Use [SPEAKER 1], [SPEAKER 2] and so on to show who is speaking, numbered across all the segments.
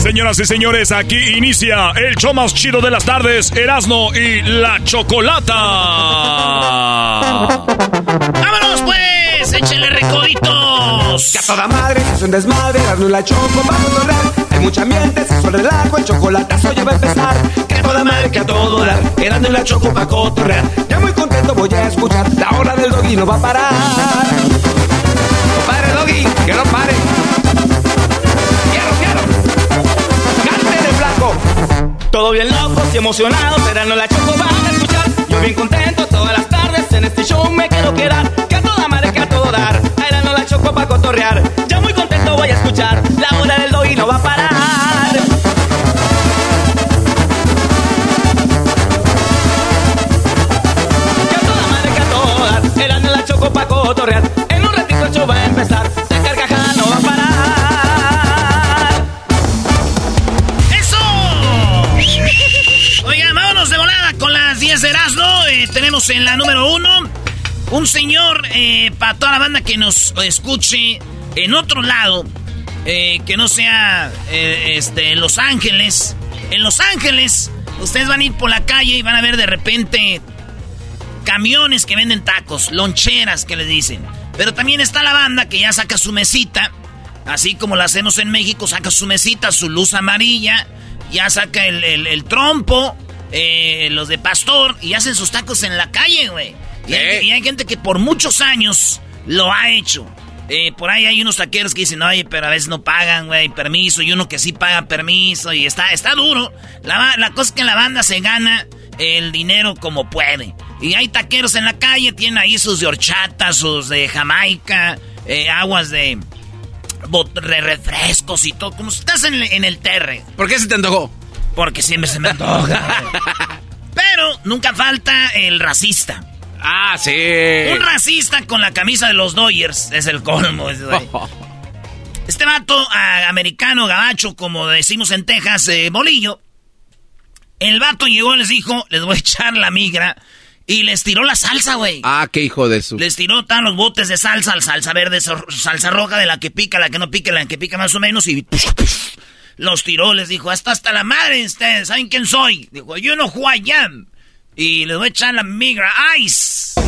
[SPEAKER 1] Señoras y señores, aquí inicia el show más chido de las tardes, Erasmo y la Chocolata.
[SPEAKER 2] ¡Vámonos pues! ¡Échenle recoditos!
[SPEAKER 3] Que a toda madre se un desmadre, Erasmo y la Choco para cotorrear. Hay mucha ambiente, se suele relajo, el chocolatazo ya va a empezar. Que a toda madre, que a todo dar, Erasmo y la Choco para cotorrear. Ya muy contento voy a escuchar, la hora del doggy no va a parar. Compadre doggy, que no pare. Todo bien locos y emocionados, y la Choco van a escuchar. Yo bien contento todas las tardes, en este show me quiero quedar. Que a toda madre, que a todo dar, y la Choco para cotorrear.
[SPEAKER 2] Eh, tenemos en la número uno un señor eh, para toda la banda que nos escuche en otro lado, eh, que no sea este, Los Ángeles. En Los Ángeles, ustedes van a ir por la calle y van a ver de repente camiones que venden tacos, loncheras que les dicen. Pero también está la banda que ya saca su mesita, así como la hacemos en México, saca su mesita, su luz amarilla, ya saca el- el trompo, eh, los de pastor, y hacen sus tacos en la calle, güey. Y, hay- y hay gente que por muchos años lo ha hecho. Eh, por ahí hay unos taqueros que dicen, oye, pero a veces no pagan, güey, permiso, y uno que sí paga permiso, y está, está duro. La, la cosa es que la banda se gana el dinero como puede. Y hay taqueros en la calle, tienen ahí sus de horchata, sus de Jamaica, eh, aguas de refrescos y todo, como si estás en, el- en el terre.
[SPEAKER 4] ¿Por qué se te antojó?
[SPEAKER 2] Porque siempre se me antoja. Pero nunca falta el racista.
[SPEAKER 4] Ah, sí.
[SPEAKER 2] Un racista con la camisa de los Dodgers es el colmo. ese. Este vato americano, gabacho, como decimos en Texas, eh, bolillo. El vato llegó y les dijo, les voy a echar la migra. Y les tiró la salsa, güey.
[SPEAKER 4] Ah, qué hijo de su.
[SPEAKER 2] Les tiró tan los botes de salsa, salsa verde, salsa roja, de la que pica, la que no pica, la que pica más o menos, y los tiró, les dijo, hasta hasta la madre ustedes, ¿saben quién soy? Dijo, yo no know who I am. Y les voy a echar la migra ice.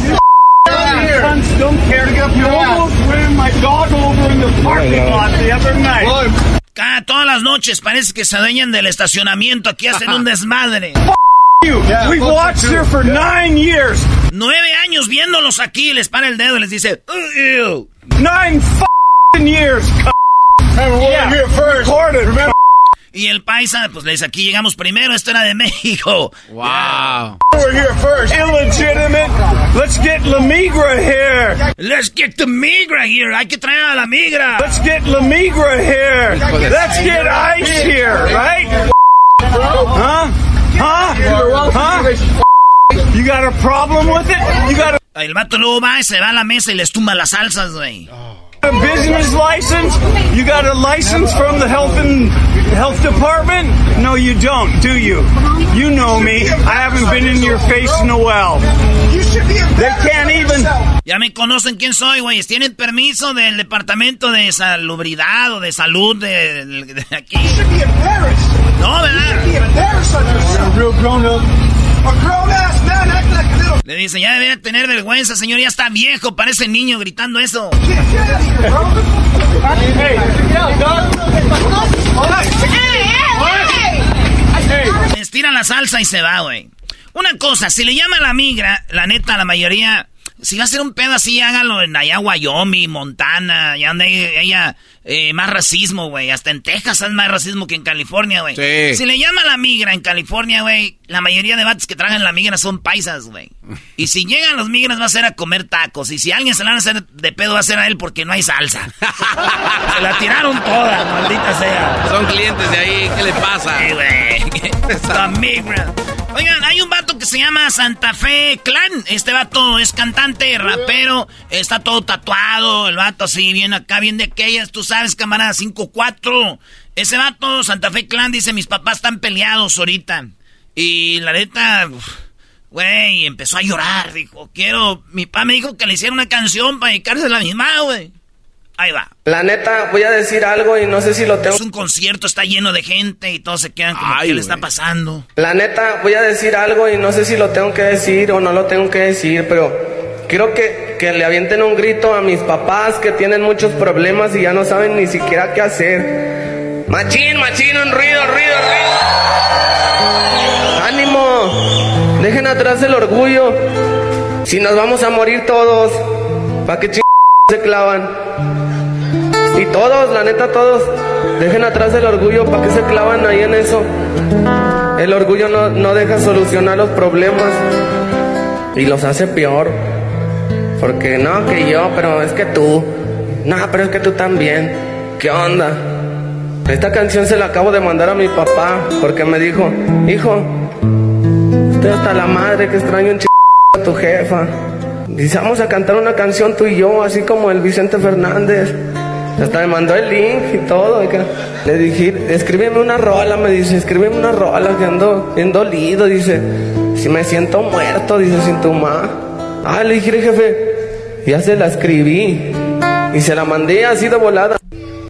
[SPEAKER 2] Cada, todas las noches parece que se adueñan del estacionamiento, aquí hacen un desmadre.
[SPEAKER 5] We've watched here for nine years.
[SPEAKER 2] Nueve años viéndolos aquí, les para el dedo y les dice, "Uh, ew".
[SPEAKER 5] Nine f***ing years. c- Yeah, recorded.
[SPEAKER 2] Y el paisa, pues le dice, aquí llegamos primero, esto era de México.
[SPEAKER 4] Wow.
[SPEAKER 5] We're here first. Illegitimate. Let's get La Migra here.
[SPEAKER 2] Let's get the migra here, hay que traer a la migra.
[SPEAKER 5] Let's get La Migra here. Let's get ice here, right? Huh? Huh? Huh? You got a problem with it? You got a
[SPEAKER 2] El vato luego va y se va a la mesa y les tumba las salsas, güey.
[SPEAKER 5] A business license? You got a license from the health and health department? No, you don't, do you? You know me. I haven't been in your face in a while. They can't even.
[SPEAKER 2] Ya me conocen quién soy, güey. Tienen permiso del departamento de salubridad o de salud de, de aquí. No, ¿verdad? Le dice, ya debe tener vergüenza, señor, ya está viejo, parece niño gritando eso. Estira la salsa y se va, güey. Una cosa, si le llama a la migra, la neta, la mayoría si va a ser un pedo así, hágalo en allá, Wyoming, Montana, allá donde haya eh, más racismo, güey. Hasta en Texas hay más racismo que en California, güey. Si le llama la migra en California, güey, la mayoría de vatos que tragan la migra son paisas, güey. Y si llegan los migras va a ser a comer tacos. Y si alguien se la van a hacer de pedo va a ser a él porque no hay salsa. se la tiraron toda, maldita sea.
[SPEAKER 4] Son clientes de ahí, ¿qué le pasa?
[SPEAKER 2] Sí, güey. la migra. Oigan, hay un vato se llama Santa Fe Clan. Este vato es cantante, rapero, está todo tatuado. El vato así, bien acá, bien de aquellas, tú sabes, camarada 5-4. Ese vato, Santa Fe Clan, dice: Mis papás están peleados ahorita. Y la neta, güey, empezó a llorar. Dijo: Quiero. Mi papá me dijo que le hiciera una canción para dedicarse a la misma, güey. Ahí va.
[SPEAKER 6] La neta, voy a decir algo y no sé si lo tengo.
[SPEAKER 2] Es un concierto, está lleno de gente y todos se quedan como, ¿qué le está pasando?
[SPEAKER 6] La neta, voy a decir algo y no sé si lo tengo que decir o no lo tengo que decir, pero quiero que, que le avienten un grito a mis papás que tienen muchos problemas y ya no saben ni siquiera qué hacer. Machín, machín, un ruido, ruido, ruido. ¡Ánimo! Dejen atrás el orgullo. Si nos vamos a morir todos, ¿para qué ch se clavan? Y todos, la neta, todos, dejen atrás el orgullo, ¿para qué se clavan ahí en eso? El orgullo no, no deja solucionar los problemas y los hace peor. Porque no, que yo, pero es que tú. No, pero es que tú también. ¿Qué onda? Esta canción se la acabo de mandar a mi papá porque me dijo, hijo, usted hasta la madre que extraño un ch a tu jefa. Dice, vamos a cantar una canción tú y yo, así como el Vicente Fernández. Hasta me mandó el link y todo. Le dije, escríbeme una rola, me dice, escríbeme una rola que ando bien dolido. Dice, si me siento muerto, dice, sin tu ma. Ah, le dije, jefe, ya se la escribí. Y se la mandé así de volada.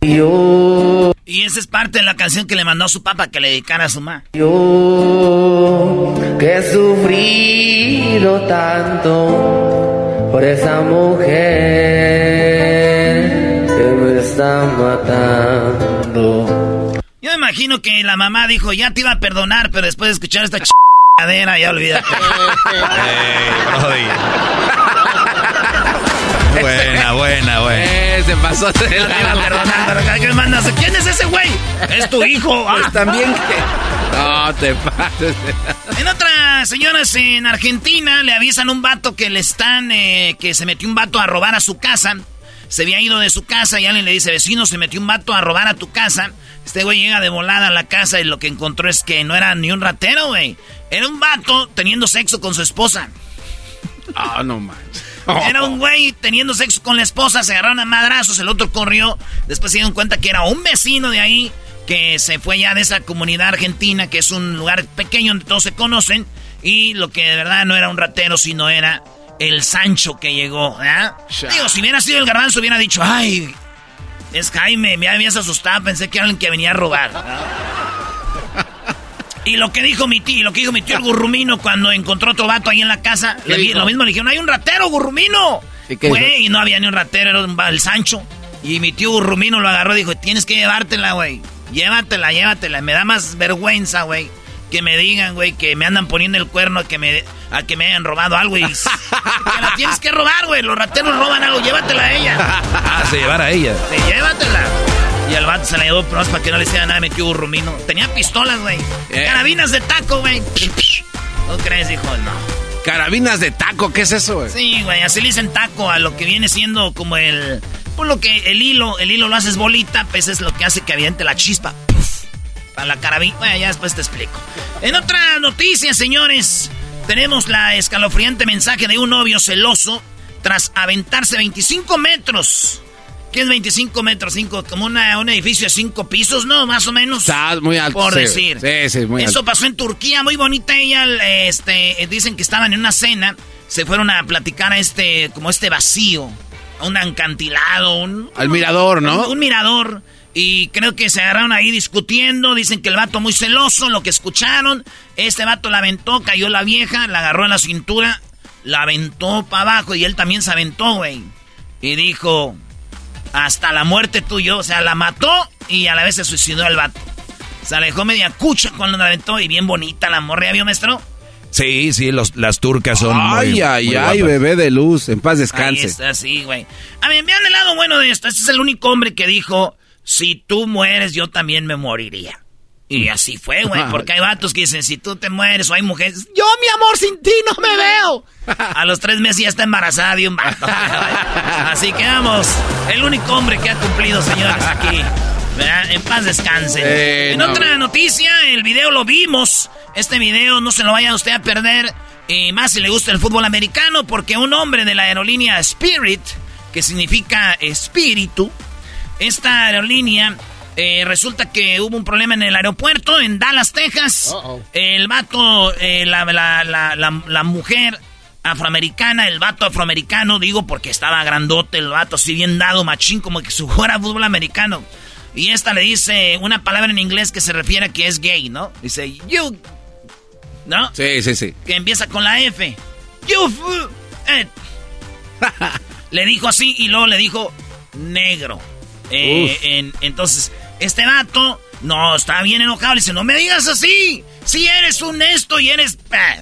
[SPEAKER 6] Y yo.
[SPEAKER 2] Y esa es parte de la canción que le mandó a su papá que le dedicara a su ma.
[SPEAKER 6] Yo, que he sufrido tanto por esa mujer matando.
[SPEAKER 2] Yo me imagino que la mamá dijo, ya te iba a perdonar, pero después de escuchar esta cadera, ya olvídate.
[SPEAKER 4] buena, buena, buena. Eh, se pasó a
[SPEAKER 2] hacer la... ¿Quién es ese güey? Es tu hijo.
[SPEAKER 4] Pues ah. también que... No te pases.
[SPEAKER 2] En otras señoras en Argentina le avisan a un vato que le están... Eh, que se metió un vato a robar a su casa se había ido de su casa y alguien le dice, vecino, se metió un vato a robar a tu casa. Este güey llega de volada a la casa y lo que encontró es que no era ni un ratero, güey. Era un vato teniendo sexo con su esposa.
[SPEAKER 4] Ah, no manches.
[SPEAKER 2] Era un güey teniendo sexo con la esposa, se agarraron a madrazos, el otro corrió. Después se dieron cuenta que era un vecino de ahí que se fue ya de esa comunidad argentina, que es un lugar pequeño donde todos se conocen. Y lo que de verdad no era un ratero, sino era el Sancho que llegó, ¿eh? Digo, si hubiera sido el garbanzo, hubiera dicho, ay, es Jaime, me habías asustado, pensé que era alguien que venía a robar. y lo que dijo mi tío, lo que dijo mi tío el gurrumino cuando encontró otro vato ahí en la casa, lo mismo le dijeron, hay un ratero, gurrumino. Güey, y no había ni un ratero, era el Sancho. Y mi tío gurrumino lo agarró y dijo, tienes que llevártela, güey. Llévatela, llévatela. Me da más vergüenza, güey que me digan, güey, que me andan poniendo el cuerno a que me, a que me hayan robado algo y... que la tienes que robar, güey. Los rateros roban algo, llévatela a ella.
[SPEAKER 4] ah, se llevar a ella.
[SPEAKER 2] Sí, llévatela. Y el vato se la llevó pero para que no le hiciera nada, metió burrumino. Tenía pistolas, güey. Eh. Carabinas de taco, güey. ¿No crees, hijo? No.
[SPEAKER 4] Carabinas de taco, ¿qué es eso, güey?
[SPEAKER 2] Sí, güey, así le dicen taco a lo que viene siendo como el... Por lo que el hilo, el hilo lo haces bolita, pues es lo que hace que aviente la chispa. Para la carabina. Bueno, ya después te explico. En otra noticia, señores, tenemos la escalofriante mensaje de un novio celoso tras aventarse 25 metros ¿Qué es 25 metros? Cinco, como una, un edificio de cinco pisos, ¿no? Más o menos.
[SPEAKER 4] Está muy alto.
[SPEAKER 2] Por
[SPEAKER 4] sí.
[SPEAKER 2] decir.
[SPEAKER 4] Sí, sí, muy
[SPEAKER 2] Eso
[SPEAKER 4] alto.
[SPEAKER 2] pasó en Turquía, muy bonita ella. Este, dicen que estaban en una cena. Se fueron a platicar a este, como este vacío. A un acantilado, un...
[SPEAKER 4] Al mirador, ¿no?
[SPEAKER 2] Un, un mirador. Y creo que se agarraron ahí discutiendo. Dicen que el vato muy celoso, lo que escucharon. Este vato la aventó, cayó la vieja, la agarró en la cintura, la aventó para abajo y él también se aventó, güey. Y dijo, hasta la muerte tuyo. O sea, la mató y a la vez se suicidó el vato. Se alejó media cucha cuando la aventó y bien bonita la morra, ¿ya vio, maestro?
[SPEAKER 1] Sí, sí, los, las turcas son
[SPEAKER 4] Ay,
[SPEAKER 1] muy,
[SPEAKER 4] ay,
[SPEAKER 1] muy
[SPEAKER 4] ay,
[SPEAKER 1] guapas.
[SPEAKER 4] bebé de luz. En paz
[SPEAKER 2] Ahí
[SPEAKER 4] descanse.
[SPEAKER 2] está, sí, güey. A ver, vean el lado bueno de esto. Este es el único hombre que dijo, si tú mueres, yo también me moriría. Y así fue, güey, porque hay vatos que dicen, si tú te mueres, o hay mujeres, yo, mi amor, sin ti no me veo. A los tres meses ya está embarazada de un vato. Así que vamos, el único hombre que ha cumplido, señores, aquí. ¿verdad? En paz descanse.
[SPEAKER 4] Eh,
[SPEAKER 2] en
[SPEAKER 4] no.
[SPEAKER 2] otra noticia, el video lo vimos. Este video no se lo vaya usted a perder. Y más si le gusta el fútbol americano, porque un hombre de la aerolínea Spirit, que significa espíritu, esta aerolínea eh, resulta que hubo un problema en el aeropuerto en Dallas, Texas. El vato, eh, la, la, la, la, mujer afroamericana, el vato afroamericano, digo porque estaba grandote, el vato así bien dado, machín, como que su fuera fútbol americano. Y esta le dice una palabra en inglés que se refiere a que es gay, ¿no? Dice, you. ¿No?
[SPEAKER 4] Sí, sí, sí.
[SPEAKER 2] Que empieza con la F. You. eh. le dijo así y luego le dijo negro. Eh, en- entonces, este vato no está bien enojado. Le dice, no me digas así. Si eres un esto y eres... pa".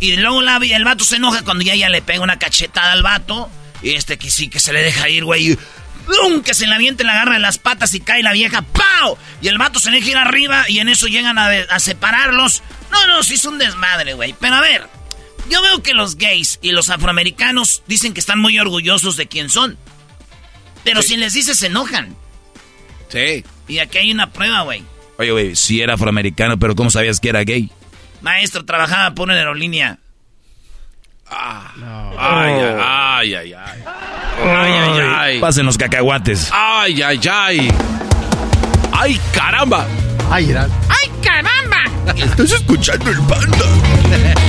[SPEAKER 2] Y luego la, el vato se enoja cuando ya, ya le pega una cachetada al vato. Y este que sí, que se le deja ir, güey. ¡Pum! Que se le aviente, le agarra de las patas y cae la vieja. ¡Pau! Y el vato se deja ir arriba y en eso llegan a, a separarlos. No, no, sí es un desmadre, güey. Pero a ver, yo veo que los gays y los afroamericanos dicen que están muy orgullosos de quién son. Pero si les dices se enojan.
[SPEAKER 4] Sí.
[SPEAKER 2] Y aquí hay una prueba, güey.
[SPEAKER 1] Oye, güey, sí era afroamericano, pero ¿cómo sabías que era gay?
[SPEAKER 2] Maestro, trabajaba por una aerolínea.
[SPEAKER 4] Ay, ay, ay, ay. Ay, ay, ay.
[SPEAKER 1] Pasen los cacahuates.
[SPEAKER 4] Ay, ay, ay. Ay, caramba.
[SPEAKER 7] Ay, era.
[SPEAKER 2] ¡Ay, caramba!
[SPEAKER 1] Estás escuchando el panda.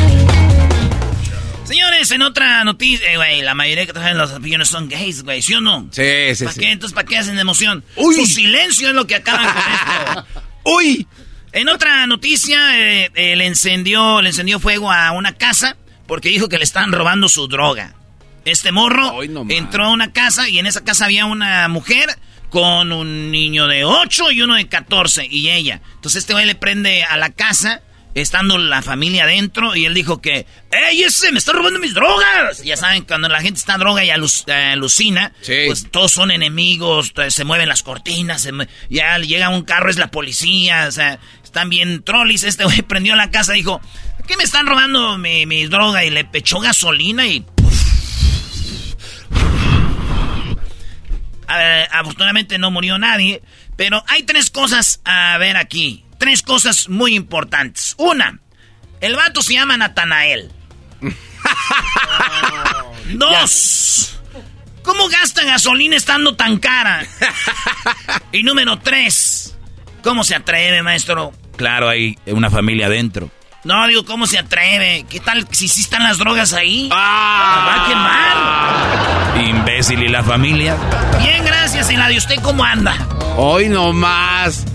[SPEAKER 2] Señores, en otra noticia, eh, güey, la mayoría que trabajan en los aviones son gays, güey, ¿sí o no?
[SPEAKER 4] Sí, sí,
[SPEAKER 2] ¿Para
[SPEAKER 4] sí.
[SPEAKER 2] qué? Entonces, ¿para qué hacen de emoción?
[SPEAKER 4] Uy.
[SPEAKER 2] Su silencio es lo que acaban con esto.
[SPEAKER 4] Uy.
[SPEAKER 2] En otra noticia, eh, eh, le encendió, le encendió fuego a una casa porque dijo que le estaban robando su droga. Este morro
[SPEAKER 4] Ay, no más.
[SPEAKER 2] entró a una casa y en esa casa había una mujer con un niño de 8 y uno de 14 y ella. Entonces este güey le prende a la casa estando la familia adentro y él dijo que ¡Ey, ese me está robando mis drogas! Ya saben, cuando la gente está droga y eh, alucina,
[SPEAKER 4] Sí.
[SPEAKER 2] pues todos son enemigos, se mueven las cortinas, se ya llega un carro, es la policía, o sea, están bien trolis. Este güey prendió la casa y dijo, ¿qué me están robando mi, mi droga? Y le pechó gasolina y... A ver, afortunadamente no murió nadie, pero hay tres cosas a ver aquí. Tres cosas muy importantes. Una, el vato se llama Natanael. Dos, ¿cómo gasta gasolina estando tan cara? y número tres, ¿cómo se atreve, maestro?
[SPEAKER 1] Claro, hay una familia adentro.
[SPEAKER 2] No, digo, ¿cómo se atreve? ¿Qué tal si sí están las drogas ahí?
[SPEAKER 4] Ah.
[SPEAKER 2] ¿La va a quemar?
[SPEAKER 1] Imbécil y la familia.
[SPEAKER 2] Bien, gracias. ¿Y la de usted cómo anda?
[SPEAKER 4] Hoy no más.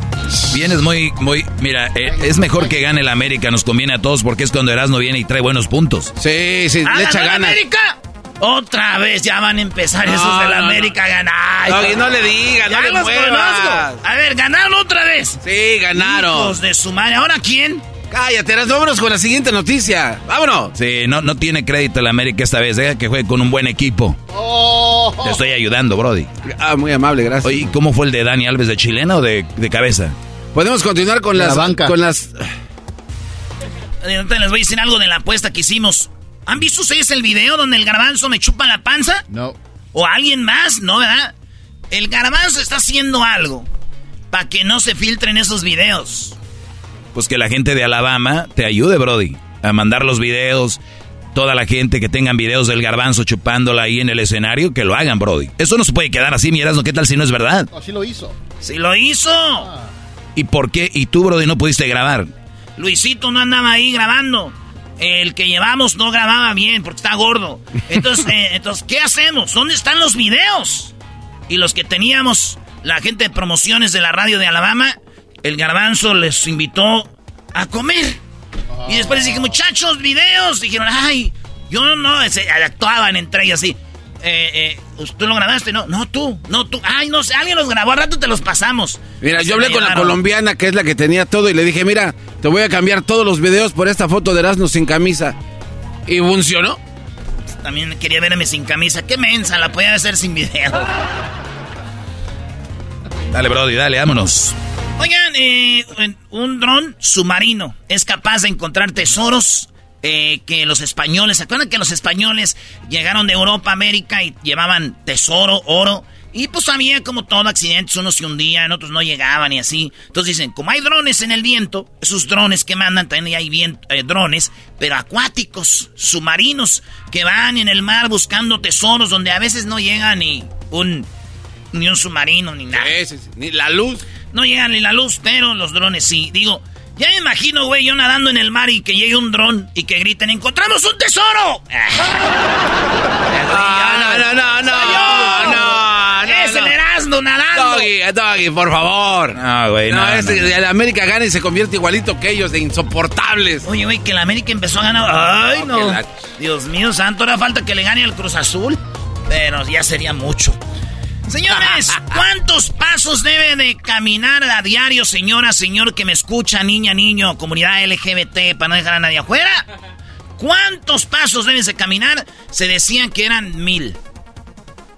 [SPEAKER 1] Vienes muy, muy. Mira, eh, es mejor que gane el América, nos conviene a todos porque es cuando Erasmo viene y trae buenos puntos.
[SPEAKER 4] Sí, sí,
[SPEAKER 2] ¡Ah,
[SPEAKER 4] le echa ganas.
[SPEAKER 2] América! Otra vez ya van a empezar esos
[SPEAKER 4] No,
[SPEAKER 2] de la
[SPEAKER 4] no, no.
[SPEAKER 2] América a ganar.
[SPEAKER 4] No, no le digas, no
[SPEAKER 2] Ya
[SPEAKER 4] le
[SPEAKER 2] los
[SPEAKER 4] muevas.
[SPEAKER 2] conozco. A ver, ganaron otra vez.
[SPEAKER 4] Sí, ganaron.
[SPEAKER 2] Hijos de su madre. ¿Ahora quién?
[SPEAKER 4] Cállate, vámonos con la siguiente noticia. Vámonos.
[SPEAKER 1] Sí, no, no tiene crédito el América esta vez. Deja que juegue con un buen equipo. Te estoy ayudando, Brody.
[SPEAKER 4] Ah, muy amable, gracias.
[SPEAKER 1] Oye, ¿cómo fue el de Dani Alves de chilena o de, de cabeza?
[SPEAKER 4] Podemos continuar con
[SPEAKER 7] La
[SPEAKER 4] las
[SPEAKER 7] banca.
[SPEAKER 4] con las
[SPEAKER 2] Les voy a decir algo de la apuesta que hicimos. ¿Han visto ustedes el video donde el garbanzo me chupa la panza?
[SPEAKER 7] No.
[SPEAKER 2] ¿O alguien más? ¿No, verdad? El garbanzo está haciendo algo para que no se filtren esos videos.
[SPEAKER 1] Pues que la gente de Alabama te ayude, Brody, a mandar los videos. toda la gente que tengan videos del garbanzo chupándola ahí en el escenario, que lo hagan, Brody. Eso no se puede quedar así, miras, ¿qué tal si no es verdad?
[SPEAKER 7] Así lo hizo.
[SPEAKER 2] ¡Sí lo hizo!
[SPEAKER 1] ¿Y por qué? ¿Y tú, Brody, no pudiste grabar?
[SPEAKER 2] Luisito no andaba ahí grabando. El que llevamos no grababa bien porque está gordo. Entonces, eh, entonces, ¿qué hacemos? ¿Dónde están los videos? Y los que teníamos, la gente de promociones de la radio de Alabama, el garbanzo les invitó a comer. Y después dije, muchachos, videos. Dijeron, ay, yo no, se, actuaban entre ellos así. Eh, eh, ¿Tú lo grabaste? No, no tú, no tú. Ay, no sé, alguien los grabó, al rato te los pasamos.
[SPEAKER 8] Mira, yo hablé con la colombiana, que es la que tenía todo, y le dije, mira, te voy a cambiar todos los videos por esta foto de Erasmo sin camisa. Y funcionó.
[SPEAKER 2] También quería verme sin camisa. Qué mensa, la podía hacer sin video.
[SPEAKER 1] Dale, Brody, dale, vámonos.
[SPEAKER 2] Oigan, eh, un dron submarino es capaz de encontrar tesoros eh, que los españoles, ¿se acuerdan que los españoles llegaron de Europa a América y llevaban tesoro, oro? Y pues había como todo accidentes, unos se hundían, otros no llegaban y así. Entonces dicen, como hay drones en el viento, esos drones que mandan, también hay eh, drones, pero acuáticos, submarinos, que van en el mar buscando tesoros donde a veces no llega ni un, ni un submarino ni nada.
[SPEAKER 8] ni la luz.
[SPEAKER 2] No llega ni la luz, pero los drones sí. Digo, ya me imagino, güey, yo nadando en el mar y que llegue un dron y que griten, ¡encontramos un tesoro!
[SPEAKER 8] no, no, no, no, no,
[SPEAKER 2] Es el Erasmo nadando.
[SPEAKER 8] Doggy, Doggy, por favor.
[SPEAKER 1] No, güey, no.
[SPEAKER 8] no, el América gana y se convierte igualito que ellos, de insoportables.
[SPEAKER 2] Oye, güey, que el América empezó a ganar. Ay, no. Dios mío, santo, ahora falta que le gane al Cruz Azul. Pero ya sería mucho. Señores, ¿cuántos pasos debe de caminar a diario, señora, señor que me escucha, niña, niño, comunidad LGBT, para no dejar a nadie afuera? ¿Cuántos pasos debes de caminar? Se decían que eran mil.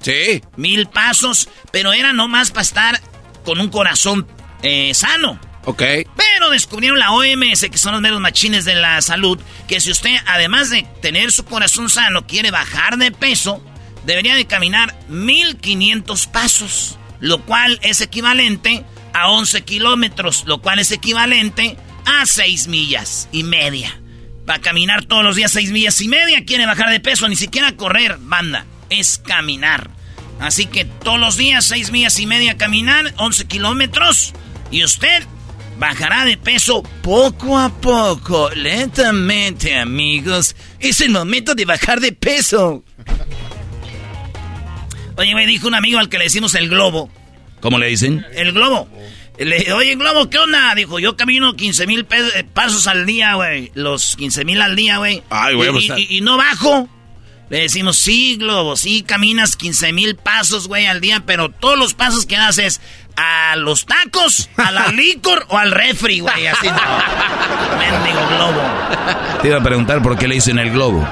[SPEAKER 8] Sí.
[SPEAKER 2] Mil pasos, pero era nomás para estar con un corazón eh, sano.
[SPEAKER 8] Ok.
[SPEAKER 2] Pero descubrieron la OMS, que son los meros machines de la salud, que si usted, además de tener su corazón sano, quiere bajar de peso, debería de caminar 1500 pasos, lo cual es equivalente a 11 kilómetros, lo cual es equivalente a 6 millas y media. Va a caminar todos los días 6 millas y media, quiere bajar de peso, ni siquiera correr, banda, es caminar. Así que todos los días 6 millas y media caminar, 11 kilómetros, y usted bajará de peso poco a poco, lentamente, amigos. Es el momento de bajar de peso. Oye, me dijo un amigo al que le decimos el globo.
[SPEAKER 1] ¿Cómo le dicen?
[SPEAKER 2] El globo. Le oye, globo, ¿qué onda? Dijo, yo camino 15 mil eh, pasos al día, güey. Los 15 mil al día, güey.
[SPEAKER 8] Ay, güey,
[SPEAKER 2] y, pues, y, no bajo. Le decimos, sí, globo, sí, caminas 15 mil pasos, güey, al día, pero todos los pasos que haces a los tacos, a la licor o al refri, güey, así no. Mendigo globo.
[SPEAKER 1] Te iba a preguntar por qué le dicen el globo.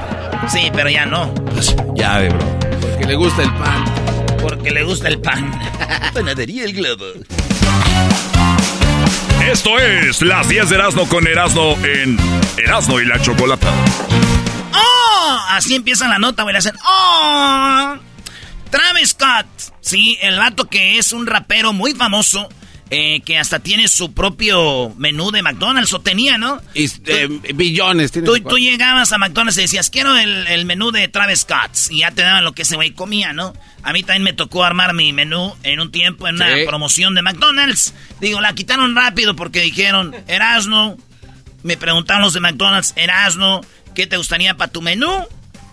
[SPEAKER 2] Sí, pero ya no.
[SPEAKER 1] Pues, ya, bro.
[SPEAKER 8] Porque le gusta el pan.
[SPEAKER 2] Porque le gusta el pan. Panadería El Globo.
[SPEAKER 9] Esto es las 10 de Erasmo con Erasmo en Erasmo y la Chocolata.
[SPEAKER 2] ¡Oh! Así empieza la nota, güey. Le hacen ¡Oh! Travis Scott. Sí, el vato que es un rapero muy famoso eh, que hasta tiene su propio menú de McDonald's, o tenía, ¿no?
[SPEAKER 8] Y, eh, billones.
[SPEAKER 2] Tú, tú, llegabas a McDonald's y decías, quiero el, menú de Travis Scott, y ya te daban lo que ese güey comía, ¿no? A mí también me tocó armar mi menú en un tiempo, en una promoción de McDonald's. Digo, la quitaron rápido porque dijeron, Erasno, me preguntaron los de McDonald's, Erasno, ¿qué te gustaría para tu menú?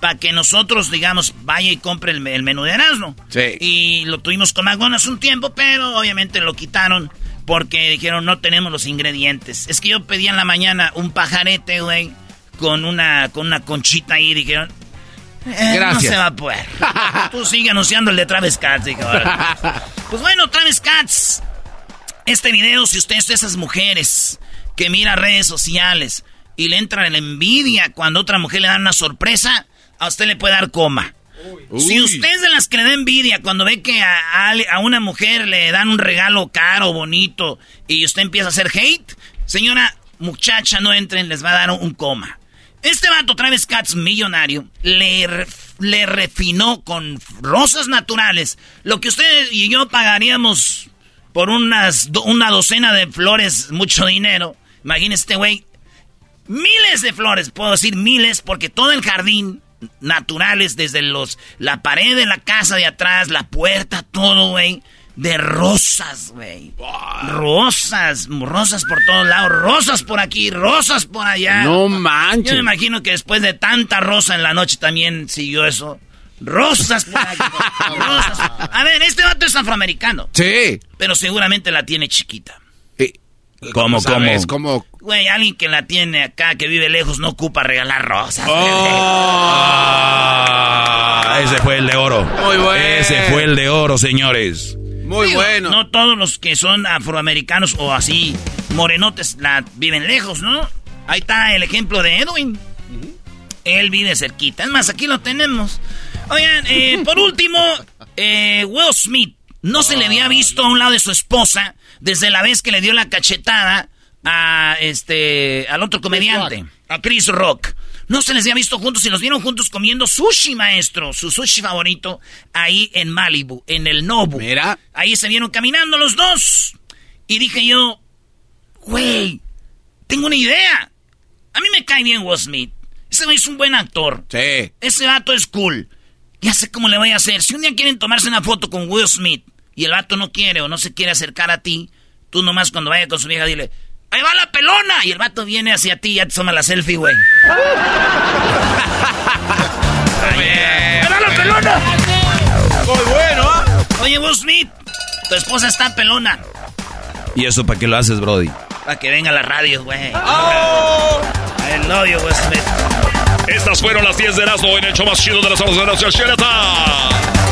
[SPEAKER 2] Para que nosotros, digamos, vaya y compre el, menú de Erasmo.
[SPEAKER 8] Sí.
[SPEAKER 2] Y lo tuvimos con McDonald's un tiempo, pero obviamente lo quitaron porque dijeron no tenemos los ingredientes. Es que yo pedí en la mañana un pajarete, güey, con una, con una conchita ahí y dijeron... Eh, Gracias. No se va a poder. Tú sigue anunciando el de Travis Katz. pues bueno, Travis Katz. Este video, si usted es de esas mujeres que mira redes sociales y le entra la envidia cuando otra mujer le da una sorpresa, a usted le puede dar coma. Si usted es de las que le da envidia cuando ve que a, una mujer le dan un regalo caro, bonito, y usted empieza a hacer hate, señora muchacha, no entren, les va a dar un, coma. Este vato, Travis Katz, millonario, le, le refinó con rosas naturales lo que usted y yo pagaríamos por unas, una docena de flores, mucho dinero. Imagínese este güey miles de flores, puedo decir miles, porque todo el jardín naturales, desde los la pared de la casa de atrás, la puerta, todo, güey, de rosas, güey. Rosas, rosas por todos lados, rosas por aquí, rosas por allá.
[SPEAKER 8] No manches.
[SPEAKER 2] Yo me imagino que después de tanta rosa en la noche también siguió eso. Rosas por aquí. rosas. A ver, este vato es afroamericano.
[SPEAKER 8] Sí.
[SPEAKER 2] Pero seguramente la tiene chiquita.
[SPEAKER 1] ¿Cómo,
[SPEAKER 8] ¿Sabes?
[SPEAKER 1] cómo?
[SPEAKER 8] Como...
[SPEAKER 2] Güey, alguien que la tiene acá, que vive lejos, no ocupa regalar rosas.
[SPEAKER 1] Ah, ese fue el de oro.
[SPEAKER 8] Muy bueno.
[SPEAKER 1] Ese fue el de oro, señores.
[SPEAKER 8] Muy
[SPEAKER 2] Digo,
[SPEAKER 8] bueno.
[SPEAKER 2] No todos los que son afroamericanos o así morenotes la viven lejos, ¿no? Ahí está el ejemplo de Edwin. Él vive cerquita. Es más, aquí lo tenemos. Oigan, eh, por último, eh, Will Smith. No se le había visto a un lado de su esposa desde la vez que le dio la cachetada a este al otro comediante, a Chris Rock. No se les había visto juntos y los vieron juntos comiendo sushi, maestro, su sushi favorito, ahí en Malibu, en el Nobu.
[SPEAKER 8] Mira.
[SPEAKER 2] Ahí se vieron caminando los dos. Y dije yo, güey, tengo una idea. A mí me cae bien Will Smith. Ese güey es un buen actor.
[SPEAKER 8] Sí.
[SPEAKER 2] Ese vato es cool. Ya sé cómo le voy a hacer. Si un día quieren tomarse una foto con Will Smith y el vato no quiere o no se quiere acercar a ti, tú nomás cuando vaya con su vieja dile, ¡ahí va la pelona! Y el vato viene hacia ti y ya te toma la selfie, güey. ¡Ahí va la pelona!
[SPEAKER 8] Muy bueno, ¿ah?
[SPEAKER 2] Oye, Will Smith, tu esposa está pelona.
[SPEAKER 1] ¿Y eso para qué lo haces, Brody?
[SPEAKER 2] Para que venga a la radio, güey.
[SPEAKER 8] Oh.
[SPEAKER 2] Love you, Will Smith.
[SPEAKER 9] Estas fueron las 10 de Erasmo en el show más chido de las horas de la.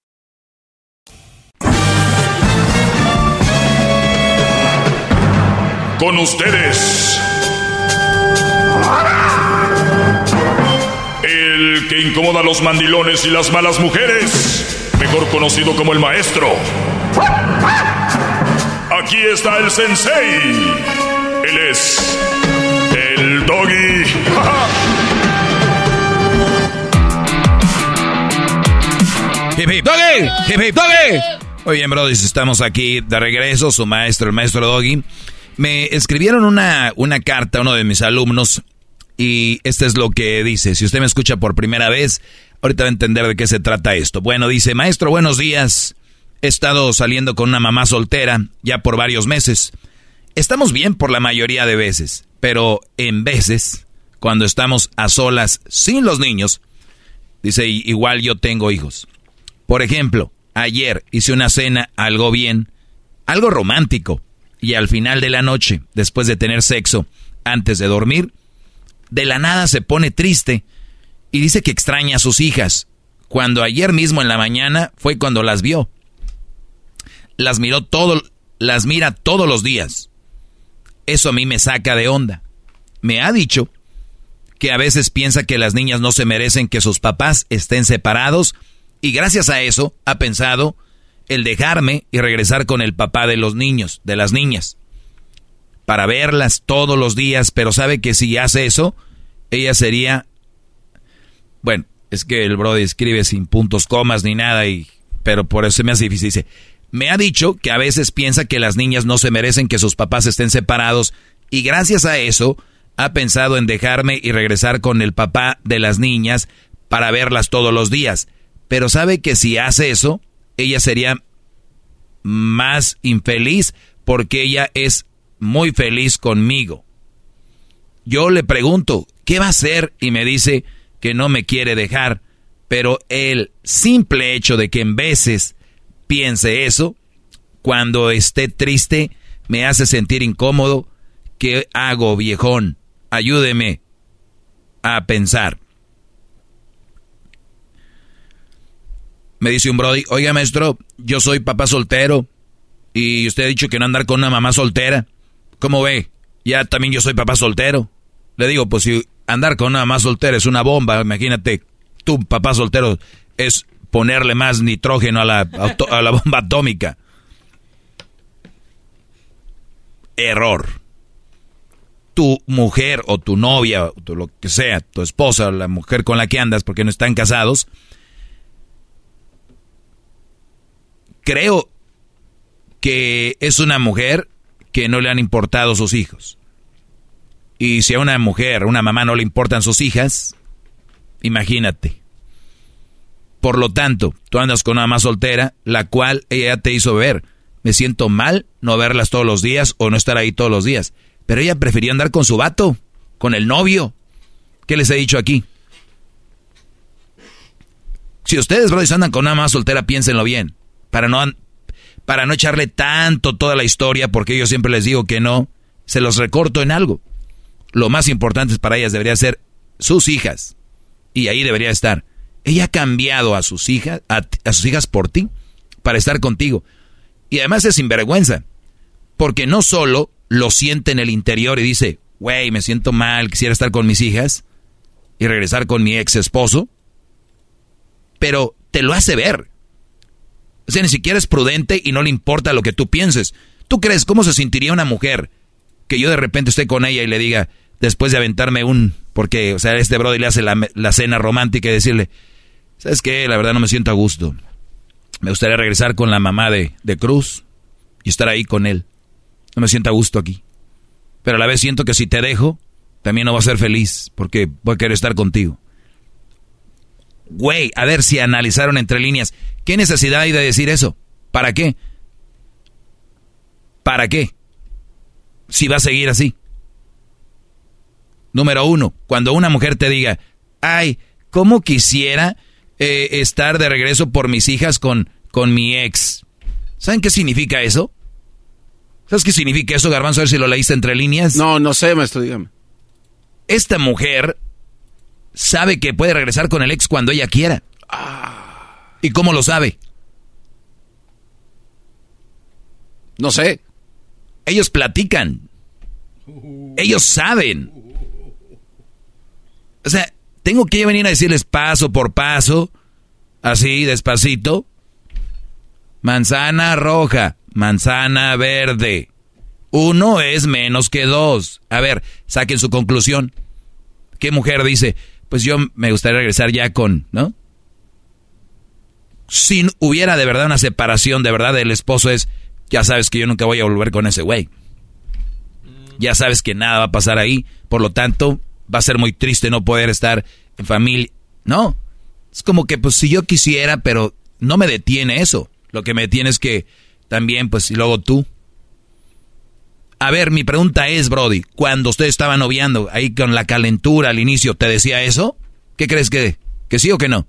[SPEAKER 9] Con ustedes. El que incomoda a los mandilones y las malas mujeres. Mejor conocido como el maestro. Aquí está el sensei. Él es. El doggy.
[SPEAKER 1] Hip hip doggy, hip hip doggy. Muy bien, Brody, estamos aquí de regreso, su maestro, el maestro Doggy. Me escribieron una, una carta a uno de mis alumnos y este es lo que dice. Si usted me escucha por primera vez, ahorita va a entender de qué se trata esto. Bueno, dice, maestro, buenos días. He estado saliendo con una mamá soltera ya por varios meses. Estamos bien por la mayoría de veces, pero en veces, cuando estamos a solas sin los niños, dice, igual yo tengo hijos. Por ejemplo, ayer hice una cena algo bien, algo romántico, y al final de la noche, después de tener sexo, antes de dormir, de la nada se pone triste y dice que extraña a sus hijas, cuando ayer mismo en la mañana fue cuando las vio. Las miró todo, las mira todos los días. Eso a mí me saca de onda. Me ha dicho que a veces piensa que las niñas no se merecen que sus papás estén separados y gracias a eso ha pensado
[SPEAKER 2] el dejarme y regresar con el papá de los niños, de las niñas, para verlas todos los días, pero sabe que si hace eso, ella sería, bueno, es que el Brody escribe sin puntos, comas ni nada, y, pero por eso se me hace difícil. Dice, me ha dicho que a veces piensa que las niñas no se merecen que sus papás estén separados y gracias a eso ha pensado en dejarme y regresar con el papá de las niñas para verlas todos los días. Pero sabe que si hace eso, ella sería más infeliz porque ella es muy feliz conmigo. Yo le pregunto, ¿qué va a hacer? Y me dice que no me quiere dejar, pero el simple hecho de que en veces piense eso, cuando esté triste, me hace sentir incómodo. ¿Qué hago, viejón? Ayúdeme a pensar. Me dice un Brody, oiga maestro, yo soy papá soltero y usted ha dicho que no andar con una mamá soltera. ¿Cómo ve? Ya también yo soy papá soltero. Le digo, pues si andar con una mamá soltera es una bomba, imagínate, tu papá soltero es ponerle más nitrógeno a la, a la bomba atómica. Error. Tu mujer o tu novia, o lo que sea, tu esposa o la mujer con la que andas porque no están casados, creo que es una mujer que no le han importado sus hijos. Y si a una mujer, una mamá no le importan sus hijas, imagínate. Por lo tanto, tú andas con una mamá soltera, la cual ella te hizo ver. Me siento mal no verlas todos los días o no estar ahí todos los días. Pero ella prefirió andar con su vato, con el novio. ¿Qué les he dicho aquí? Si ustedes, brothers, andan con una mamá soltera, piénsenlo bien para no, para no echarle tanto toda la historia, porque yo siempre les digo que no, se los recorto en algo. Lo más importante para ellas debería ser sus hijas. Y ahí debería estar. Ella ha cambiado a sus hijas, a, sus hijas por ti, para estar contigo. Y además es sinvergüenza. Porque no solo lo siente en el interior y dice, güey, me siento mal, quisiera estar con mis hijas y regresar con mi ex esposo, pero te lo hace ver. Ni siquiera es prudente y no le importa lo que tú pienses. ¿Tú crees cómo se sentiría una mujer que yo de repente esté con ella y le diga, después de aventarme un... Porque, o sea, este brother le hace la, cena romántica y decirle, ¿sabes qué? La verdad no me siento a gusto. Me gustaría regresar con la mamá de, de Cruz y estar ahí con él. No me siento a gusto aquí. Pero a la vez siento que si te dejo, también no va a ser feliz porque voy a querer estar contigo. Güey, a ver si analizaron entre líneas. ¿Qué necesidad hay de decir eso? ¿Para qué? ¿Para qué? Si va a seguir así. Número uno, cuando una mujer te diga, ay, ¿cómo quisiera eh, estar de regreso por mis hijas con, con mi ex? ¿Saben qué significa eso? ¿Sabes qué significa eso, Garbanzo? A ver si lo leíste entre líneas.
[SPEAKER 8] No, no sé, maestro, dígame.
[SPEAKER 2] Esta mujer sabe que puede regresar con el ex cuando ella quiera. ¿Y cómo lo sabe?
[SPEAKER 8] No sé.
[SPEAKER 2] Ellos platican. Ellos saben. O sea, tengo que venir a decirles paso por paso, así, despacito. Manzana roja, manzana verde. Uno es menos que dos. A ver, saquen su conclusión. ¿Qué mujer dice? Pues yo me gustaría regresar ya con, ¿no? Si hubiera de verdad una separación, de verdad el esposo es, ya sabes que yo nunca voy a volver con ese güey. Ya sabes que nada va a pasar ahí, por lo tanto va a ser muy triste no poder estar en familia. No, es como que pues si yo quisiera, pero no me detiene eso. Lo que me detiene es que también pues y luego tú, a ver, mi pregunta es, Brody, cuando usted estaba noviando ahí con la calentura al inicio, ¿te decía eso? ¿Qué crees que, que sí o que no?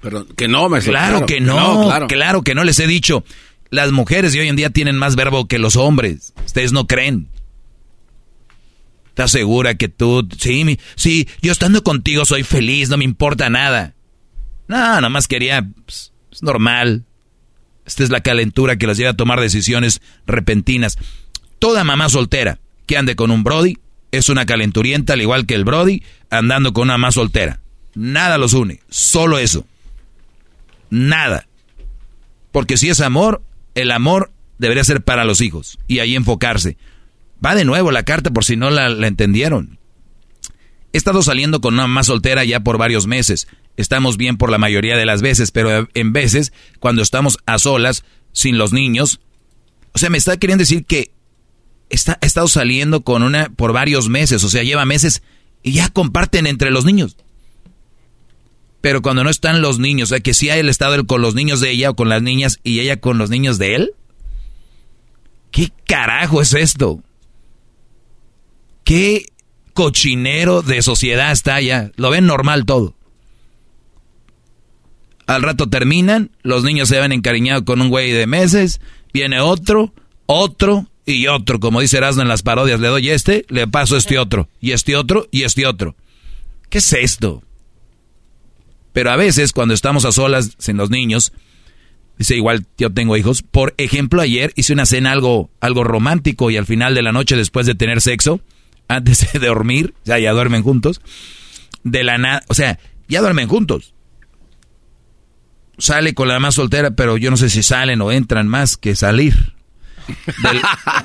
[SPEAKER 8] Pero que no, me
[SPEAKER 2] claro, que no, claro. claro que no les he dicho. Las mujeres de hoy en día tienen más verbo que los hombres. Ustedes no creen. ¿Estás segura que tú, sí, sí, yo estando contigo soy feliz, no me importa nada? No, nomás quería, pues, es normal. Esta es la calentura que las lleva a tomar decisiones repentinas. Toda mamá soltera que ande con un Brody es una calenturienta, al igual que el Brody andando con una mamá soltera. Nada los une, solo eso. Nada. Porque si es amor, el amor debería ser para los hijos y ahí enfocarse. Va de nuevo la carta por si no la, entendieron. He estado saliendo con una más soltera ya por varios meses. Estamos bien por la mayoría de las veces, pero en veces, cuando estamos a solas, sin los niños, o sea, me está queriendo decir que está, ha estado saliendo con una por varios meses, o sea, lleva meses y ya comparten entre los niños. Pero cuando no están los niños, o sea, que si ha él estado con los niños de ella o con las niñas y ella con los niños de él. ¿Qué carajo es esto? ¿Qué cochinero de sociedad está allá? Lo ven normal todo. Al rato terminan, los niños se ven encariñados con un güey de meses, viene otro, otro y otro. Como dice Erasmo en las parodias, le doy este, le paso este otro, y este otro, y este otro. ¿Qué es esto? Pero a veces, cuando estamos a solas sin los niños, dice igual yo tengo hijos. Por ejemplo, ayer hice una cena algo, algo romántico y al final de la noche, después de tener sexo, antes de dormir, o sea, ya duermen juntos, de la nada, o sea, ya duermen juntos. Sale con la más soltera, pero yo no sé si salen o entran más que salir.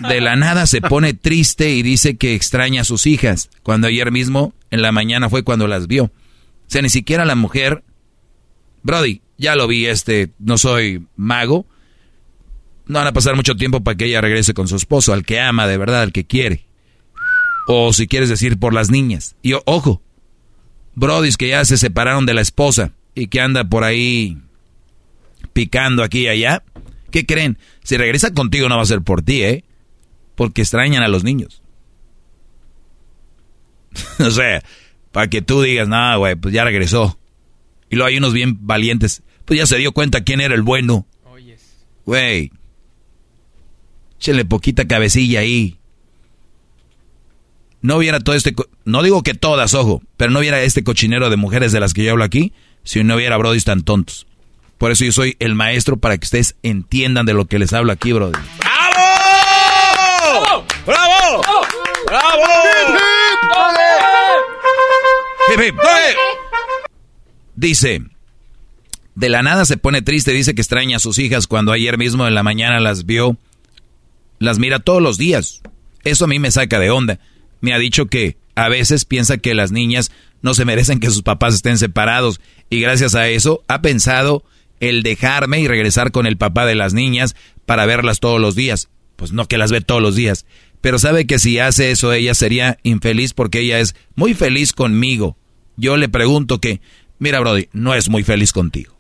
[SPEAKER 2] De la nada se pone triste y dice que extraña a sus hijas, cuando ayer mismo, en la mañana, fue cuando las vio. O sea, ni siquiera la mujer, Brody, ya lo vi, este, no soy mago. No van a pasar mucho tiempo para que ella regrese con su esposo, al que ama de verdad, al que quiere. O si quieres decir por las niñas. Y ojo, Brody que ya se separaron de la esposa y que anda por ahí picando aquí y allá. ¿Qué creen? Si regresa contigo no va a ser por ti, ¿eh? Porque extrañan a los niños. o sea, para que tú digas, nada, güey, pues ya regresó. Y luego hay unos bien valientes. Pues ya se dio cuenta quién era el bueno. Güey. Échenle poquita cabecilla ahí. No hubiera todo este... No digo que todas, ojo, pero no hubiera este cochinero de mujeres de las que yo hablo aquí si no hubiera brodis tan tontos. Por eso yo soy el maestro para que ustedes entiendan de lo que les hablo aquí, brody.
[SPEAKER 7] ¡Bravo! ¡Bravo! ¡Bravo!
[SPEAKER 2] Dice, de la nada se pone triste, dice que extraña a sus hijas cuando ayer mismo en la mañana las vio, las mira todos los días. Eso a mí me saca de onda. Me ha dicho que a veces piensa que las niñas no se merecen que sus papás estén separados y gracias a eso ha pensado el dejarme y regresar con el papá de las niñas para verlas todos los días. Pues no que las ve todos los días, pero sabe que si hace eso ella sería infeliz porque ella es muy feliz conmigo. Yo le pregunto que, mira Brody, no es muy feliz contigo.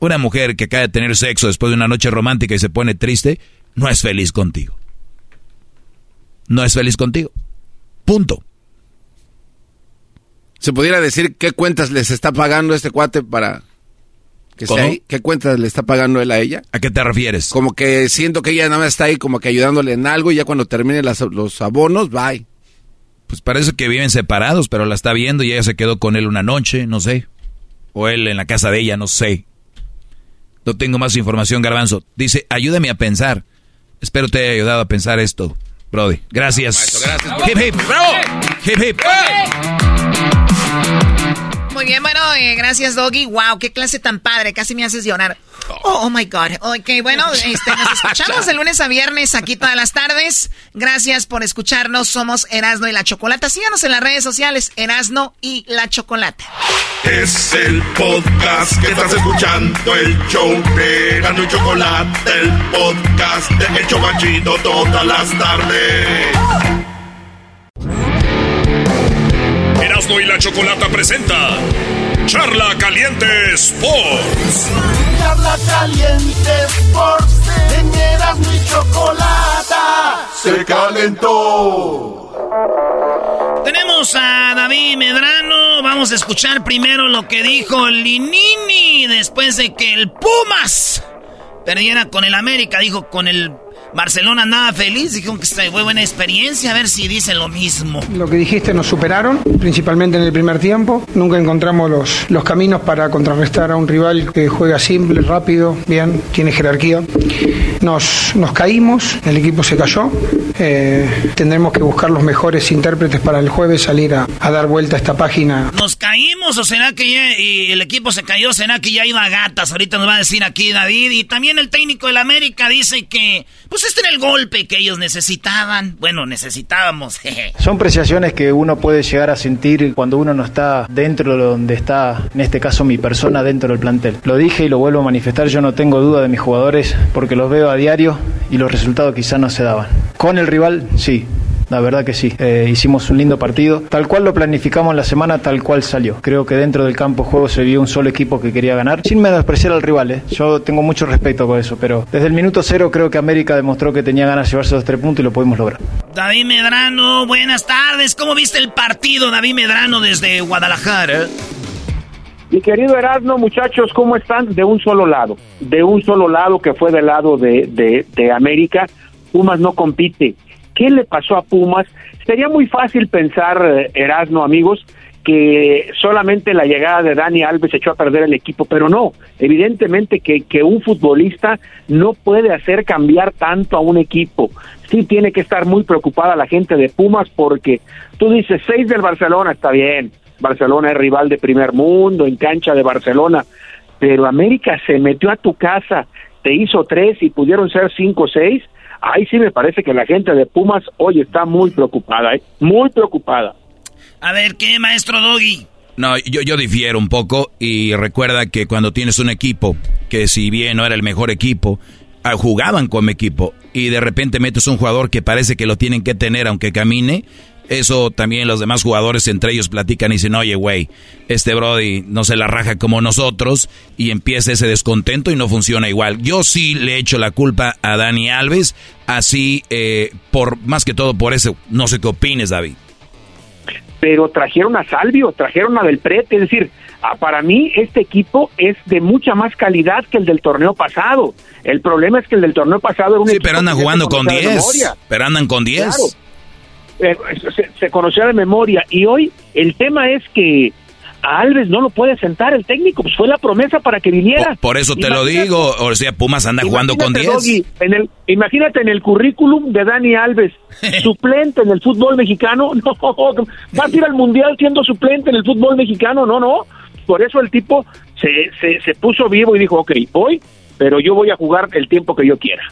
[SPEAKER 2] Una mujer que acaba de tener sexo después de una noche romántica y se pone triste, no es feliz contigo. No es feliz contigo. Punto.
[SPEAKER 8] ¿Se pudiera decir qué cuentas les está pagando este cuate para ¿Qué cuentas le está pagando él a ella?
[SPEAKER 2] ¿A qué te refieres?
[SPEAKER 8] Como que siento que ella nada más está ahí como que ayudándole en algo y ya cuando termine los abonos, bye.
[SPEAKER 2] Pues parece que viven separados, pero la está viendo y ella se quedó con él una noche, no sé. O él en la casa de ella, no sé. No tengo más información, Garbanzo. Dice, ayúdame a pensar. Espero te haya ayudado a pensar esto, Brody. Gracias. gracias. Hip, hip. ¡Bravo! Hip, hip.
[SPEAKER 10] Muy bien, bueno, eh, gracias, Doggy. Wow, qué clase tan padre. Casi me haces llorar. Oh, oh my God. Ok, bueno, este, nos escuchamos de lunes a viernes aquí todas las tardes. Gracias por escucharnos. Somos Erasno y la Chocolata. Síganos en las redes sociales, Erasno y la Chocolata.
[SPEAKER 7] Es el podcast que estás escuchando, el show de Erasno y Chocolate, el podcast de El Chocachito todas las tardes.
[SPEAKER 9] Erasmo y la Chocolata presenta Charla Caliente Sports.
[SPEAKER 7] Charla Caliente Sports. En Erasmo y Chocolata se calentó.
[SPEAKER 11] Tenemos a David Medrano. Vamos a escuchar primero lo que dijo Linini después de que el Pumas perdiera con el América. Dijo con el Barcelona nada feliz, dijeron que fue buena experiencia, a ver si dice lo mismo.
[SPEAKER 12] Lo que dijiste nos superaron, principalmente en el primer tiempo. Nunca encontramos los, los caminos para contrarrestar a un rival que juega simple, rápido, bien, tiene jerarquía. Nos, nos caímos, el equipo se cayó. Eh, tendremos que buscar los mejores intérpretes para el jueves salir a, dar vuelta a esta página.
[SPEAKER 11] Nos
[SPEAKER 2] caímos o será que ya, y el equipo se cayó? ¿Será que ya iba a gatas? Ahorita nos va a decir aquí David. Y también el técnico del América dice que, pues este era el golpe que ellos necesitaban. Bueno, necesitábamos.
[SPEAKER 13] Son preciaciones que uno puede llegar a sentir cuando uno no está dentro de donde está, en este caso mi persona, dentro del plantel. Lo dije y lo vuelvo a manifestar, yo no tengo duda de mis jugadores porque los veo a diario y los resultados quizás no se daban. Con el rival, sí, la verdad que sí, eh, hicimos un lindo partido. Tal cual lo planificamos la semana, tal cual salió. Creo que dentro del campo de juego se vio un solo equipo que quería ganar, sin menospreciar al rival. Eh. Yo tengo mucho respeto con eso, pero desde el minuto cero creo que América demostró que tenía ganas de llevarse los tres puntos y lo pudimos lograr.
[SPEAKER 2] David Medrano, buenas tardes. ¿Cómo viste el partido, David Medrano, desde Guadalajara?
[SPEAKER 14] Mi querido Erasmo, muchachos, ¿cómo están? De un solo lado, de un solo lado que fue del lado de, de, de América, Pumas no compite. ¿Qué le pasó a Pumas? Sería muy fácil pensar, eh, Erasmo, amigos, que solamente la llegada de Dani Alves echó a perder el equipo, pero no, evidentemente que, que un futbolista no puede hacer cambiar tanto a un equipo. Sí tiene que estar muy preocupada la gente de Pumas porque tú dices seis del Barcelona, está bien, Barcelona es rival de primer mundo, en cancha de Barcelona, pero América se metió a tu casa, te hizo tres y pudieron ser cinco o seis, ahí sí me parece que la gente de Pumas hoy está muy preocupada, ¿eh? muy preocupada.
[SPEAKER 2] A ver, ¿qué, maestro Doggy?
[SPEAKER 1] No, yo, yo difiero un poco y recuerda que cuando tienes un equipo que si bien no era el mejor equipo, ah, jugaban como equipo y de repente metes un jugador que parece que lo tienen que tener aunque camine, eso también los demás jugadores entre ellos platican y dicen, oye, güey, este Brody no se la raja como nosotros y empieza ese descontento y no funciona igual. Yo sí le echo la culpa a Dani Alves, así, eh, por más que todo por eso. No sé qué opines, David.
[SPEAKER 14] Pero trajeron a Salvio, trajeron a Del Prete, es decir, para mí este equipo es de mucha más calidad que el del torneo pasado. El problema es que el del torneo pasado era un
[SPEAKER 1] Sí, pero andan jugando con 10. Pero andan con 10.
[SPEAKER 14] Eh, se, conocía de memoria y hoy el tema es que a Alves no lo puede sentar el técnico, pues fue la promesa para que viniera.
[SPEAKER 1] Por, eso te lo digo, o sea, Pumas anda jugando con 10.
[SPEAKER 14] En el, imagínate en el currículum de Dani Alves, suplente en el fútbol mexicano, no, vas a ir al Mundial siendo suplente en el fútbol mexicano, no, no. Por eso el tipo se, se, se puso vivo y dijo, ok, voy, pero yo voy a jugar el tiempo que yo quiera.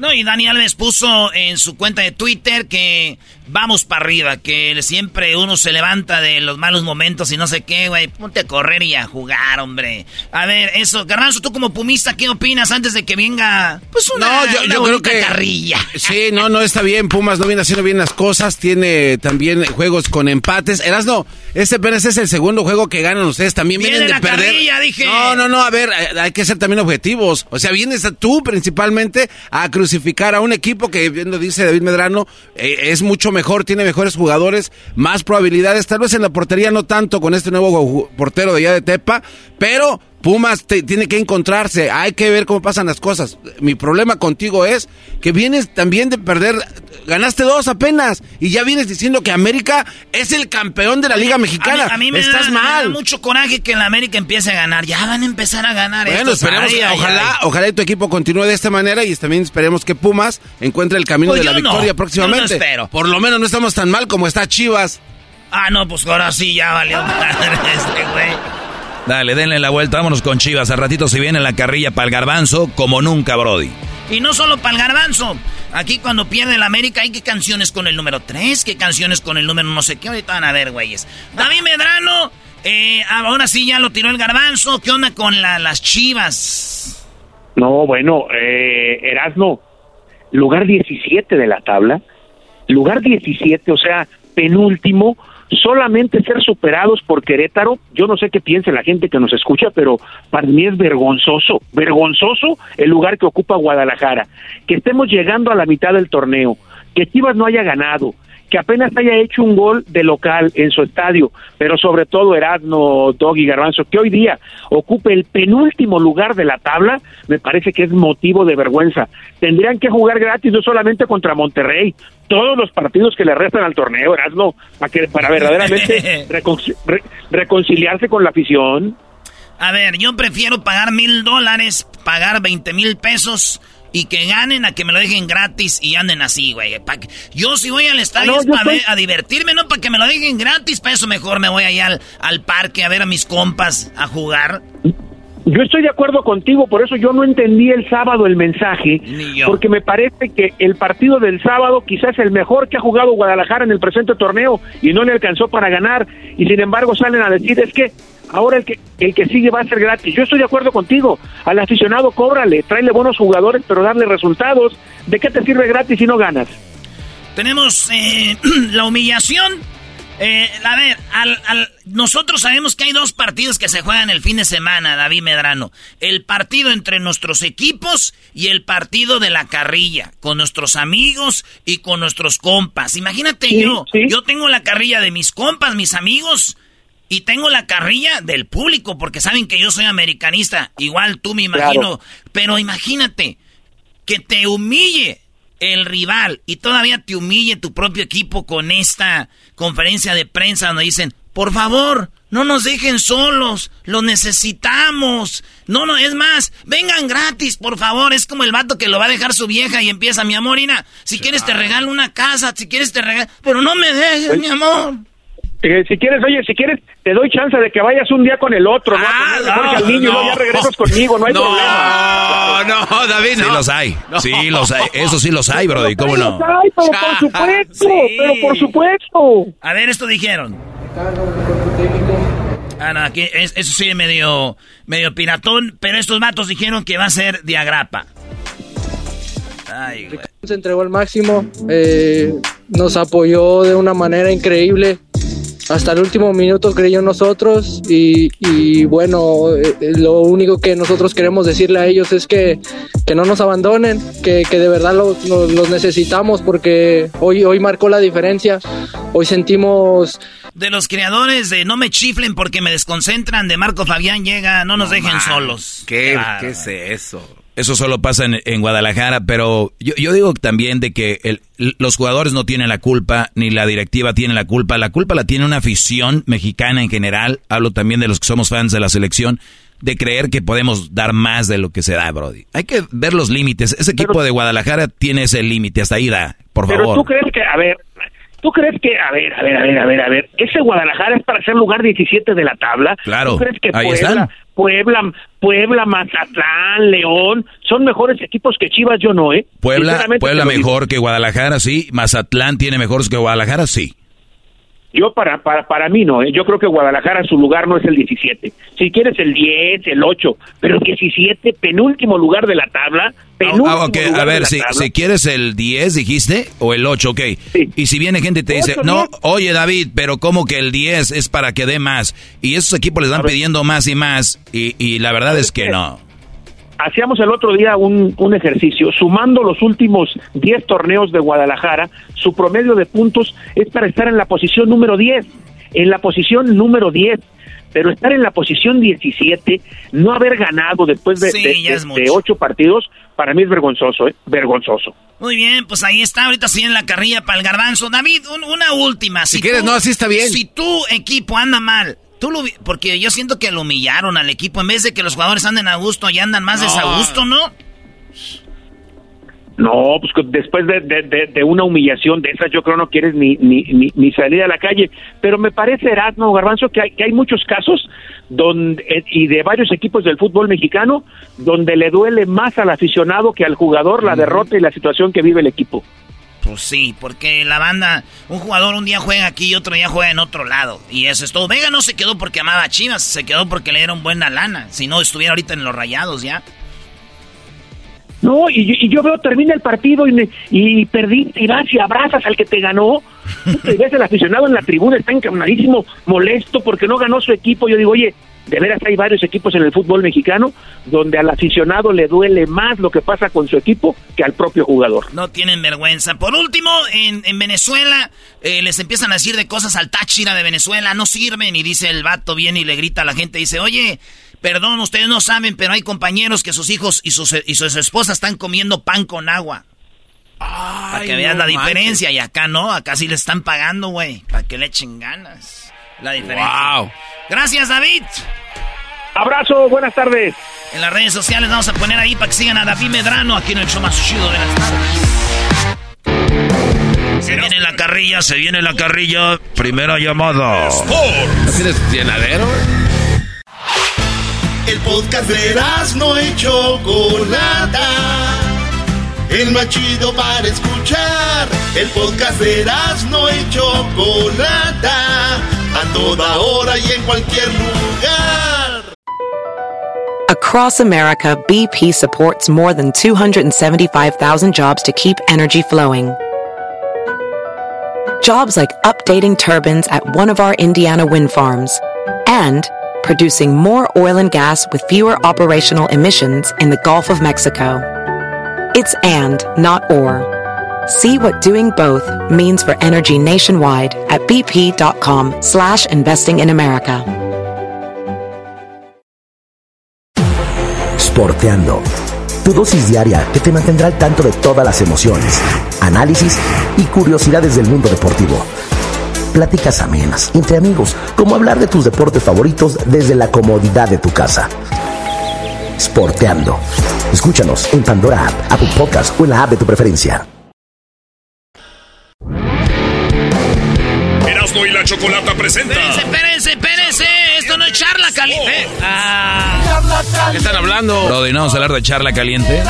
[SPEAKER 2] No, y Dani Alves puso en su cuenta de Twitter que vamos para arriba, que siempre uno se levanta de los malos momentos y no sé qué, güey. Ponte a correr y a jugar, hombre. A ver, eso, Garbanzo, tú como pumista, ¿qué opinas antes de que venga, pues una, no, yo, creo que, carrilla?
[SPEAKER 8] Sí, no, no está bien. Pumas no viene haciendo bien las cosas. Tiene también juegos con empates. Erasno, este apenas es el segundo juego que ganan ustedes. También vienen de perder.
[SPEAKER 2] Carrilla, dije.
[SPEAKER 8] No, no, no, a ver, eh, hay que ser también objetivos. O sea, vienes tú principalmente a crucificar a un equipo que, bien lo dice David Medrano, eh, es mucho mejor mejor, tiene mejores jugadores, más probabilidades, tal vez en la portería no tanto con este nuevo portero de allá de Tepa, pero Pumas tiene que encontrarse, hay que ver cómo pasan las cosas. Mi problema contigo es que vienes también de perder, ganaste dos apenas y ya vienes diciendo que América es el campeón de la Liga Mexicana.
[SPEAKER 2] A mí, me, Estás mal. mucho coraje que la América empiece a ganar. Ya van a empezar a ganar.
[SPEAKER 8] Bueno, esperemos, ojalá, ojalá tu equipo continúe de esta manera y también esperemos que Pumas encuentre el camino pues de la victoria próximamente. espero. Por lo menos no estamos tan mal como está Chivas.
[SPEAKER 2] Ah, no, pues ahora sí ya valió este güey.
[SPEAKER 1] Dale, denle la vuelta, vámonos con Chivas. Al ratito se viene la carrilla para el garbanzo, como nunca, Brody.
[SPEAKER 2] Y no solo para el garbanzo. Aquí cuando pierde el América hay que canciones con el número 3, que canciones con el número no sé qué. Ahorita van a ver, güeyes. David Medrano, eh, ahora sí ya lo tiró el garbanzo. ¿Qué onda con las Chivas?
[SPEAKER 14] No, bueno, eh, Erasmo, lugar 17 de la tabla. Lugar 17, o sea, penúltimo solamente ser superados por Querétaro, yo no sé qué piense la gente que nos escucha, pero para mí es vergonzoso, vergonzoso el lugar que ocupa Guadalajara, que estemos llegando a la mitad del torneo, que Chivas no haya ganado, que apenas haya hecho un gol de local en su estadio, pero sobre todo Erasmo, Doggy Garbanzo, que hoy día ocupe el penúltimo lugar de la tabla, me parece que es motivo de vergüenza. Tendrían que jugar gratis no solamente contra Monterrey, todos los partidos que le restan al torneo, Erasmo, para, que, para verdaderamente reconciliarse con la afición.
[SPEAKER 2] A ver, yo prefiero pagar mil dólares, pagar veinte mil pesos y que ganen a que me lo dejen gratis y anden así, güey. Yo si voy al estadio es para a divertirme, no para que me lo dejen gratis. Para eso mejor me voy allá al, al parque a ver a mis compas a jugar.
[SPEAKER 14] Yo estoy de acuerdo contigo, por eso yo no entendí el sábado el mensaje, porque me parece que el partido del sábado quizás es el mejor que ha jugado Guadalajara en el presente torneo y no le alcanzó para ganar y sin embargo salen a decir es que ahora el que el que sigue va a ser gratis. Yo estoy de acuerdo contigo, al aficionado cóbrale, tráele buenos jugadores, pero darle resultados. ¿De qué te sirve gratis si no ganas?
[SPEAKER 2] Tenemos eh, la humillación eh, a ver, al, nosotros sabemos que hay dos partidos que se juegan el fin de semana, David Medrano. El partido entre nuestros equipos y el partido de la carrilla, con nuestros amigos y con nuestros compas. Imagínate yo, yo tengo la carrilla de mis compas, mis amigos, y tengo la carrilla del público, porque saben que yo soy americanista, igual tú me imagino. Pero imagínate que te humille el rival y todavía te humille tu propio equipo con esta conferencia de prensa donde dicen, por favor, no nos dejen solos, lo necesitamos. No, no, es más, vengan gratis, por favor. Es como el vato que lo va a dejar su vieja y empieza, mi amor, Ina, si quieres te regalo una casa, si quieres te regalo, pero no me dejes, mi amor.
[SPEAKER 14] Eh, si quieres, oye, si quieres, te doy chance de que vayas un día con el otro, ¿no? Ah, no, al niño, no, ya regresas conmigo, no hay problema.
[SPEAKER 8] No, no, David, no.
[SPEAKER 1] Sí los hay, sí los hay, eso sí los hay, bro, ¿y cómo no?
[SPEAKER 14] Los hay, pero por supuesto, pero por supuesto.
[SPEAKER 2] A ver, esto dijeron. Ah, no, aquí, eso sí medio, medio piratón, pero estos matos dijeron que va a ser de agrapa.
[SPEAKER 15] Ay, Se entregó al máximo, eh, nos apoyó de una manera increíble hasta el último minuto creyó en nosotros y, bueno, eh, lo único que nosotros queremos decirle a ellos es que, que no nos abandonen, que, de verdad los, necesitamos porque hoy, hoy marcó la diferencia, hoy sentimos...
[SPEAKER 2] De los creadores de No me chiflen porque me desconcentran, de Marco Fabián llega, no nos dejen solos.
[SPEAKER 8] ¿Qué, ¿Qué es eso?
[SPEAKER 1] Eso solo pasa en, Guadalajara, pero yo, digo también de que los jugadores no tienen la culpa, ni la directiva tiene la culpa. La culpa la tiene una afición mexicana en general. Hablo también de los que somos fans de la selección, de creer que podemos dar más de lo que se da, Brody. Hay que ver los límites. Ese equipo de Guadalajara tiene ese límite, hasta ahí da, por favor.
[SPEAKER 14] Pero tú crees que, a ver, ¿Tú crees que, a ver, a ver, a ver, a ver, a ver, ese Guadalajara es para ser lugar 17 de la tabla?
[SPEAKER 1] Claro.
[SPEAKER 14] ¿Tú crees que
[SPEAKER 1] ahí
[SPEAKER 14] Puebla,
[SPEAKER 1] están.
[SPEAKER 14] Puebla, Puebla, Mazatlán, León, son mejores equipos que Chivas, yo no, ¿eh?
[SPEAKER 1] Puebla, Puebla mejor que Guadalajara, sí. Mazatlán tiene mejores que Guadalajara, sí.
[SPEAKER 14] Yo para, para, para mí no, ¿eh? yo creo que Guadalajara su lugar no es el 17. Si quieres el 10, el 8, pero el 17, penúltimo lugar de la tabla. Penúltimo ah,
[SPEAKER 1] A ver, si, si, quieres el 10, dijiste, o el 8, ok. Y si viene gente y te dice, no, oye David, pero como que el 10 es para que dé más. Y esos equipos les van pidiendo más y más, y, y la verdad es que no
[SPEAKER 14] hacíamos el otro día un, un, ejercicio, sumando los últimos 10 torneos de Guadalajara, su promedio de puntos es para estar en la posición número 10, en la posición número 10, pero estar en la posición 17, no haber ganado después de, de, 8 partidos, para mí es vergonzoso, ¿eh? vergonzoso.
[SPEAKER 2] Muy bien, pues ahí está, ahorita sí en la carrilla para el garbanzo. David, una última.
[SPEAKER 8] Si, quieres, no, así está bien.
[SPEAKER 2] Si tu equipo anda mal, Tú lo, porque yo siento que lo humillaron al equipo. En vez de que los jugadores anden a gusto y andan más desagusto, ¿no?
[SPEAKER 14] No, pues después de, una humillación de esas, yo creo no quieres ni, ni, ni, salir a la calle. Pero me parece, Erasmo Garbanzo, que hay, que hay muchos casos donde, eh, y de varios equipos del fútbol mexicano donde le duele más al aficionado que al jugador la derrota y la situación que vive el equipo.
[SPEAKER 2] Pues sí, porque la banda, un jugador un día juega aquí y otro día juega en otro lado. Y eso es todo. Vega no se quedó porque amaba a Chivas, se quedó porque le dieron buena lana. Si no, estuviera ahorita en los rayados ya.
[SPEAKER 14] No, y, yo veo, termina el partido y, y perdiste y vas y abrazas al que te ganó. y ves el aficionado en la tribuna, está encaminadísimo, molesto porque no ganó su equipo. Yo digo, oye, de veras hay varios equipos en el fútbol mexicano donde al aficionado le duele más lo que pasa con su equipo que al propio jugador.
[SPEAKER 2] No tienen vergüenza. Por último, en, Venezuela eh, les empiezan a decir de cosas al Táchira de Venezuela, no sirven y dice el vato viene y le grita a la gente, dice, oye, perdón, ustedes no saben, pero hay compañeros que sus hijos y sus, y sus esposas están comiendo pan con agua. para que vean la diferencia. Y acá no, acá sí le están pagando, güey. Para que le echen ganas. La diferencia. Wow. Gracias, David.
[SPEAKER 14] Abrazo, buenas tardes.
[SPEAKER 2] En las redes sociales vamos a poner ahí para que sigan a David Medrano aquí en el show más chido de las tardes. Se viene la carrilla, se viene la carrilla. Primera llamada.
[SPEAKER 8] ¿No tienes llenadero?
[SPEAKER 7] El podcast de no hecho Chocolata. El más chido para escuchar. El podcast de no hecho Chocolata. A toda hora y en cualquier lugar.
[SPEAKER 16] Across America, BP supports more than 275,000 jobs to keep energy flowing. Jobs like updating turbines at one of our Indiana wind farms and producing more oil and gas with fewer operational emissions in the Gulf of Mexico. It's and, not or. See what doing both means for energy nationwide at bp.com slash investing in America.
[SPEAKER 17] Sporteando. Tu dosis diaria que te mantendrá al tanto de todas las emociones, análisis y curiosidades del mundo deportivo pláticas amenas entre amigos, como hablar de tus deportes favoritos desde la comodidad de tu casa. Sporteando. Escúchanos en Pandora App, Apple Podcast o en la app de tu preferencia.
[SPEAKER 9] Erasmo y la Chocolata presenta.
[SPEAKER 2] Espérense, espérense, espérense. Esto no es charla caliente. Ah.
[SPEAKER 8] ¿Qué están hablando?
[SPEAKER 1] Brody, ¿no vamos a hablar de charla caliente?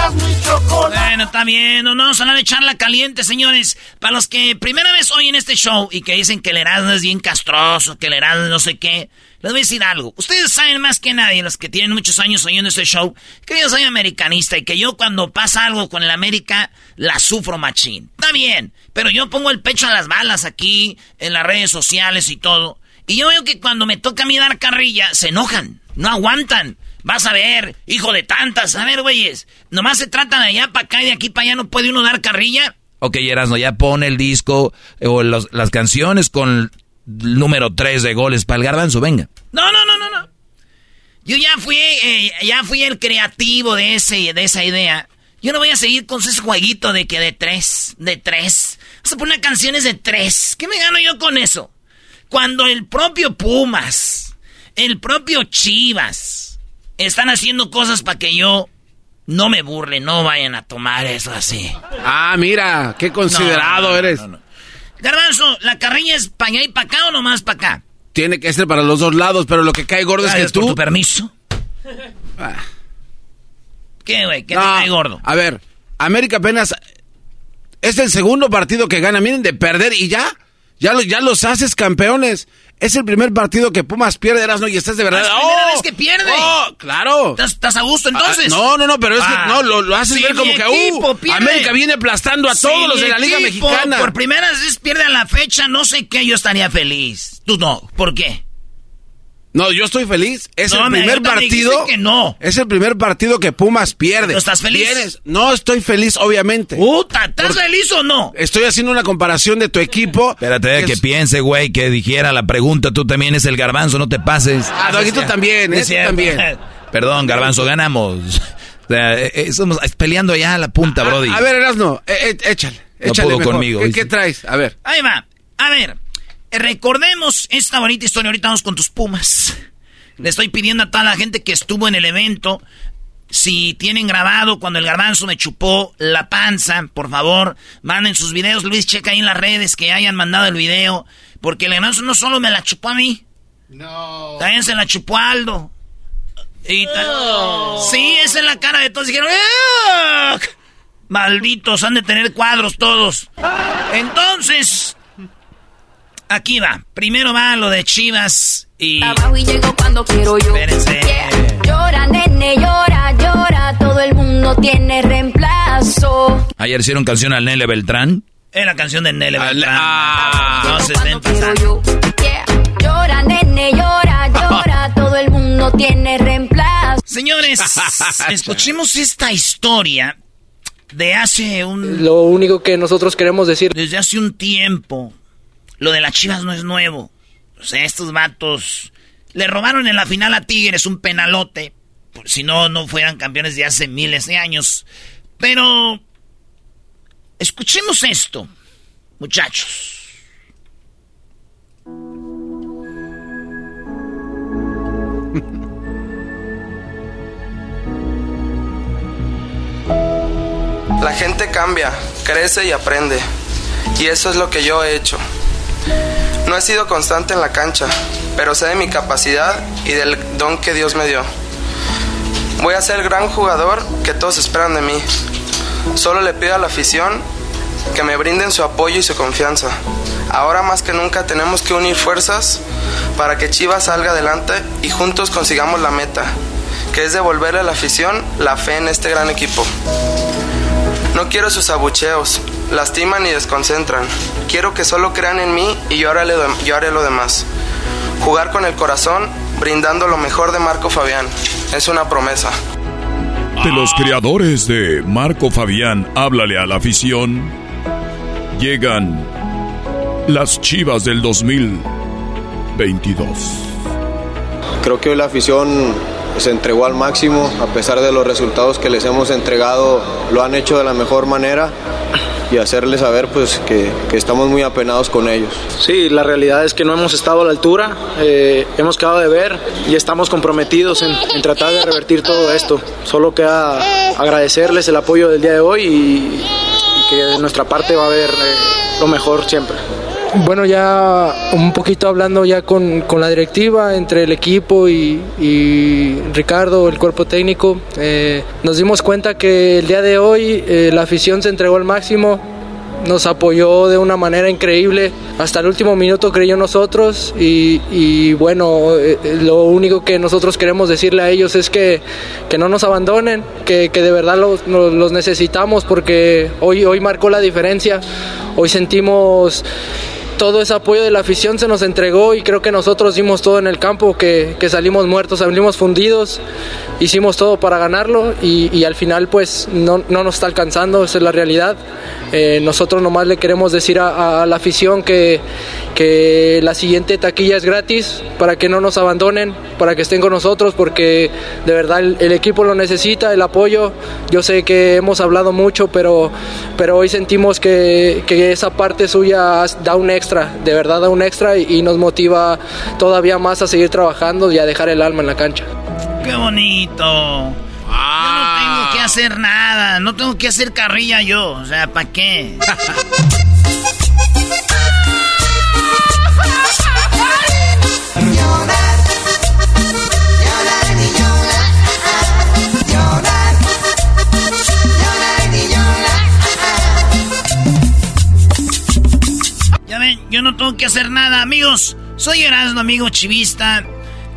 [SPEAKER 2] Bueno, está bien. No, no vamos a hablar de charla caliente, señores. Para los que primera vez oyen este show y que dicen que el Erasmo es bien castroso, que el Erasmo no sé qué, les voy a decir algo. Ustedes saben más que nadie, los que tienen muchos años oyendo este show, que yo soy americanista y que yo cuando pasa algo con el América, la sufro machín. Está bien, pero yo pongo el pecho a las balas aquí, en las redes sociales y todo. Y yo veo que cuando me toca a mí dar carrilla, se enojan, no aguantan. Vas a ver, hijo de tantas. A ver, güeyes, nomás se tratan de allá para acá y de aquí para allá no puede uno dar carrilla.
[SPEAKER 1] Ok, Erasmo, ya pone el disco eh, o los- las canciones con el número 3 de goles para el garbanzo, venga.
[SPEAKER 2] No, no, no, no, no. Yo ya fui, eh, ya fui el creativo de ese, de esa idea. Yo no voy a seguir con ese jueguito de que de tres, de tres. Vamos a poner canciones de tres. ¿Qué me gano yo con eso? Cuando el propio Pumas, el propio Chivas, están haciendo cosas para que yo no me burle, no vayan a tomar eso así.
[SPEAKER 8] Ah, mira, qué considerado
[SPEAKER 2] No, no, no,
[SPEAKER 8] eres.
[SPEAKER 2] Garbanzo, ¿la carrilla es para allá y para acá o nomás para acá?
[SPEAKER 8] Tiene que ser para los dos lados, pero lo que cae gordo es que
[SPEAKER 2] Gracias por
[SPEAKER 8] tú.
[SPEAKER 2] tu permiso. ¿Qué, güey? ¿Qué te cae gordo?
[SPEAKER 8] A ver, América apenas es el segundo partido que gana. Miren de perder y ya, ya, ya los haces campeones. Es el primer partido que Pumas pierde, Erasmo, y estás de verdad.
[SPEAKER 2] Es la primera
[SPEAKER 8] ¡Oh!
[SPEAKER 2] vez que pierde.
[SPEAKER 8] ¡Oh! claro.
[SPEAKER 2] ¿Estás, estás a gusto entonces?
[SPEAKER 8] Ah, no, no, no, pero es
[SPEAKER 2] Ah,
[SPEAKER 8] que no, lo, lo haces
[SPEAKER 2] si
[SPEAKER 8] ver como que uh, América viene aplastando a
[SPEAKER 2] si
[SPEAKER 8] todos los de la Liga Mexicana.
[SPEAKER 2] Por primera vez pierde a la fecha, no sé qué, yo estaría feliz. Tú no, ¿por qué?
[SPEAKER 8] No, yo estoy feliz. Es
[SPEAKER 2] No,
[SPEAKER 8] el
[SPEAKER 2] me-
[SPEAKER 8] primer partido.
[SPEAKER 2] que no.
[SPEAKER 8] Es el primer partido que Pumas pierde.
[SPEAKER 2] ¿No estás feliz?
[SPEAKER 8] Vienes- No estoy feliz, obviamente.
[SPEAKER 2] Puta, ¿estás feliz o no?
[SPEAKER 8] Estoy haciendo una comparación de tu equipo.
[SPEAKER 1] Espérate, que,
[SPEAKER 8] es-
[SPEAKER 1] piense, güey, que dijera la pregunta, tú también es el garbanzo, no te pases.
[SPEAKER 8] Ah, Doggy, tú también, ¿eh?
[SPEAKER 1] Es
[SPEAKER 8] Tú
[SPEAKER 1] cierto.
[SPEAKER 8] también.
[SPEAKER 1] Perdón, garbanzo, ganamos. O sea, eh, eh, estamos peleando ya a la punta, Brody.
[SPEAKER 8] A, ver, Erasno, eh, eh, échale.
[SPEAKER 1] No
[SPEAKER 8] échale
[SPEAKER 1] pudo
[SPEAKER 8] mejor.
[SPEAKER 1] conmigo,
[SPEAKER 8] ¿Qué, qué traes? A ver.
[SPEAKER 2] Ahí va. A ver, eh, recordemos esta bonita historia. Ahorita vamos con tus pumas. Le estoy pidiendo a toda la gente que estuvo en el evento. Si tienen grabado cuando el garbanzo me chupó la panza, por favor, manden sus videos. Luis, checa ahí en las redes que hayan mandado el video. Porque el garbanzo no solo me la chupó a mí. No. También se la chupó a Aldo. Y Sí, esa es la cara de todos. Dijeron, "Ugh". Malditos, han de tener cuadros todos. Entonces, aquí va. Primero va lo de Chivas y...
[SPEAKER 18] Abajo y llego cuando quiero yo.
[SPEAKER 2] Espérense.
[SPEAKER 18] Llora, nene, llora, llora. Todo el mundo tiene reemplazo.
[SPEAKER 1] Ayer hicieron canción al Nele Beltrán.
[SPEAKER 2] Es la canción de Nele Beltrán.
[SPEAKER 8] Ah.
[SPEAKER 2] No se estén pasando.
[SPEAKER 18] Yeah. Llora, nene, llora, llora. Todo el mundo tiene reemplazo.
[SPEAKER 2] Señores, escuchemos esta historia de hace un...
[SPEAKER 15] Lo único que nosotros queremos decir.
[SPEAKER 2] Desde hace un tiempo. Lo de las Chivas no es nuevo. Estos vatos le robaron en la final a Tigres un penalote. Si no, no fueran campeones de hace miles de años. Pero escuchemos esto, muchachos.
[SPEAKER 19] La gente cambia, crece y aprende. Y eso es lo que yo he hecho. No he sido constante en la cancha, pero sé de mi capacidad y del don que Dios me dio. Voy a ser el gran jugador que todos esperan de mí. Solo le pido a la afición que me brinden su apoyo y su confianza. Ahora más que nunca tenemos que unir fuerzas para que Chivas salga adelante y juntos consigamos la meta, que es devolverle a la afición la fe en este gran equipo. No quiero sus abucheos, lastiman y desconcentran. Quiero que solo crean en mí y yo haré, lo- yo haré lo demás. Jugar con el corazón, brindando lo mejor de Marco Fabián. Es una promesa.
[SPEAKER 9] De los creadores de Marco Fabián, háblale a la afición. Llegan las chivas del 2022.
[SPEAKER 20] Creo que hoy la afición se entregó al máximo, a pesar de los resultados que les hemos entregado, lo han hecho de la mejor manera y hacerles saber pues que, que estamos muy apenados con ellos.
[SPEAKER 15] Sí, la realidad es que no hemos estado a la altura, eh, hemos quedado de ver y estamos comprometidos en, tratar de revertir todo esto. Solo queda agradecerles el apoyo del día de hoy y, y que de nuestra parte va a haber eh, lo mejor siempre.
[SPEAKER 21] Bueno, ya un poquito hablando ya con, con la directiva, entre el equipo y, Ricardo, el cuerpo técnico, eh, nos dimos cuenta que el día de hoy eh, la afición se entregó al máximo, nos apoyó de una manera increíble, hasta el último minuto creyó nosotros y, bueno, eh, lo único que nosotros queremos decirle a ellos es que, que no nos abandonen, que, que de verdad los- los necesitamos porque hoy, hoy marcó la diferencia, hoy sentimos todo ese apoyo de la afición se nos entregó y creo que nosotros dimos todo en el campo, que, que salimos muertos, salimos fundidos, hicimos todo para ganarlo y, y al final pues no, no nos está alcanzando, esa es la realidad. Eh, nosotros nomás le queremos decir a, a la afición que, que la siguiente taquilla es gratis para que no nos abandonen, para que estén con nosotros, porque de verdad el, el equipo lo necesita, el apoyo. Yo sé que hemos hablado mucho, pero, pero hoy sentimos que, que esa parte suya da un extra, de verdad da un extra y, y nos motiva todavía más a seguir trabajando y a dejar el alma en la cancha.
[SPEAKER 2] ¡Qué bonito! Yo no tengo que hacer nada, no tengo que hacer carrilla yo, o sea, ¿para qué? yo no tengo que hacer nada, amigos. Soy Erasmo, amigo chivista,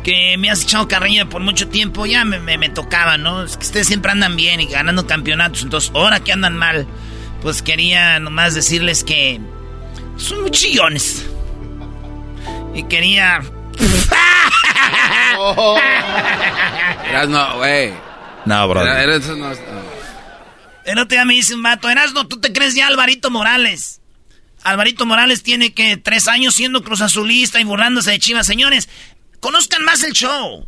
[SPEAKER 2] que me has echado carrilla por mucho tiempo. Ya me, me- me tocaba, ¿no? Es que ustedes siempre andan bien y ganando campeonatos. Entonces, ahora que andan mal, pues quería nomás decirles que son muy chillones. Y quería...
[SPEAKER 8] Eras no, güey.
[SPEAKER 1] No, bro.
[SPEAKER 8] Era- era- eso no
[SPEAKER 2] El otro día me dice un vato, Erasmo, ¿tú te crees ya Alvarito Morales? Alvarito Morales tiene que tres años siendo Cruz Azulista y burlándose de Chivas. Señores, conozcan más el show.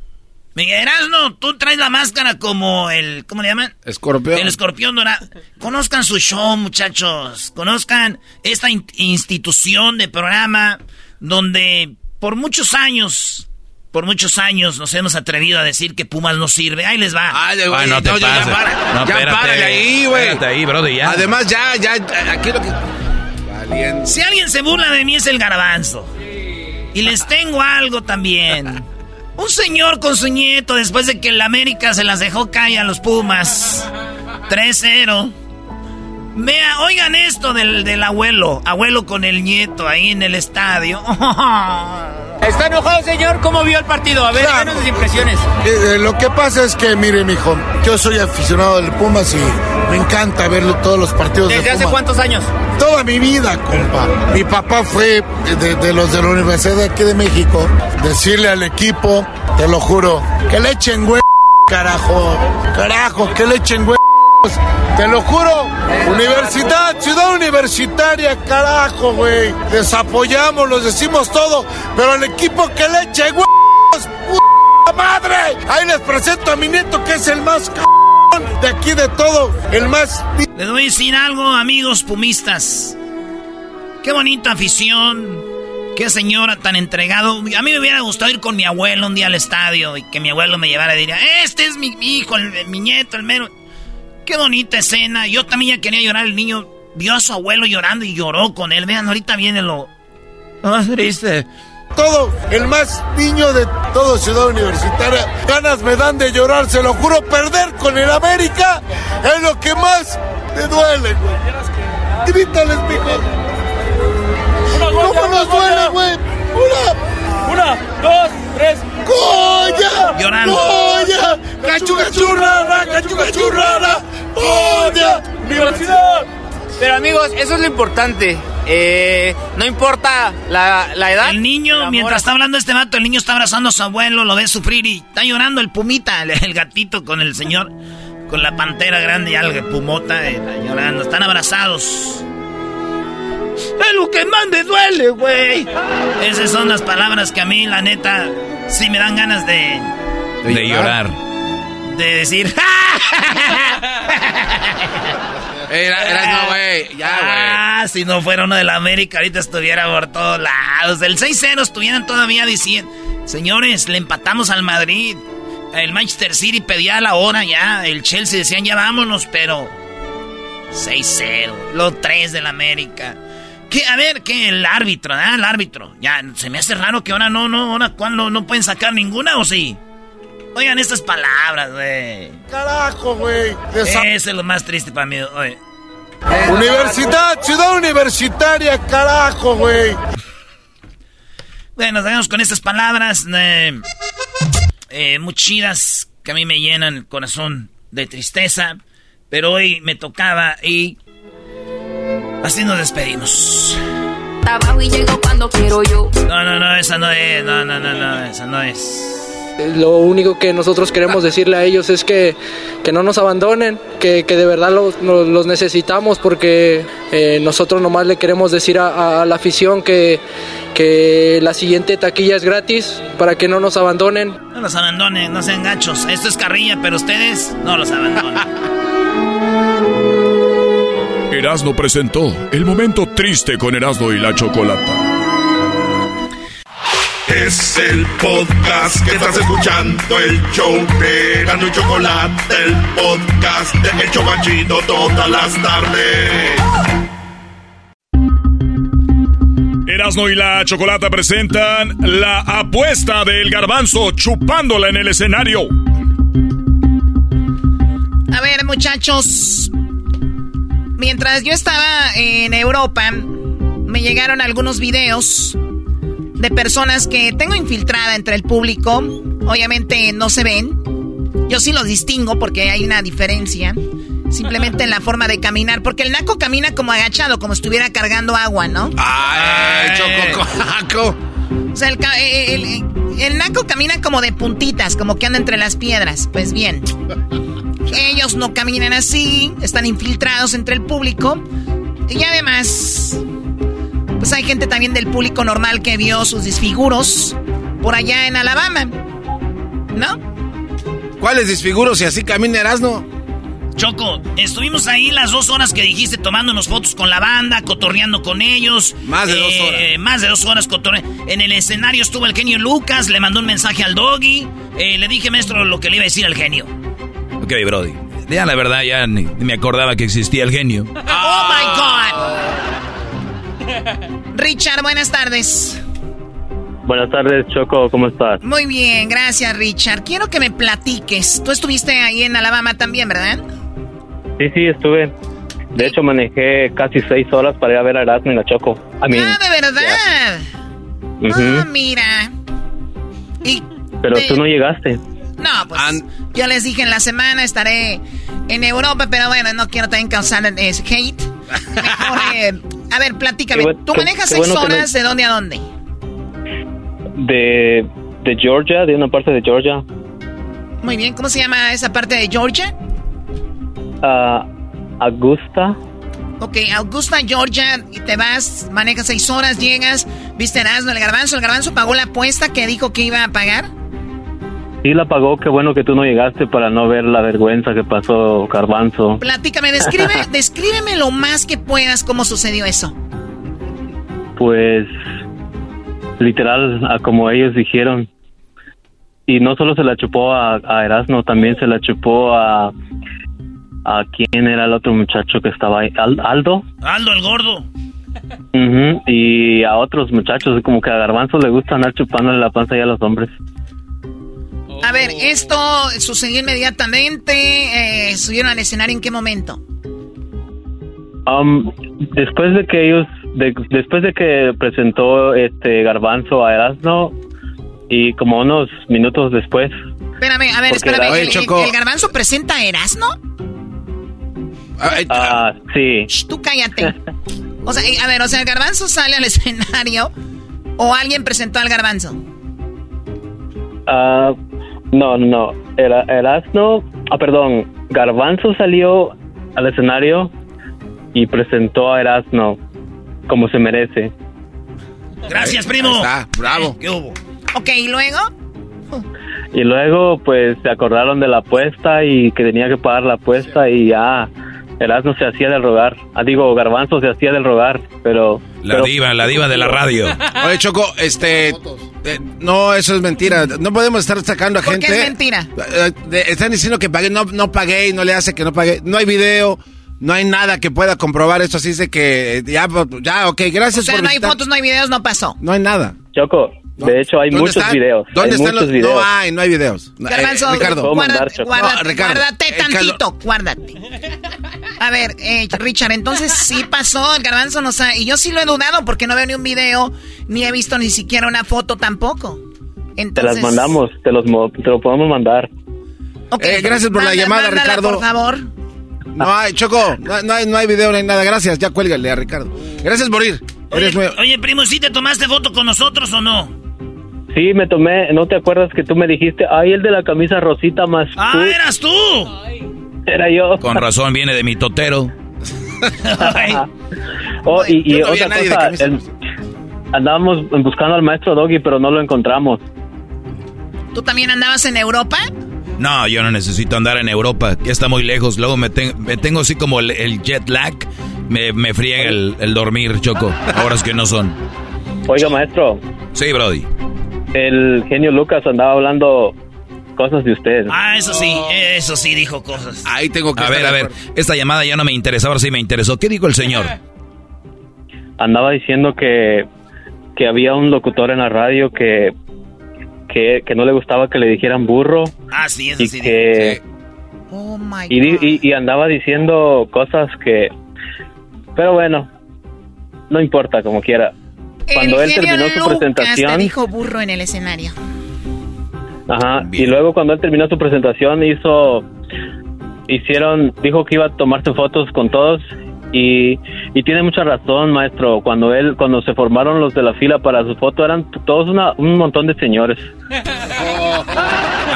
[SPEAKER 2] Miguel Erasmo, tú traes la máscara como el, ¿cómo le llaman?
[SPEAKER 8] Escorpión.
[SPEAKER 2] El escorpión dorado. Conozcan su show, muchachos. Conozcan esta in- institución de programa donde por muchos años, por muchos años nos hemos atrevido a decir que Pumas no sirve. Ahí les va.
[SPEAKER 8] Ay, güey,
[SPEAKER 1] Ay, no te
[SPEAKER 8] ya
[SPEAKER 1] pases.
[SPEAKER 8] para,
[SPEAKER 1] No,
[SPEAKER 8] ya
[SPEAKER 1] espérate.
[SPEAKER 8] párale ahí, güey.
[SPEAKER 1] Espérate ahí, brody, ya.
[SPEAKER 8] Además, ya, ya, aquí lo que...
[SPEAKER 2] Si alguien se burla de mí es el garbanzo. Y les tengo algo también. Un señor con su nieto después de que el América se las dejó caer a los Pumas. 3-0. Vea, oigan esto del, del abuelo. Abuelo con el nieto ahí en el estadio.
[SPEAKER 3] ¿Está enojado, señor? ¿Cómo vio el partido? A ver,
[SPEAKER 22] Claro.
[SPEAKER 3] danos sus impresiones.
[SPEAKER 22] Eh, eh, lo que pasa es que, mire, mijo, yo soy aficionado del Pumas y me encanta ver todos los partidos de
[SPEAKER 3] ¿Desde hace cuántos años?
[SPEAKER 22] Toda mi vida, compa. Mi papá fue de, de los de la Universidad de aquí de México. Decirle al equipo, te lo juro, que le echen güey, carajo. Carajo, que le echen güey. Te lo juro, universidad, ciudad universitaria, carajo, güey. Les apoyamos, los decimos todo, pero al equipo que le eche, güey, ¡puta madre! Ahí les presento a mi nieto que es el más cabrón de aquí de todo, el más
[SPEAKER 2] Les voy a decir algo, amigos pumistas. Qué bonita afición. Qué señora tan entregado. A mí me hubiera gustado ir con mi abuelo un día al estadio y que mi abuelo me llevara y diría, este es mi hijo, el- mi nieto, el mero. Qué bonita escena. Yo también ya quería llorar. El niño vio a su abuelo llorando y lloró con él. Vean, ahorita viene lo más triste.
[SPEAKER 22] Todo, el más niño de todo Ciudad Universitaria. Ganas me dan de llorar, se lo juro. Perder con el América es lo que más te duele, güey. Grítales, mijo. ¿Cómo nos duele, güey? Una.
[SPEAKER 3] Una, dos, tres.
[SPEAKER 22] ¡Goya!
[SPEAKER 2] Llorando.
[SPEAKER 22] ¡Goya! ¡Cachuga churrada! ¡Cachuga churrada! ¡Goya!
[SPEAKER 3] ¡Universidad! Pero amigos, eso es lo importante. Eh, no importa la, la edad.
[SPEAKER 2] El niño, mientras está hablando este vato, el niño está abrazando a su abuelo, lo ve sufrir y está llorando el pumita, el, el gatito con el señor, con la pantera grande y algo, pumota, eh, está llorando. Están abrazados. Es lo que más me duele, güey. Esas son las palabras que a mí, la neta, sí me dan ganas de...
[SPEAKER 1] De llorar.
[SPEAKER 2] De decir...
[SPEAKER 8] Era, era, no, güey. Ya, güey.
[SPEAKER 2] Ah, si no fuera uno de la América, ahorita estuviera por todos lados. El 6-0 estuvieran todavía diciendo, señores, le empatamos al Madrid. El Manchester City pedía la hora ya. El Chelsea decían, ya vámonos, pero 6-0. Los 3 del América. ¿Qué? A ver, ¿qué? El árbitro, ¿ah? El árbitro. Ya, se me hace raro que ahora no, no, ahora cuando no pueden sacar ninguna o sí. Oigan estas palabras, güey.
[SPEAKER 22] Carajo, güey.
[SPEAKER 2] Eso es lo más triste para mí. Oye.
[SPEAKER 22] Universidad, ciudad universitaria, carajo, güey.
[SPEAKER 2] Bueno, nos vemos con estas palabras eh, eh, muy chidas que a mí me llenan el corazón de tristeza. Pero hoy me tocaba y así nos despedimos.
[SPEAKER 18] Trabajo y llego cuando quiero yo.
[SPEAKER 2] No, no, no, esa no es. No, no, no, no, esa no es.
[SPEAKER 21] Lo único que nosotros queremos decirle a ellos es que, que no nos abandonen, que, que de verdad los, los- necesitamos porque eh, nosotros nomás le queremos decir a, a la afición que, que la siguiente taquilla es gratis para que no nos abandonen.
[SPEAKER 2] No los abandonen, no sean gachos. Esto es carrilla, pero ustedes no los abandonen.
[SPEAKER 9] Erasmo presentó el momento triste con Erasmo y la Chocolata.
[SPEAKER 7] Es el podcast que estás escuchando, el show de Gano y Chocolate, el podcast de El Chocachito todas las tardes.
[SPEAKER 9] Erasmo y la Chocolata presentan la apuesta del garbanzo chupándola en el escenario.
[SPEAKER 23] A ver, muchachos. Mientras yo estaba en Europa, me llegaron algunos videos de personas que tengo infiltrada entre el público. Obviamente no se ven. Yo sí los distingo porque hay una diferencia. Simplemente en la forma de caminar. Porque el naco camina como agachado, como si estuviera cargando agua, ¿no?
[SPEAKER 8] Ay, chococoaco.
[SPEAKER 23] O sea, el, eh, el- el- el naco camina como de puntitas, como que anda entre las piedras. Pues bien, ellos no caminan así, están infiltrados entre el público. Y además, pues hay gente también del público normal que vio sus disfiguros por allá en Alabama. ¿No?
[SPEAKER 8] ¿Cuáles disfiguros si así camina Erasno?
[SPEAKER 2] Choco, estuvimos ahí las dos horas que dijiste tomándonos fotos con la banda, cotorreando con ellos.
[SPEAKER 8] Más de dos
[SPEAKER 2] Eh,
[SPEAKER 8] horas.
[SPEAKER 2] Más de dos horas cotorreando. En el escenario estuvo el genio Lucas, le mandó un mensaje al doggy. Eh, le dije, maestro, lo que le iba a decir al genio.
[SPEAKER 1] Ok, Brody. Ya la verdad, ya ni, ni me acordaba que existía el genio.
[SPEAKER 23] ¡Oh, my God! Richard, buenas tardes.
[SPEAKER 24] Buenas tardes, Choco, ¿cómo estás?
[SPEAKER 23] Muy bien, gracias, Richard. Quiero que me platiques. Tú estuviste ahí en Alabama también, ¿verdad?
[SPEAKER 24] Sí, sí, estuve. De hecho, manejé casi seis horas para ir a ver a Erasmo y la Choco. A mí.
[SPEAKER 23] Ah, de verdad. Ah, mira. Y
[SPEAKER 24] Pero
[SPEAKER 23] de-
[SPEAKER 24] tú no llegaste.
[SPEAKER 23] No, pues yo les dije en la semana estaré en Europa, pero bueno, no quiero también causar eh, hate. Mejor, eh, a ver, platícame. ¿Tú manejas seis
[SPEAKER 24] bueno
[SPEAKER 23] horas
[SPEAKER 24] me-
[SPEAKER 23] de dónde a dónde?
[SPEAKER 24] De, de Georgia, de una parte de Georgia,
[SPEAKER 23] Muy bien, ¿cómo se llama esa parte de Georgia?
[SPEAKER 24] a Augusta.
[SPEAKER 23] Ok, Augusta, Georgia, y te vas, manejas seis horas, llegas, viste Erasmo, el garbanzo, el garbanzo pagó la apuesta que dijo que iba a pagar.
[SPEAKER 24] Sí la pagó, qué bueno que tú no llegaste para no ver la vergüenza que pasó Garbanzo.
[SPEAKER 23] Platícame, describe, descríbeme lo más que puedas cómo sucedió eso.
[SPEAKER 24] Pues literal, a como ellos dijeron. Y no solo se la chupó a, a Erasmo, también se la chupó a, ¿A quién era el otro muchacho que estaba ahí? ¿Aldo?
[SPEAKER 2] Aldo, el gordo.
[SPEAKER 24] Y a otros muchachos, como que a Garbanzo le gusta andar chupándole la panza ya a los hombres.
[SPEAKER 23] A ver, ¿esto sucedió inmediatamente? Eh, ¿Subieron al escenario en qué momento?
[SPEAKER 24] Um, después de que ellos, después de que presentó este Garbanzo a Erasmo y como unos minutos después.
[SPEAKER 23] Espérame, a ver, espérame. el, Garbanzo presenta a Erasmo?
[SPEAKER 24] Ah, sí.
[SPEAKER 23] tú cállate. O sea, a ver, o sea, el Garbanzo sale al escenario o alguien presentó al Garbanzo.
[SPEAKER 24] Ah, no, no, Era, Erasmo, ah, perdón, Garbanzo salió al escenario y presentó a Erasmo como se merece.
[SPEAKER 2] Gracias, primo.
[SPEAKER 8] está, bravo.
[SPEAKER 2] ¿Qué hubo?
[SPEAKER 23] Ok, ¿y luego?
[SPEAKER 24] Y luego, pues, se acordaron de la apuesta y que tenía que pagar la apuesta y ya Erasmo se hacía del rogar. Ah, digo, Garbanzo se hacía del rogar, pero...
[SPEAKER 1] La diva, la diva de la radio.
[SPEAKER 8] Oye, Choco, este... Eh, no, eso es mentira. No podemos estar sacando a
[SPEAKER 23] ¿Por
[SPEAKER 8] gente...
[SPEAKER 23] qué es mentira?
[SPEAKER 8] Eh, están diciendo que pagué, no, no pagué y no le hace que no pagué. No hay video, no hay nada que pueda comprobar eso. Así dice que ya, ya, ok, gracias
[SPEAKER 23] o sea, no hay fotos, no hay videos, no pasó.
[SPEAKER 8] No hay nada.
[SPEAKER 24] Choco, de hecho, hay muchos videos.
[SPEAKER 8] ¿Dónde
[SPEAKER 24] hay
[SPEAKER 8] están
[SPEAKER 24] muchos
[SPEAKER 8] los
[SPEAKER 24] videos.
[SPEAKER 8] No hay, no hay videos.
[SPEAKER 23] Garbanzo,
[SPEAKER 8] eh, Ricardo.
[SPEAKER 23] guárdate, guárdate,
[SPEAKER 8] no, Ricardo,
[SPEAKER 23] guárdate tantito, guárdate. A ver, eh, Richard, entonces sí pasó, el garbanzo no sabe. Y yo sí lo he dudado porque no veo ni un video, ni he visto ni siquiera una foto tampoco. Entonces...
[SPEAKER 24] Te las mandamos, te, los, te lo podemos mandar.
[SPEAKER 8] Okay. Eh, gracias por la llamada, Ricardo.
[SPEAKER 23] por favor.
[SPEAKER 8] No hay, Choco, no, hay, no hay video, no hay nada. Gracias, ya cuélgale a Ricardo. Gracias por ir.
[SPEAKER 2] Oye, oye, primo, ¿sí te tomaste foto con nosotros o no?
[SPEAKER 24] Sí, me tomé, ¿no te acuerdas que tú me dijiste, ay, el de la camisa rosita más...
[SPEAKER 2] Ah, eras tú.
[SPEAKER 24] Era yo.
[SPEAKER 1] Con razón viene de mi totero.
[SPEAKER 24] oh, y, y otra cosa, andábamos buscando al maestro Doggy, pero no lo encontramos.
[SPEAKER 23] ¿Tú también andabas en Europa?
[SPEAKER 1] No, yo no necesito andar en Europa, que está muy lejos. Luego me, tengo así como el, jet lag, me, me friega el, el dormir, Choco. Horas que no son.
[SPEAKER 24] Oiga, maestro.
[SPEAKER 1] Sí, Brody
[SPEAKER 24] el genio Lucas andaba hablando cosas de usted.
[SPEAKER 2] Ah, eso sí, eso sí dijo cosas.
[SPEAKER 8] Ahí tengo que...
[SPEAKER 1] A ver, a ver, esta llamada ya no me interesa, ahora sí me interesó. ¿Qué dijo el señor?
[SPEAKER 24] Andaba diciendo que, que había un locutor en la radio que, que, no le gustaba que le dijeran burro.
[SPEAKER 2] Ah, sí, eso
[SPEAKER 24] y
[SPEAKER 2] sí.
[SPEAKER 24] Que,
[SPEAKER 23] Oh, my
[SPEAKER 24] y, y andaba diciendo cosas que... Pero bueno, no importa, como quiera cuando él terminó su presentación.
[SPEAKER 23] Te dijo burro en el escenario.
[SPEAKER 24] Ajá. Y luego cuando él terminó su presentación hizo, hicieron, dijo que iba a tomarse fotos con todos y, y tiene mucha razón, maestro. Cuando él, cuando se formaron los de la fila para su foto eran todos una, un montón de señores.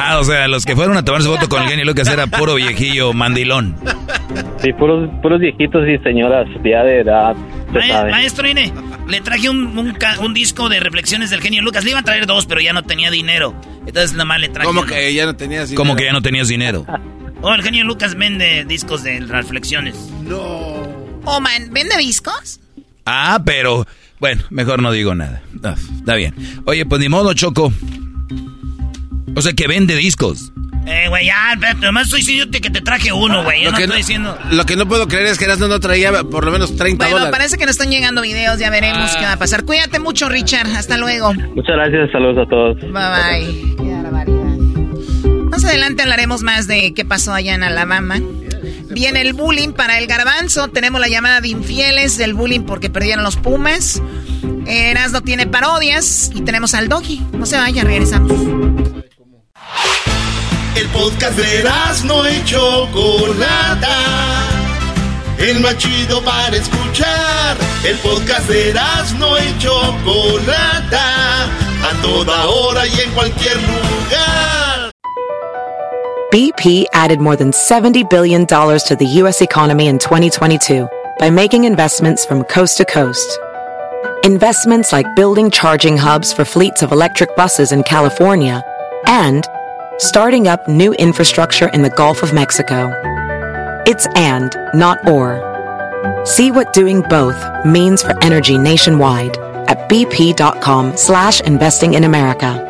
[SPEAKER 1] Ah, o sea, los que fueron a tomarse foto con el genio Lucas era puro viejillo mandilón.
[SPEAKER 24] Sí, puros, puros viejitos y señoras ya de edad.
[SPEAKER 2] maestro Ine, le traje un, un, disco de reflexiones del genio Lucas. Le iba a traer dos, pero ya no tenía dinero. Entonces nada más le traje.
[SPEAKER 8] ¿Cómo que ya no tenías
[SPEAKER 1] dinero? ¿Cómo que ya no tenías dinero?
[SPEAKER 2] Oh, el genio Lucas vende discos de reflexiones.
[SPEAKER 8] No.
[SPEAKER 23] Oh, man, ¿vende discos?
[SPEAKER 1] Ah, pero. Bueno, mejor no digo nada. está bien. Oye, pues ni modo, Choco. O sea, que vende discos.
[SPEAKER 2] Eh, güey, ya, nomás estoy diciendo que te traje uno, güey. Yo no estoy diciendo.
[SPEAKER 8] Lo que no puedo creer es que Erasmo no traía por lo menos 30
[SPEAKER 23] bueno,
[SPEAKER 8] dólares.
[SPEAKER 23] parece que no están llegando videos, ya veremos qué va a pasar. Cuídate mucho, Richard. Hasta luego.
[SPEAKER 24] Muchas gracias, saludos a todos.
[SPEAKER 23] Bye bye. Qué barbaridad. Más adelante hablaremos más de qué pasó allá en Alabama. Viene el bullying para el garbanzo. Tenemos la llamada de infieles del bullying porque perdieron los Pumas. Erasmo tiene parodias y tenemos al Doggy. No se vaya, regresamos.
[SPEAKER 7] El podcast de no y Chocolata. El más chido para escuchar. El podcast de no y Chocolata. A toda hora y en cualquier lugar.
[SPEAKER 16] BP added more than $70 billion to the U.S. economy in 2022 by making investments from coast to coast. Investments like building charging hubs for fleets of electric buses in California and starting up new infrastructure in the Gulf of Mexico. It's and, not or. See what doing both means for energy nationwide at bp.com slash investing in America.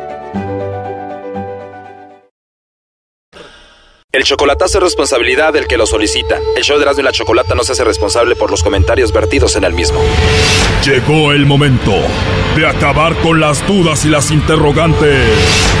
[SPEAKER 25] El chocolatazo es responsabilidad del que lo solicita. El show de Erasmo y la Chocolata no se hace responsable por los comentarios vertidos en el mismo.
[SPEAKER 9] Llegó el momento de acabar con las dudas y las interrogantes.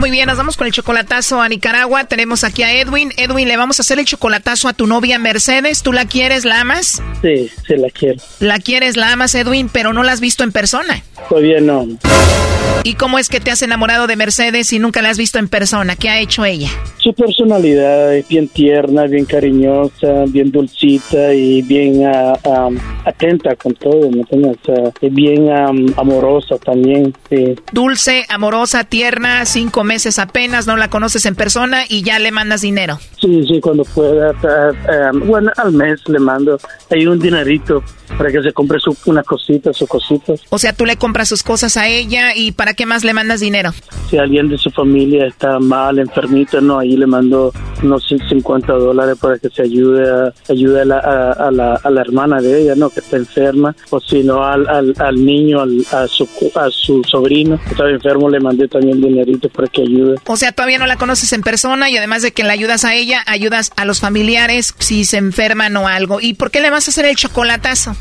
[SPEAKER 23] Muy bien, nos vamos con el chocolatazo a Nicaragua. Tenemos aquí a Edwin. Edwin, le vamos a hacer el chocolatazo a tu novia Mercedes. ¿Tú la quieres, la amas?
[SPEAKER 26] Sí, sí la quiero.
[SPEAKER 23] La quieres, la amas, Edwin, pero no la has visto en persona.
[SPEAKER 26] Todavía no.
[SPEAKER 23] ¿Y cómo es que te has enamorado de Mercedes y nunca la has visto en persona? ¿Qué ha hecho ella?
[SPEAKER 26] Su personalidad es bien tierna, bien cariñosa, bien dulcita y bien ah, atenta con todo, ¿me entiendes? es bien amorosa también.
[SPEAKER 23] Dulce, amorosa, tierna, cinco meses apenas, no la conoces en persona y ya le mandas dinero.
[SPEAKER 26] Sí, sí, cuando pueda. Ah, ah, bueno, al mes le mando ahí un dinerito para que se compre su, unas cositas, sus cositas.
[SPEAKER 23] O sea, tú le compras sus cosas a ella y ¿para qué más le mandas dinero?
[SPEAKER 26] Si alguien de su familia está mal, enfermito, no, ahí le mando unos 50 dólares para que se ayude a, ayude a la, a, la, a la hermana de ella, ¿no? Que está enferma, o si no al, al, al niño, al, a, su, a su sobrino que estaba enfermo, le mandé también dinerito para que ayude.
[SPEAKER 23] O sea, todavía no la conoces en persona y además de que le ayudas a ella, ayudas a los familiares si se enferman o algo. ¿Y por qué le vas a hacer el chocolatazo?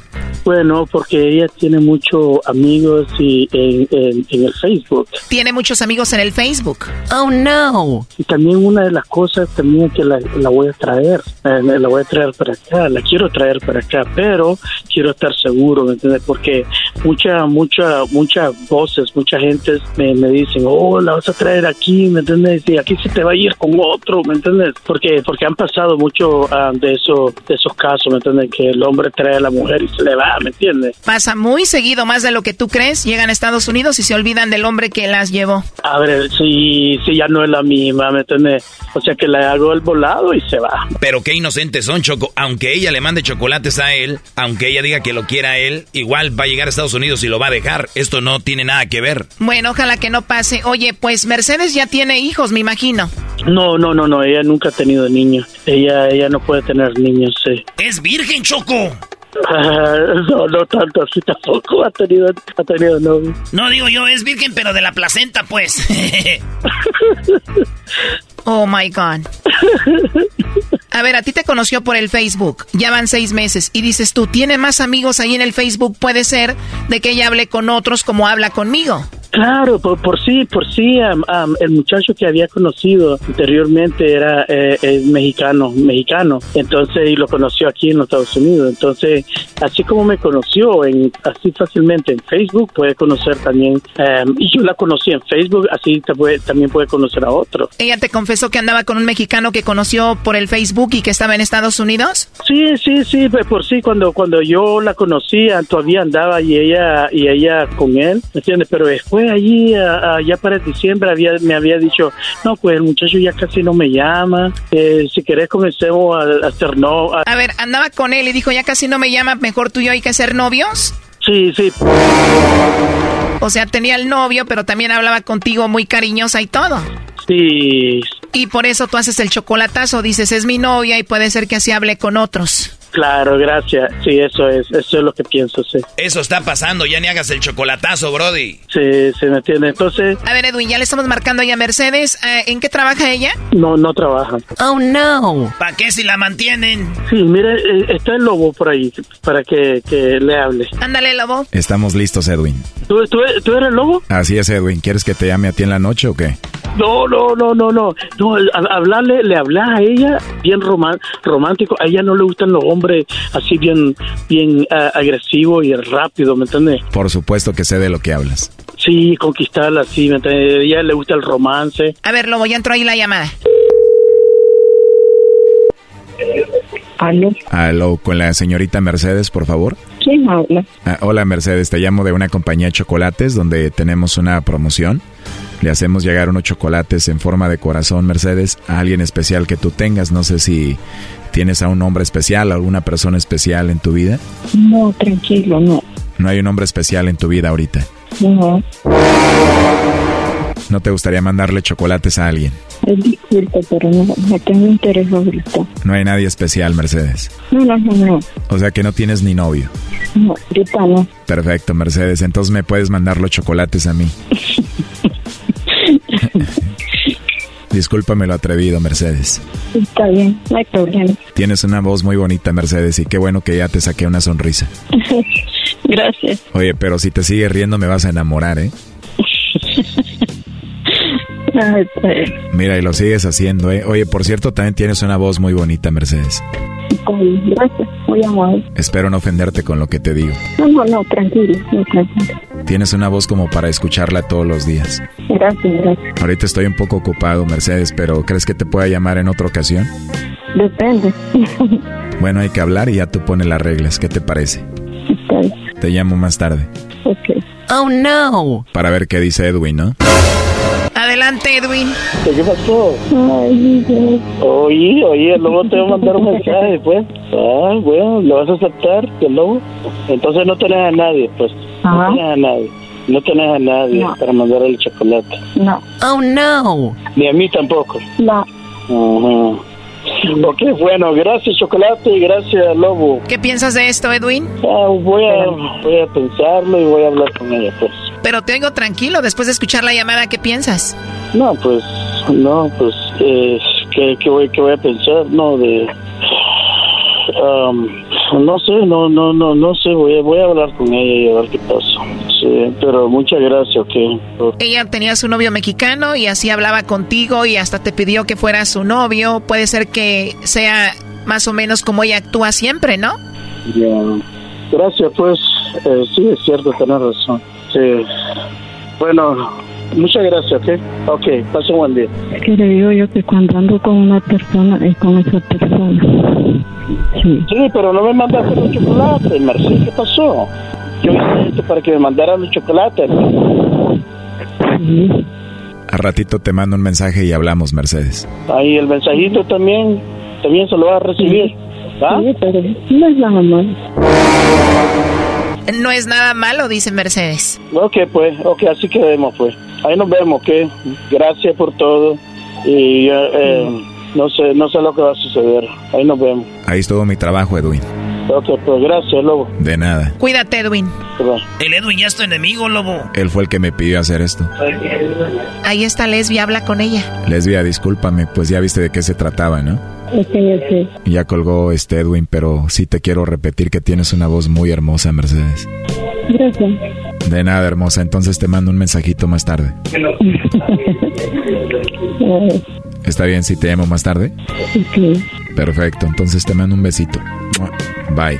[SPEAKER 26] Bueno, porque ella tiene muchos amigos y en, en, el Facebook.
[SPEAKER 23] Tiene muchos amigos en el Facebook.
[SPEAKER 26] Oh, no. Y también una de las cosas también que la, la voy a traer, eh, la voy a traer para acá, la quiero traer para acá, pero quiero estar seguro, ¿me entiendes? Porque muchas, muchas, muchas voces, mucha gente me, me dicen, oh, la vas a traer aquí, ¿me entiendes? Y aquí se te va a ir con otro, ¿me entiendes? Porque, porque han pasado mucho ah, de, eso, de esos casos, ¿me entiendes? Que el hombre trae a la mujer y se le va, ¿me entiendes?
[SPEAKER 23] Pasa muy seguido, más de lo que tú crees. Llegan a Estados Unidos y se olvidan del hombre que las llevó.
[SPEAKER 26] A ver, si, si ya no es la misma, ¿me entiendes? O sea que le hago el volado y se va.
[SPEAKER 1] Pero qué inocentes son, Choco. Aunque ella le mande chocolates a él, aunque ella diga que lo quiera a él, igual va a llegar a Estados Unidos y lo va a dejar. Esto no tiene nada que ver.
[SPEAKER 23] Bueno, ojalá que no pase. Oye, pues Mercedes ya tiene hijos, me imagino.
[SPEAKER 26] No, no, no, no. Ella nunca ha tenido niños. Ella, ella no puede tener niños, sí.
[SPEAKER 2] Es virgen, Choco.
[SPEAKER 26] No, no tanto así tampoco ha tenido, ha tenido novio.
[SPEAKER 2] No digo yo, es virgen, pero de la placenta, pues.
[SPEAKER 23] oh my God. A ver, a ti te conoció por el Facebook. Ya van seis meses. Y dices tú, ¿tiene más amigos ahí en el Facebook? Puede ser de que ella hable con otros como habla conmigo.
[SPEAKER 26] Claro, por, por sí, por sí, el muchacho que había conocido anteriormente era eh, mexicano, mexicano, entonces y lo conoció aquí en los Estados Unidos, entonces así como me conoció en así fácilmente en Facebook puede conocer también y yo la conocí en Facebook, así también puede conocer a otro.
[SPEAKER 23] Ella te confesó que andaba con un mexicano que conoció por el Facebook y que estaba en Estados Unidos.
[SPEAKER 26] Sí, sí, sí, por sí cuando cuando yo la conocía todavía andaba y ella y ella con él, ¿me entiendes? Pero después allí, ya para diciembre, había, me había dicho, no, pues el muchacho ya casi no me llama, eh, si querés comencemos a, hacer no.
[SPEAKER 23] A... ver, andaba con él y dijo, ya casi no me llama, mejor tú y yo hay que ser novios.
[SPEAKER 26] Sí, sí.
[SPEAKER 23] O sea, tenía el novio, pero también hablaba contigo muy cariñosa y todo.
[SPEAKER 26] Sí.
[SPEAKER 23] Y por eso tú haces el chocolatazo, dices, es mi novia y puede ser que así hable con otros.
[SPEAKER 26] Claro, gracias. Sí, eso es, eso es lo que pienso, sí.
[SPEAKER 1] Eso está pasando, ya ni hagas el chocolatazo, Brody.
[SPEAKER 26] Sí, se me entiende. Entonces...
[SPEAKER 23] A ver, Edwin, ya le estamos marcando a Mercedes. Eh, ¿En qué trabaja ella?
[SPEAKER 26] No, no trabaja.
[SPEAKER 23] Oh, no.
[SPEAKER 2] ¿Para qué si la mantienen?
[SPEAKER 26] Sí, mire, eh, está el lobo por ahí para que, que le hable.
[SPEAKER 23] Ándale, lobo.
[SPEAKER 27] Estamos listos, Edwin.
[SPEAKER 26] ¿Tú, tú, tú eres el lobo?
[SPEAKER 27] Así es, Edwin. ¿Quieres que te llame a ti en la noche o qué?
[SPEAKER 26] No, no, no, no, no. no hablarle, le hablas a ella bien romántico. A ella no le gustan los hombres así bien, bien uh, agresivo y rápido, ¿me entiendes?
[SPEAKER 27] Por supuesto que sé de lo que hablas.
[SPEAKER 26] Sí, conquistarla, sí, ¿me entiendes? A ella le gusta el romance.
[SPEAKER 23] A ver, Lobo, ya entró ahí la llamada.
[SPEAKER 27] ¿Aló? Aló, con la señorita Mercedes, por favor.
[SPEAKER 28] ¿Quién habla?
[SPEAKER 27] Ah, hola, Mercedes, te llamo de una compañía de chocolates donde tenemos una promoción. Le hacemos llegar unos chocolates en forma de corazón, Mercedes, a alguien especial que tú tengas. No sé si tienes a un hombre especial, alguna persona especial en tu vida.
[SPEAKER 28] No, tranquilo, no.
[SPEAKER 27] No hay un hombre especial en tu vida ahorita.
[SPEAKER 28] No.
[SPEAKER 27] ¿No te gustaría mandarle chocolates a alguien?
[SPEAKER 28] Disculpa, pero no, no tengo interés ahorita.
[SPEAKER 27] No hay nadie especial, Mercedes.
[SPEAKER 28] No, no, no, no.
[SPEAKER 27] O sea que no tienes ni novio.
[SPEAKER 28] No, ahorita no.
[SPEAKER 27] Perfecto, Mercedes. Entonces me puedes mandar los chocolates a mí. Discúlpame lo atrevido, Mercedes.
[SPEAKER 28] Está bien, no hay problema.
[SPEAKER 27] Tienes una voz muy bonita, Mercedes, y qué bueno que ya te saqué una sonrisa.
[SPEAKER 28] Gracias.
[SPEAKER 27] Oye, pero si te sigues riendo me vas a enamorar, ¿eh?
[SPEAKER 28] Ay.
[SPEAKER 27] Mira, y lo sigues haciendo, ¿eh? Oye, por cierto, también tienes una voz muy bonita, Mercedes.
[SPEAKER 28] Gracias, muy amable.
[SPEAKER 27] Espero no ofenderte con lo que te digo.
[SPEAKER 28] No, no, no, tranquilo, no, tranquilo.
[SPEAKER 27] Tienes una voz como para escucharla todos los días.
[SPEAKER 28] Gracias, gracias.
[SPEAKER 27] Ahorita estoy un poco ocupado, Mercedes, pero ¿crees que te pueda llamar en otra ocasión?
[SPEAKER 28] Depende.
[SPEAKER 27] Bueno, hay que hablar y ya tú pones las reglas. ¿Qué te parece?
[SPEAKER 28] Está bien.
[SPEAKER 27] Te llamo más tarde.
[SPEAKER 28] Ok.
[SPEAKER 23] Oh, no.
[SPEAKER 27] Para ver qué dice Edwin, ¿no?
[SPEAKER 23] Adelante, Edwin.
[SPEAKER 26] ¿Qué pasó?
[SPEAKER 28] Ay, Dios.
[SPEAKER 26] Oye, oye, el lobo te va a mandar un mensaje, pues. Ah, bueno, ¿lo vas a aceptar, el lobo? Entonces no tenés a nadie, pues. No
[SPEAKER 28] Ajá.
[SPEAKER 26] tenés a nadie. No tenés a nadie
[SPEAKER 28] No.
[SPEAKER 26] para mandarle el chocolate.
[SPEAKER 28] No,
[SPEAKER 23] Oh, no.
[SPEAKER 26] Ni a mí tampoco.
[SPEAKER 28] no.
[SPEAKER 26] Ajá. Ok, bueno, gracias Chocolate y gracias Lobo.
[SPEAKER 23] ¿Qué piensas de esto, Edwin?
[SPEAKER 26] Ah, voy, a, voy a pensarlo y voy a hablar con ella, pues.
[SPEAKER 23] Pero te oigo tranquilo después de escuchar la llamada. ¿Qué piensas?
[SPEAKER 26] No, pues, no, pues, eh, ¿qué, qué voy, ¿qué voy a pensar? No, de... um, no sé, no, no, no, no sé, voy a, voy a hablar con ella y a ver qué pasa. Sí, pero muchas gracias, ok.
[SPEAKER 23] Ella tenía su novio mexicano y así hablaba contigo y hasta te pidió que fueras su novio. Puede ser que sea más o menos como ella actúa siempre, ¿no?
[SPEAKER 26] Ya. Gracias, pues, eh, sí, es cierto, tenés razón. Sí. Bueno, muchas gracias, ¿ok? Ok, pase un buen día.
[SPEAKER 28] Es que le digo yo que cuando ando con una persona es con esa persona. Sí.
[SPEAKER 26] Sí, pero no me mandaste los chocolates, Mercedes, ¿qué pasó? Yo hice esto para que me mandaran los chocolates.
[SPEAKER 27] A ratito te mando un mensaje y hablamos, Mercedes.
[SPEAKER 26] Ahí el mensajito también, también se lo vas a recibir. ¿Ah?
[SPEAKER 28] Sí, pero no es nada malo.
[SPEAKER 23] No es nada malo, dice Mercedes.
[SPEAKER 26] Ok, pues, ok, así quedemos, pues. Ahí nos vemos, ¿ok? Gracias por todo. Y eh, eh, no sé no sé lo que va a suceder. Ahí nos vemos.
[SPEAKER 27] Ahí estuvo mi trabajo, Edwin.
[SPEAKER 26] Ok, pues gracias, Lobo.
[SPEAKER 27] De nada.
[SPEAKER 23] Cuídate, Edwin.
[SPEAKER 2] El Edwin ya es tu enemigo, lobo.
[SPEAKER 27] Él fue el que me pidió hacer esto.
[SPEAKER 23] Ahí está Lesbia, habla con ella.
[SPEAKER 27] Lesbia, discúlpame, pues ya viste de qué se trataba, ¿no?
[SPEAKER 28] Es que yo sé.
[SPEAKER 27] Y Ya colgó este Edwin, pero sí te quiero repetir que tienes una voz muy hermosa, Mercedes.
[SPEAKER 28] Gracias.
[SPEAKER 27] De nada, hermosa. Entonces te mando un mensajito más tarde. ¿Está bien si te llamo más tarde?
[SPEAKER 28] ok.
[SPEAKER 27] Perfecto, entonces te mando un besito. Bye.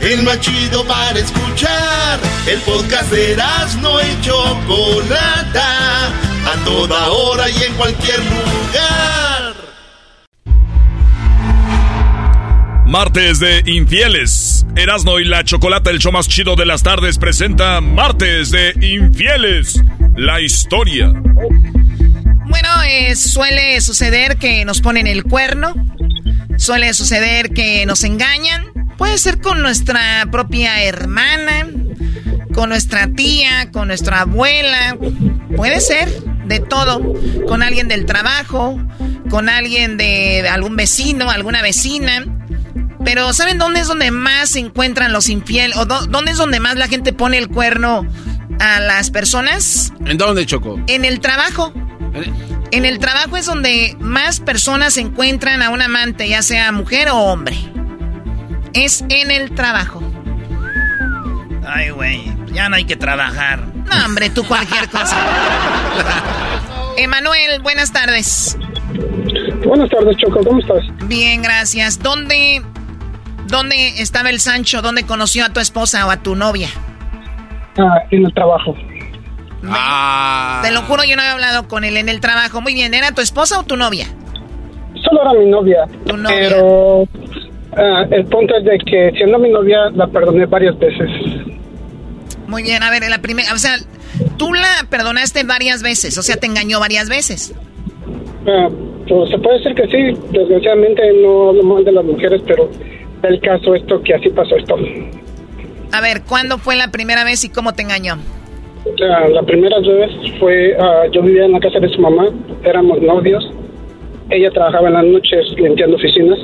[SPEAKER 7] El más chido para escuchar. El podcast de no y Chocolata. A toda hora y en cualquier lugar.
[SPEAKER 9] Martes de Infieles. Erasno y la Chocolata, el show más chido de las tardes, presenta Martes de Infieles. La historia.
[SPEAKER 23] Bueno, eh, suele suceder que nos ponen el cuerno. Suele suceder que nos engañan. Puede ser con nuestra propia hermana, con nuestra tía, con nuestra abuela. Puede ser de todo. Con alguien del trabajo, con alguien de algún vecino, alguna vecina. Pero ¿saben dónde es donde más se encuentran los infieles? ¿O dó- dónde es donde más la gente pone el cuerno a las personas?
[SPEAKER 8] ¿En dónde, Choco?
[SPEAKER 23] En el trabajo. En el trabajo es donde más personas encuentran a un amante, ya sea mujer o hombre. Es en el trabajo.
[SPEAKER 2] Ay, güey, ya no hay que trabajar.
[SPEAKER 23] No, hombre, tú cualquier cosa. Emanuel, buenas tardes.
[SPEAKER 29] Buenas tardes, Choco, ¿cómo estás?
[SPEAKER 23] Bien, gracias. ¿Dónde, dónde estaba el Sancho? ¿Dónde conoció a tu esposa o a tu novia?
[SPEAKER 29] Ah, en el trabajo.
[SPEAKER 2] Ah.
[SPEAKER 23] Te lo juro, yo no he hablado con él en el trabajo. Muy bien, ¿era tu esposa o tu novia?
[SPEAKER 29] Solo era mi novia.
[SPEAKER 23] Tu novia.
[SPEAKER 29] Pero ah, el punto es de que siendo mi novia la perdoné varias veces.
[SPEAKER 23] Muy bien, a ver, la primera, o sea, tú la perdonaste varias veces, o sea, te engañó varias veces.
[SPEAKER 29] Ah, pues se puede decir que sí. Desgraciadamente no hablo mal de las mujeres, pero el caso esto que así pasó esto.
[SPEAKER 23] A ver, ¿cuándo fue la primera vez y cómo te engañó?
[SPEAKER 29] Ah, la primera vez fue, ah, yo vivía en la casa de su mamá, éramos novios. Ella trabajaba en las noches limpiando oficinas.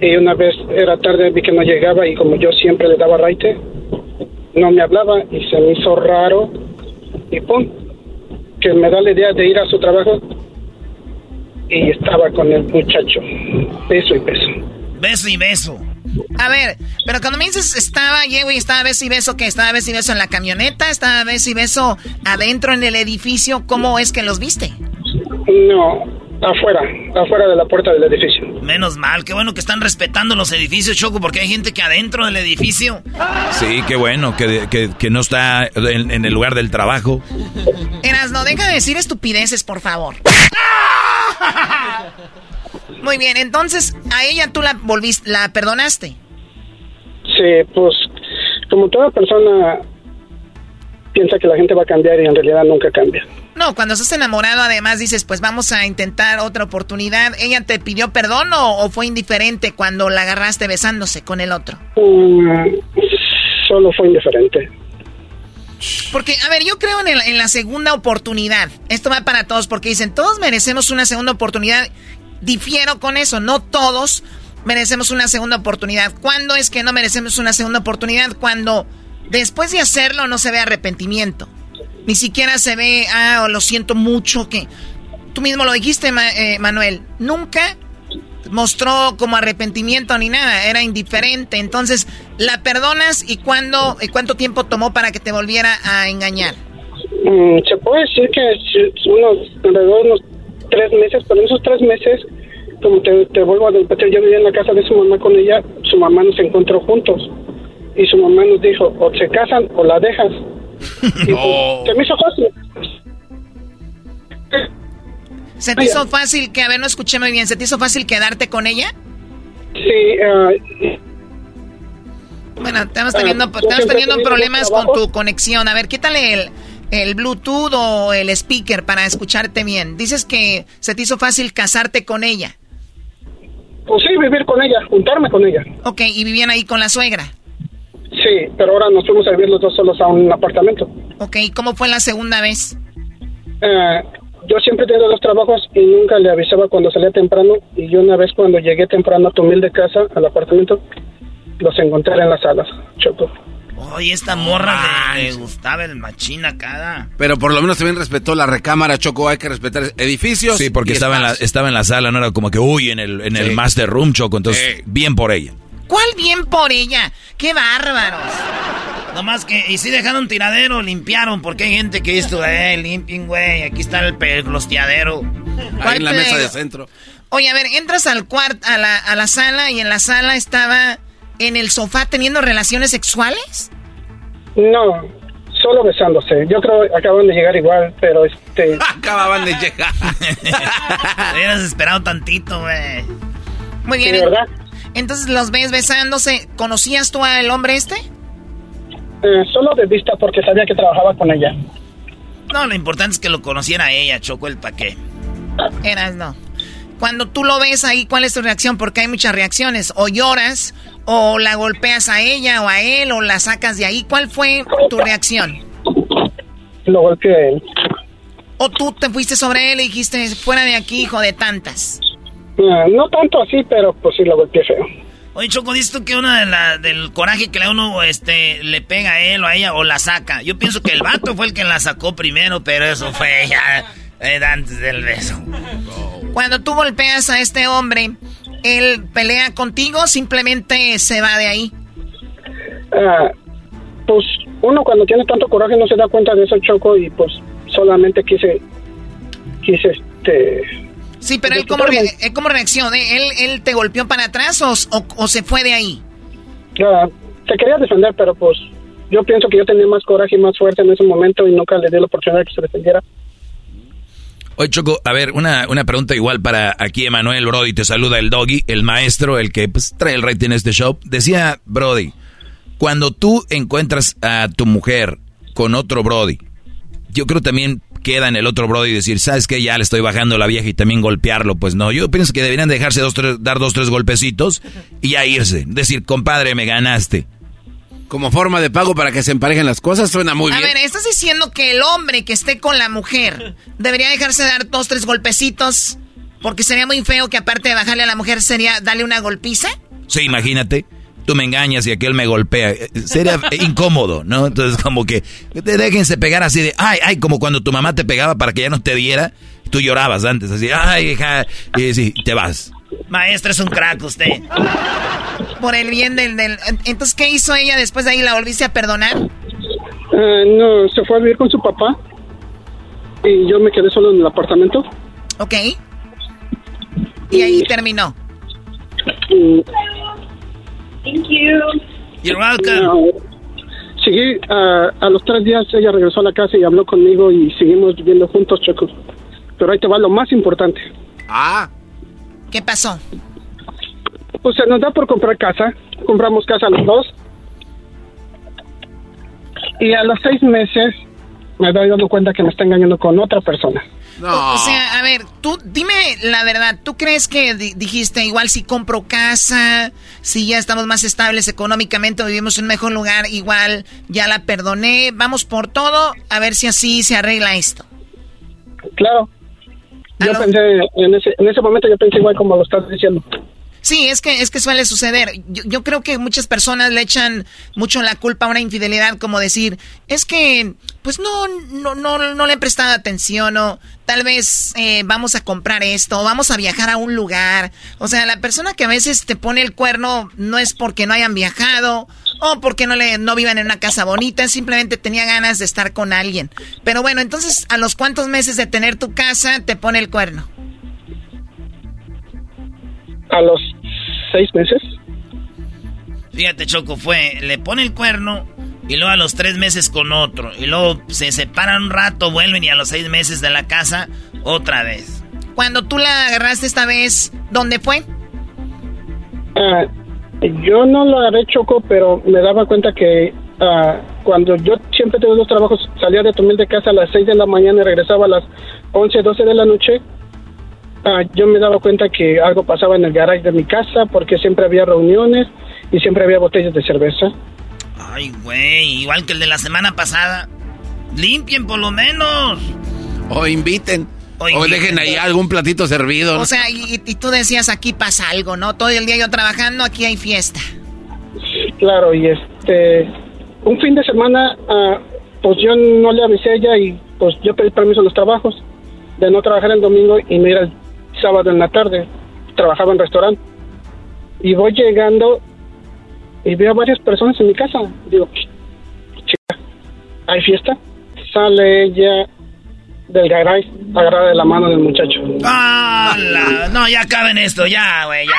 [SPEAKER 29] Y una vez era tarde, vi que no llegaba y como yo siempre le daba raite, no me hablaba y se me hizo raro y pum, que me da la idea de ir a su trabajo y estaba con el muchacho, beso y beso.
[SPEAKER 2] Beso y beso.
[SPEAKER 23] A ver, pero cuando me dices estaba, llego y estaba beso y beso, que estaba beso y beso en la camioneta, estaba beso y beso adentro en el edificio, ¿cómo es que los viste?
[SPEAKER 29] No, afuera, afuera de la puerta del edificio.
[SPEAKER 2] Menos mal, qué bueno que están respetando los edificios, Choco, porque hay gente que adentro del edificio.
[SPEAKER 1] Sí, qué bueno, que, que- que no está en, en el lugar del trabajo.
[SPEAKER 23] Eras, no, deja de decir estupideces, por favor. Muy bien, entonces a ella tú la volviste, la perdonaste.
[SPEAKER 29] Sí, pues como toda persona piensa que la gente va a cambiar y en realidad nunca cambia.
[SPEAKER 23] No, cuando estás enamorado, además dices, pues vamos a intentar otra oportunidad. ¿Ella te pidió perdón o, o fue indiferente cuando la agarraste besándose con el otro?
[SPEAKER 29] Mm, solo fue indiferente.
[SPEAKER 23] Porque, a ver, yo creo en, el- en la segunda oportunidad. Esto va para todos porque dicen, todos merecemos una segunda oportunidad. Difiero con eso, no todos merecemos una segunda oportunidad. ¿Cuándo es que no merecemos una segunda oportunidad? Cuando después de hacerlo no se ve arrepentimiento. Ni siquiera se ve, ah, lo siento mucho, que tú mismo lo dijiste, eh, Manuel. Nunca mostró como arrepentimiento ni nada, era indiferente. Entonces, ¿la perdonas y cuándo, y cuánto tiempo tomó para que te volviera a engañar?
[SPEAKER 29] Mm, se puede decir que unos alrededor de unos tres meses, pero en esos tres meses, como te, te vuelvo a repetir, yo vivía en la casa de su mamá con ella, su mamá nos encontró juntos y su mamá nos dijo, o se casan o la dejas. Y pues, se me hizo fácil.
[SPEAKER 23] ¿Se te hizo fácil que, a ver, no escuché muy bien, ¿se te hizo fácil quedarte con ella?
[SPEAKER 29] Sí, ah,
[SPEAKER 23] Bueno, estamos
[SPEAKER 29] Ah,
[SPEAKER 23] teniendo, estamos
[SPEAKER 29] tenido
[SPEAKER 23] problemas con tu conexión. A ver, quítale el, el Bluetooth o el speaker para escucharte bien. Dices que se te hizo fácil casarte con ella.
[SPEAKER 29] pues sí, vivir con ella, juntarme con ella.
[SPEAKER 23] Ok, y vivían ahí con la suegra.
[SPEAKER 29] Sí, pero ahora nos fuimos a vivir los dos solos a un apartamento.
[SPEAKER 23] Ok, ¿cómo fue la segunda vez?
[SPEAKER 29] Eh, yo siempre he tenido dos trabajos y nunca le avisaba cuando salía temprano. Y yo una vez cuando llegué temprano a tu humilde casa, al apartamento, los encontré en las salas. Choco.
[SPEAKER 2] Oye, esta morra le gustaba el machín acá.
[SPEAKER 8] Pero por lo menos también respetó la recámara, Choco. Hay que respetar edificios.
[SPEAKER 1] Sí, porque estaba en, la, estaba en la sala, no era como que, uy, en el, en el master room, Choco. Entonces, bien por ella.
[SPEAKER 23] ¿Cuál bien por ella? ¡Qué bárbaros!
[SPEAKER 2] Nomás que, y si dejaron un tiradero, limpiaron, porque hay gente que esto, eh, limpien, güey, aquí está el peglosteadero.
[SPEAKER 8] Ahí en la
[SPEAKER 23] ¿Cuál
[SPEAKER 8] mesa de centro.
[SPEAKER 23] Oye, a ver, entras al cuarto, a la, a la sala y en la sala estaba en el sofá teniendo relaciones sexuales.
[SPEAKER 29] No, solo besándose. Yo creo que acaban de llegar igual, pero este...
[SPEAKER 8] Acababan de llegar.
[SPEAKER 2] Hubieras esperado tantito, güey.
[SPEAKER 23] Muy bien.
[SPEAKER 29] Sí, ¿verdad?
[SPEAKER 23] Entonces los ves besándose. ¿Conocías tú al hombre este?
[SPEAKER 29] eh, solo de vista porque sabía que trabajaba con ella.
[SPEAKER 2] No, lo importante es que lo conociera ella, Choco, el paqué.
[SPEAKER 23] Eras, no. Cuando tú lo ves ahí, ¿cuál es tu reacción? Porque hay muchas reacciones. O lloras, o la golpeas a ella o a él, o la sacas de ahí. ¿Cuál fue tu reacción?
[SPEAKER 29] Lo golpeé a él.
[SPEAKER 23] ¿O tú te fuiste sobre él y dijiste, fuera de aquí, hijo de tantas?
[SPEAKER 29] Ah, no tanto así, pero pues sí lo golpeé feo.
[SPEAKER 2] Oye, Choco, dices tú que una de la, del coraje que uno este, le pega a él o a ella o la saca. Yo pienso que el vato fue el que la sacó primero, pero eso fue ya eh, antes del beso.
[SPEAKER 23] Cuando tú golpeas a este hombre, ¿él pelea contigo o simplemente se va de ahí?
[SPEAKER 29] Ah, pues uno cuando tiene tanto coraje no se da cuenta de eso, Choco, y pues solamente quise, quise este...
[SPEAKER 23] Sí, pero él cómo, re- él cómo reaccionó. ¿Él, ¿Él te golpeó para atrás o, o- o se fue de ahí?
[SPEAKER 29] ah, se quería defender, pero pues yo pienso que yo tenía más coraje y más fuerza en ese momento y nunca le di la oportunidad de que se defendiera.
[SPEAKER 1] Oye, Choco, a ver, una, una pregunta igual para aquí Emanuel Brody. Te saluda el doggy, el maestro, el que pues, trae el rating en este show. Decía Brody, cuando tú encuentras a tu mujer con otro Brody, yo creo también queda en el otro Brody decir, ¿sabes qué? Ya le estoy bajando la vieja y también golpearlo. Pues no, yo pienso que deberían dejarse dos, tres, dar dos, tres golpecitos y ya irse. Decir, compadre, me ganaste
[SPEAKER 8] como forma de pago para que se emparejen las cosas, suena muy bien.
[SPEAKER 23] A ver, estás diciendo que el hombre que esté con la mujer debería dejarse dar dos, tres golpecitos, porque sería muy feo que aparte de bajarle a la mujer sería darle una golpiza.
[SPEAKER 1] Sí, imagínate. Tú me engañas y aquel me golpea. Sería incómodo, ¿no? Entonces, como que déjense pegar así de, ay, ay, como cuando tu mamá te pegaba para que ya no te diera. Tú llorabas antes, así, ay, hija, y sí, te vas.
[SPEAKER 2] Maestra, es un crack usted.
[SPEAKER 23] Por el bien del, del... Entonces, ¿qué hizo ella después de ahí? ¿La volviste a perdonar?
[SPEAKER 29] Eh, no, se fue a vivir con su papá. Y yo me quedé solo en el apartamento.
[SPEAKER 23] Ok. Y, ahí terminó.
[SPEAKER 29] Thank you.
[SPEAKER 2] You're welcome.
[SPEAKER 29] seguí, a los tres días ella regresó a la casa y habló conmigo y seguimos viviendo juntos, Choco. Pero ahí te va lo más importante.
[SPEAKER 8] Ah.
[SPEAKER 23] ¿Qué pasó?
[SPEAKER 29] Pues se nos da por comprar casa. Compramos casa los dos. Y a los seis meses me doy dando cuenta que me está engañando con otra persona.
[SPEAKER 23] No. O sea, a ver, tú dime la verdad, ¿tú crees que dijiste igual si compro casa, si ya estamos más estables económicamente, vivimos en un mejor lugar, igual ya la perdoné, vamos por todo, a ver si así se arregla esto?
[SPEAKER 29] Claro. Yo pensé, en ese, en ese momento yo pensé igual como lo estás diciendo.
[SPEAKER 23] Sí, es que, es que suele suceder. Yo, creo que muchas personas le echan mucho la culpa a una infidelidad, como decir, es que, pues no, no, no, no le he prestado atención, o tal vez eh, vamos a comprar esto, o vamos a viajar a un lugar. O sea, la persona que a veces te pone el cuerno no es porque no hayan viajado, o porque no le, no vivan en una casa bonita, simplemente tenía ganas de estar con alguien. Pero bueno, entonces, ¿a los cuántos meses de tener tu casa te pone el cuerno?
[SPEAKER 29] a los seis meses.
[SPEAKER 2] Fíjate, Choco, fue, le pone el cuerno y luego a los tres meses con otro. Y luego se separan un rato, vuelven y a los seis meses de la casa otra vez.
[SPEAKER 23] Cuando tú la agarraste esta vez, ¿dónde fue?
[SPEAKER 29] Ah, yo no lo agarré Choco, pero me daba cuenta que ah, cuando yo siempre tengo dos trabajos, salía de tomar de casa a las seis de la mañana y regresaba a las once, doce de la noche Ah, yo me daba cuenta que algo pasaba en el garage de mi casa porque siempre había reuniones y siempre había botellas de cerveza.
[SPEAKER 2] Ay, güey, igual que el de la semana pasada. Limpien por lo menos.
[SPEAKER 8] O inviten. O, dejen ahí algún platito servido.
[SPEAKER 23] O sea, y, tú decías, aquí pasa algo, ¿no? Todo el día yo trabajando, aquí hay fiesta.
[SPEAKER 29] Claro, y este... Un fin de semana, ah, pues yo no le avisé a ella y pues yo pedí permiso a los trabajos de no trabajar el domingo y me ir sábado en la tarde, trabajaba en restaurante. Y voy llegando y veo a varias personas en mi casa. Digo, chica, ¿hay fiesta? Sale ella del garage agarrada de la mano del muchacho.
[SPEAKER 2] No, ya caben esto, ya, güey, ya.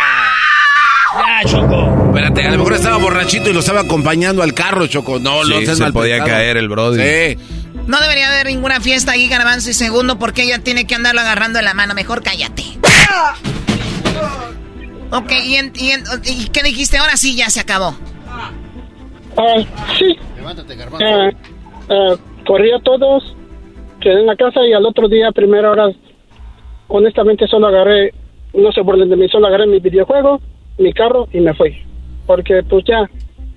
[SPEAKER 2] Ya, Choco.
[SPEAKER 8] Espérate, a lo mejor estaba borrachito y lo estaba acompañando al carro, Choco. No,
[SPEAKER 1] sí, no se podía caer el brother.
[SPEAKER 8] Sí.
[SPEAKER 23] No debería haber ninguna fiesta ahí, Garbanzo, y segundo, porque ella tiene que andarlo agarrando de la mano. Mejor cállate. Ok, ¿y, qué dijiste? Ahora sí, ya se acabó.
[SPEAKER 29] Ah, sí. Levántate, Garbanzo. Ah, ah, corrí a todos, quedé en la casa y al otro día, primera hora, honestamente solo agarré, no sé por dónde me solo agarré mi videojuego, mi carro y me fui. Porque pues ya,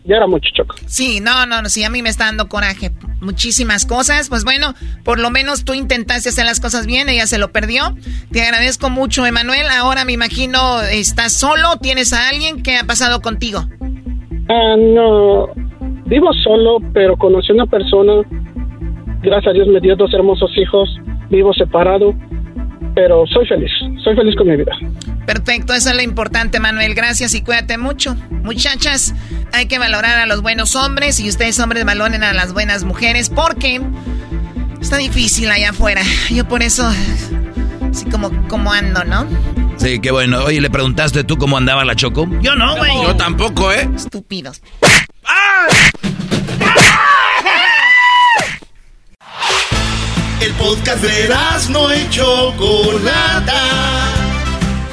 [SPEAKER 29] ya era mucho choco.
[SPEAKER 23] Sí, no, no, no, sí, a mí me está dando coraje. Muchísimas cosas. Pues bueno, por lo menos tú intentaste hacer las cosas bien, ella se lo perdió. Te agradezco mucho, Emanuel. Ahora me imagino, ¿estás solo? ¿Tienes a alguien? ¿Qué ha pasado contigo?
[SPEAKER 29] Ah, no, vivo solo, pero conocí a una persona. Gracias a Dios me dio dos hermosos hijos. Vivo separado, pero soy feliz. Soy feliz con mi vida.
[SPEAKER 23] Perfecto, eso es lo importante, Manuel. Gracias y cuídate mucho. Muchachas, hay que valorar a los buenos hombres y ustedes, hombres, valoren a las buenas mujeres porque está difícil allá afuera. Yo por eso, así como, ando, ¿no?
[SPEAKER 1] Sí, qué bueno. Oye, ¿le preguntaste tú cómo andaba la Choco?
[SPEAKER 2] Yo no, güey.
[SPEAKER 8] Yo tampoco, ¿eh?
[SPEAKER 23] Estúpidos.
[SPEAKER 7] El podcast de las no hecho Chocolata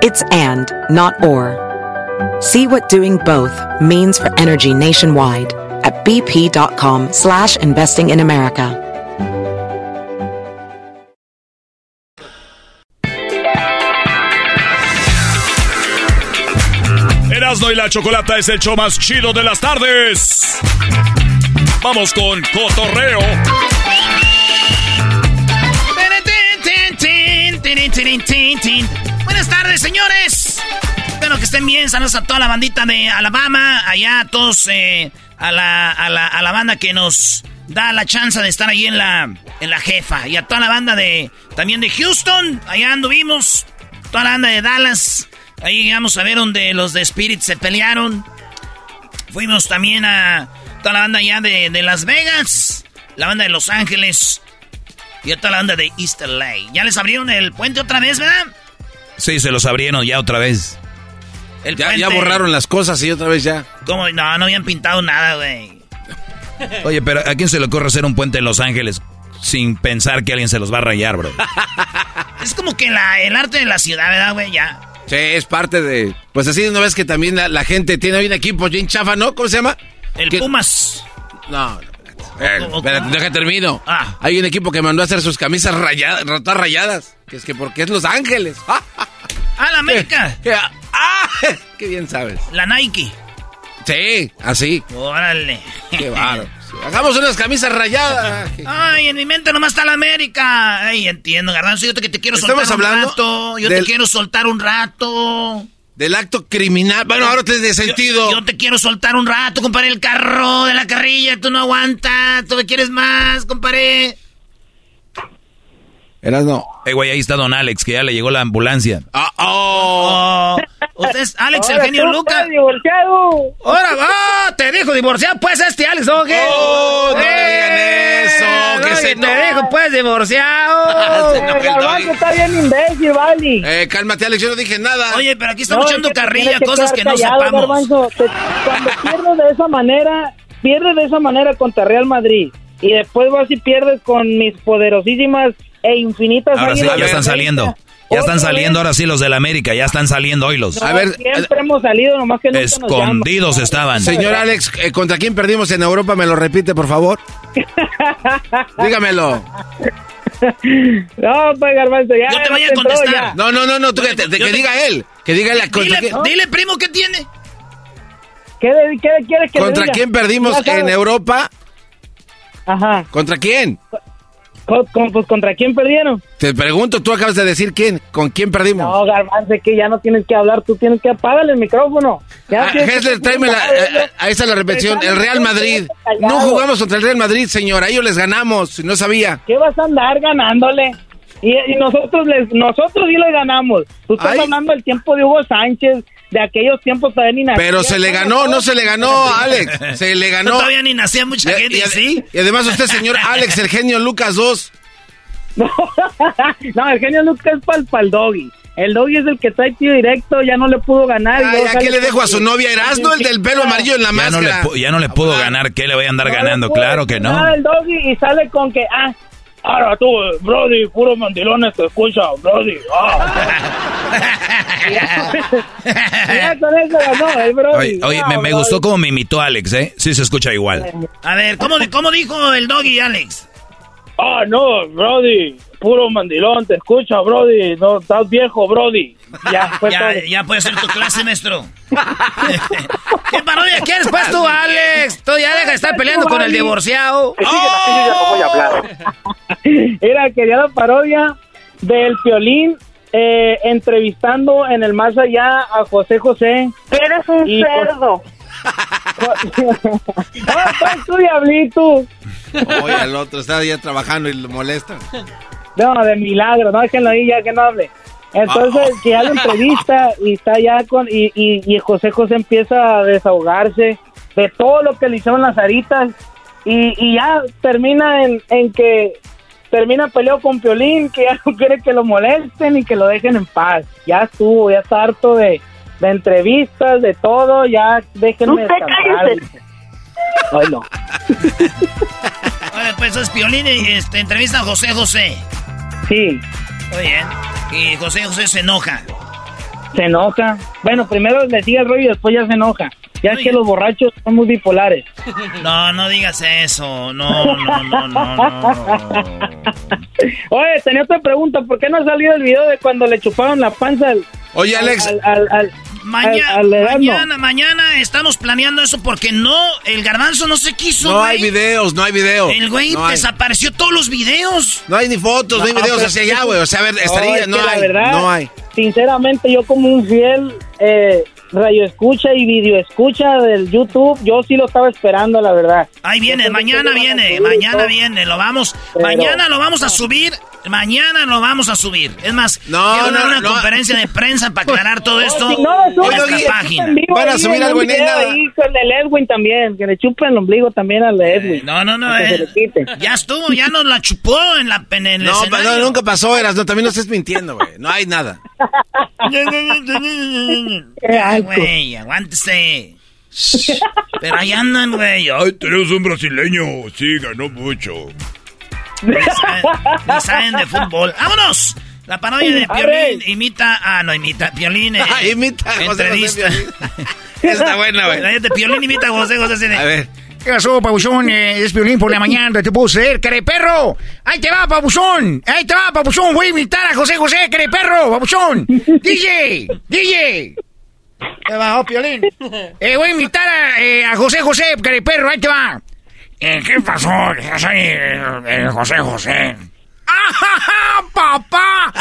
[SPEAKER 16] It's and, not or. See what doing both means for energy nationwide at bp.com slash investing in America.
[SPEAKER 9] Erasmo y la Chocolata es el show más chido de las tardes. Vamos con Cotorreo.
[SPEAKER 2] Buenas tardes, señores. Espero que estén bien. Saludos a toda la bandita de Alabama. Allá a todos, eh, a, la, a, la, a la banda que nos da la chance de estar ahí en la, en la jefa. Y a toda la banda de también de Houston. Allá anduvimos. Toda la banda de Dallas. Ahí llegamos a ver donde los de Spirit se pelearon. Fuimos también a toda la banda allá de, de Las Vegas. La banda de Los Ángeles. Y a toda la banda de East LA. ¿Ya les abrieron el puente otra vez, verdad?
[SPEAKER 1] Sí, se los abrieron ya otra vez.
[SPEAKER 2] El
[SPEAKER 8] Ya, ya borraron las cosas y otra vez ya.
[SPEAKER 2] ¿Cómo? No, no habían pintado nada, güey.
[SPEAKER 1] Oye, pero ¿a quién se le ocurre hacer un puente en Los Ángeles sin pensar que alguien se los va a rayar, bro?
[SPEAKER 2] Es como que la, el arte de la ciudad, ¿verdad, güey? Ya.
[SPEAKER 8] Sí, es parte de... Pues así no ves que también la, la gente tiene un equipo bien chafa, ¿no? ¿Cómo se llama?
[SPEAKER 2] El
[SPEAKER 8] ¿Qué?
[SPEAKER 2] Pumas.
[SPEAKER 8] No, Eh, espérate, deja termino.
[SPEAKER 2] Ah.
[SPEAKER 8] Hay un equipo que mandó a hacer sus camisas rayadas, todas rayadas. Que es que porque es Los Ángeles. ¡Ah!
[SPEAKER 2] La América.
[SPEAKER 8] ¿Qué? ¡Ah! ¡Qué bien sabes!
[SPEAKER 2] La Nike.
[SPEAKER 8] Sí, así.
[SPEAKER 2] Órale.
[SPEAKER 8] Qué bárbaro. Hagamos unas camisas rayadas.
[SPEAKER 2] Ay, en mi mente nomás está la América. Ay, entiendo, Garbanzo. Yo te, que te quiero
[SPEAKER 8] Estamos
[SPEAKER 2] soltar un rato. Yo
[SPEAKER 8] del-
[SPEAKER 2] te quiero soltar un rato.
[SPEAKER 8] Del acto criminal. Bueno, ahora te de sentido.
[SPEAKER 2] Yo, te quiero soltar un rato, compadre. El carro de la carrilla, tú no aguantas. Tú me quieres más, compadre.
[SPEAKER 8] Eras no.
[SPEAKER 1] Eh, güey, ahí está don Alex, que ya le llegó la ambulancia.
[SPEAKER 8] Ah, oh.
[SPEAKER 2] Usted es Alex, el genio Lucas.
[SPEAKER 30] divorciado.
[SPEAKER 2] Ahora va, te dijo divorciado, pues este Alex, ¿o qué?
[SPEAKER 8] Oh, no le digan eso, que se
[SPEAKER 2] te
[SPEAKER 8] no-
[SPEAKER 2] dijo, pues divorciado.
[SPEAKER 8] Se el
[SPEAKER 30] garbanzo
[SPEAKER 8] doggy.
[SPEAKER 30] está bien imbécil, vale.
[SPEAKER 8] Eh, cálmate, Alex, yo no dije nada.
[SPEAKER 2] Oye, pero aquí está
[SPEAKER 30] No,
[SPEAKER 2] echando
[SPEAKER 30] es que te
[SPEAKER 2] carrilla, cosas que no sepamos.
[SPEAKER 30] Garbanzo. Te- cuando pierdes de esa manera, pierdes de esa manera contra Real Madrid. Y después vas y pierdes con mis poderosísimas e infinitas
[SPEAKER 1] Ahora sí, ya están
[SPEAKER 30] de
[SPEAKER 1] saliendo. Ya están saliendo ahora sí los del América, ya están saliendo hoylos.
[SPEAKER 30] No, siempre hemos salido, nomás que nunca
[SPEAKER 1] Escondidos estaban.
[SPEAKER 8] Señor Alex, eh, ¿contra quién perdimos en Europa? ¿Me lo repite, por favor? Dígamelo.
[SPEAKER 30] No, pues Garbanzo, ya.
[SPEAKER 2] Yo te
[SPEAKER 30] ya
[SPEAKER 2] voy a contestar.
[SPEAKER 30] ya.
[SPEAKER 8] No, no, no, no, tú que, te-
[SPEAKER 2] Yo
[SPEAKER 8] que
[SPEAKER 2] te-
[SPEAKER 8] diga él. Que diga él. ¿Contra,
[SPEAKER 2] Dile, primo, ¿qué tiene?
[SPEAKER 30] ¿Qué, le- qué le quieres que le
[SPEAKER 8] ¿Contra
[SPEAKER 30] diga?
[SPEAKER 8] quién perdimos en Europa?
[SPEAKER 30] Ajá.
[SPEAKER 8] ¿Contra quién?
[SPEAKER 30] Con- con- pues, ¿Contra quién perdieron?
[SPEAKER 8] Te pregunto, tú acabas de decir quién. ¿Con quién perdimos?
[SPEAKER 30] No, Garbanzo, que ya no tienes que hablar, tú tienes que apagarle el micrófono. Ya
[SPEAKER 8] Ah, Hessler, tráeme la, eh, eh, ahí está la repetición. El Real Madrid. No jugamos contra el Real Madrid, señor. A ellos les ganamos. No sabía.
[SPEAKER 30] ¿Qué vas a andar ganándole? Y, y nosotros les, nosotros sí le ganamos. Tú estás
[SPEAKER 8] Ay.
[SPEAKER 30] hablando del tiempo de Hugo Sánchez, de aquellos tiempos todavía ni nacía.
[SPEAKER 8] Pero se le ganó, no se le ganó, Alex. Se le ganó.
[SPEAKER 2] Todavía ni nacía mucha
[SPEAKER 8] Y-
[SPEAKER 2] gente,
[SPEAKER 8] y,
[SPEAKER 2] y sí.
[SPEAKER 8] y además usted, señor Alex, el genio Lucas 2.
[SPEAKER 30] no, el genio Lucas es para el doggy. El doggy es el que trae tiro directo, ya no le pudo ganar.
[SPEAKER 8] Ay, ¿a qué le dejo a su novia Erasno, el del pelo amarillo en la
[SPEAKER 1] Ya no, le,
[SPEAKER 8] máscara?
[SPEAKER 1] ya no le pudo ganar, ¿qué le voy a andar
[SPEAKER 30] No
[SPEAKER 1] ganando? Claro que no.
[SPEAKER 30] el doggy y sale con que, ah, ahora tú, Brody, puro mandilones te escucha, Brody. Ah. ya con eso ganó el Brody.
[SPEAKER 1] Oye, oye, me, gustó cómo me imitó Alex, ¿eh? Sí se escucha igual.
[SPEAKER 2] A ver, ¿cómo, cómo dijo el doggy, Alex?
[SPEAKER 30] Ah, no, Brody, puro mandilón, te escucha, Brody, no, estás viejo, Brody. Ya, fue
[SPEAKER 2] Ya,
[SPEAKER 30] todo.
[SPEAKER 2] ya puede ser tu clase, maestro. ¿Qué parodia quieres, pues, tú, Alex? Tú ya deja de estar peleando con el divorciado.
[SPEAKER 30] Era, quería la parodia del Piolín eh, entrevistando en el más allá a José José.
[SPEAKER 31] Eres un
[SPEAKER 30] Y,
[SPEAKER 31] cerdo.
[SPEAKER 30] ¡Ah, tú, diablito!
[SPEAKER 8] Oye, al otro está ya trabajando y lo molesta.
[SPEAKER 30] No, de milagro, no déjenlo ahí ya que no hable. Entonces, que ya la entrevista y está ya con. Y, y, y José José empieza a desahogarse de todo lo que le hicieron las aritas. Y, y ya termina en, en que. Termina peleado con Piolín, que ya no quiere que lo molesten y que lo dejen en paz. Ya estuvo, ya está harto de, de entrevistas, de todo, ya déjenme descansar. Ay, no.
[SPEAKER 2] Oye, pues es Piolín y este, entrevista a José José.
[SPEAKER 30] Sí.
[SPEAKER 2] Muy bien. Y José José se enoja.
[SPEAKER 30] Se enoja. Bueno, primero le sigue el rollo y después ya se enoja. Ya es que los borrachos son muy bipolares.
[SPEAKER 2] No, no digas eso. No, no, no, no, no.
[SPEAKER 30] Oye, tenía otra pregunta. ¿Por qué no ha salido el video de cuando le chuparon la panza al...
[SPEAKER 8] Oye, Alex.
[SPEAKER 30] Al, al, al-
[SPEAKER 2] Mañana,
[SPEAKER 30] al- al Erasmo?
[SPEAKER 2] mañana, mañana estamos planeando eso porque no, el garbanzo no se quiso,
[SPEAKER 8] No hay videos, no hay videos.
[SPEAKER 2] El güey
[SPEAKER 8] No hay.
[SPEAKER 2] desapareció todos los videos.
[SPEAKER 8] No hay ni fotos, no, hay videos hacia allá, güey. O sea, a ver, estaría,
[SPEAKER 30] es
[SPEAKER 8] no
[SPEAKER 30] que la
[SPEAKER 8] hay,
[SPEAKER 30] verdad,
[SPEAKER 8] no hay.
[SPEAKER 30] Sinceramente, yo como un fiel eh, radio escucha y video escucha del YouTube, yo sí lo estaba esperando, la verdad.
[SPEAKER 2] Ahí viene, mañana viene, mañana viene, lo vamos,
[SPEAKER 30] Pero-
[SPEAKER 2] mañana lo vamos a subir, mañana lo vamos a subir. Es más,
[SPEAKER 8] No,
[SPEAKER 2] quiero dar una
[SPEAKER 8] no.
[SPEAKER 2] conferencia de prensa para aclarar todo esto
[SPEAKER 30] Si no,
[SPEAKER 2] en nuestra página.
[SPEAKER 30] vivo
[SPEAKER 8] Van a subir algo en nada.
[SPEAKER 30] ahí con el Edwin también, que le chupen el ombligo también al de Edwin.
[SPEAKER 2] No, no, no, eh,
[SPEAKER 30] se le quite.
[SPEAKER 2] ya estuvo, ya nos la chupó en la en el
[SPEAKER 8] No, pa-
[SPEAKER 2] escenario.
[SPEAKER 8] no, nunca pasó, Eras. No, también no estés mintiendo, güey. No hay nada.
[SPEAKER 2] Güey, aguántese. Pero ahí andan, güey. Ay,
[SPEAKER 9] Tenemos un brasileño, sí, ganó mucho.
[SPEAKER 2] Ni saben, de fútbol. ¡Vámonos! La parodia de Piolín imita... Ah, no, imita. Piolín... eh,
[SPEAKER 8] Ah, imita a José José
[SPEAKER 2] Entrevista.
[SPEAKER 8] Piolín. Está buena, güey.
[SPEAKER 2] La de Piolín imita a José José.
[SPEAKER 8] A ver.
[SPEAKER 2] ¿Qué pasó, Pabuchón? Eh, es Piolín por la mañana, te puedo ceder, perro. Ahí te va, Pabuchón. Ahí te va, Pabuchón. Voy a imitar a José José, perro, Pabuchón. DJ, DJ. Te va, oh, Piolín. Eh, voy a imitar a, eh, a José José, perro, ahí te va. Eh, ¿Qué pasó? Yo soy eh, eh, José José. ¡Ah, papá!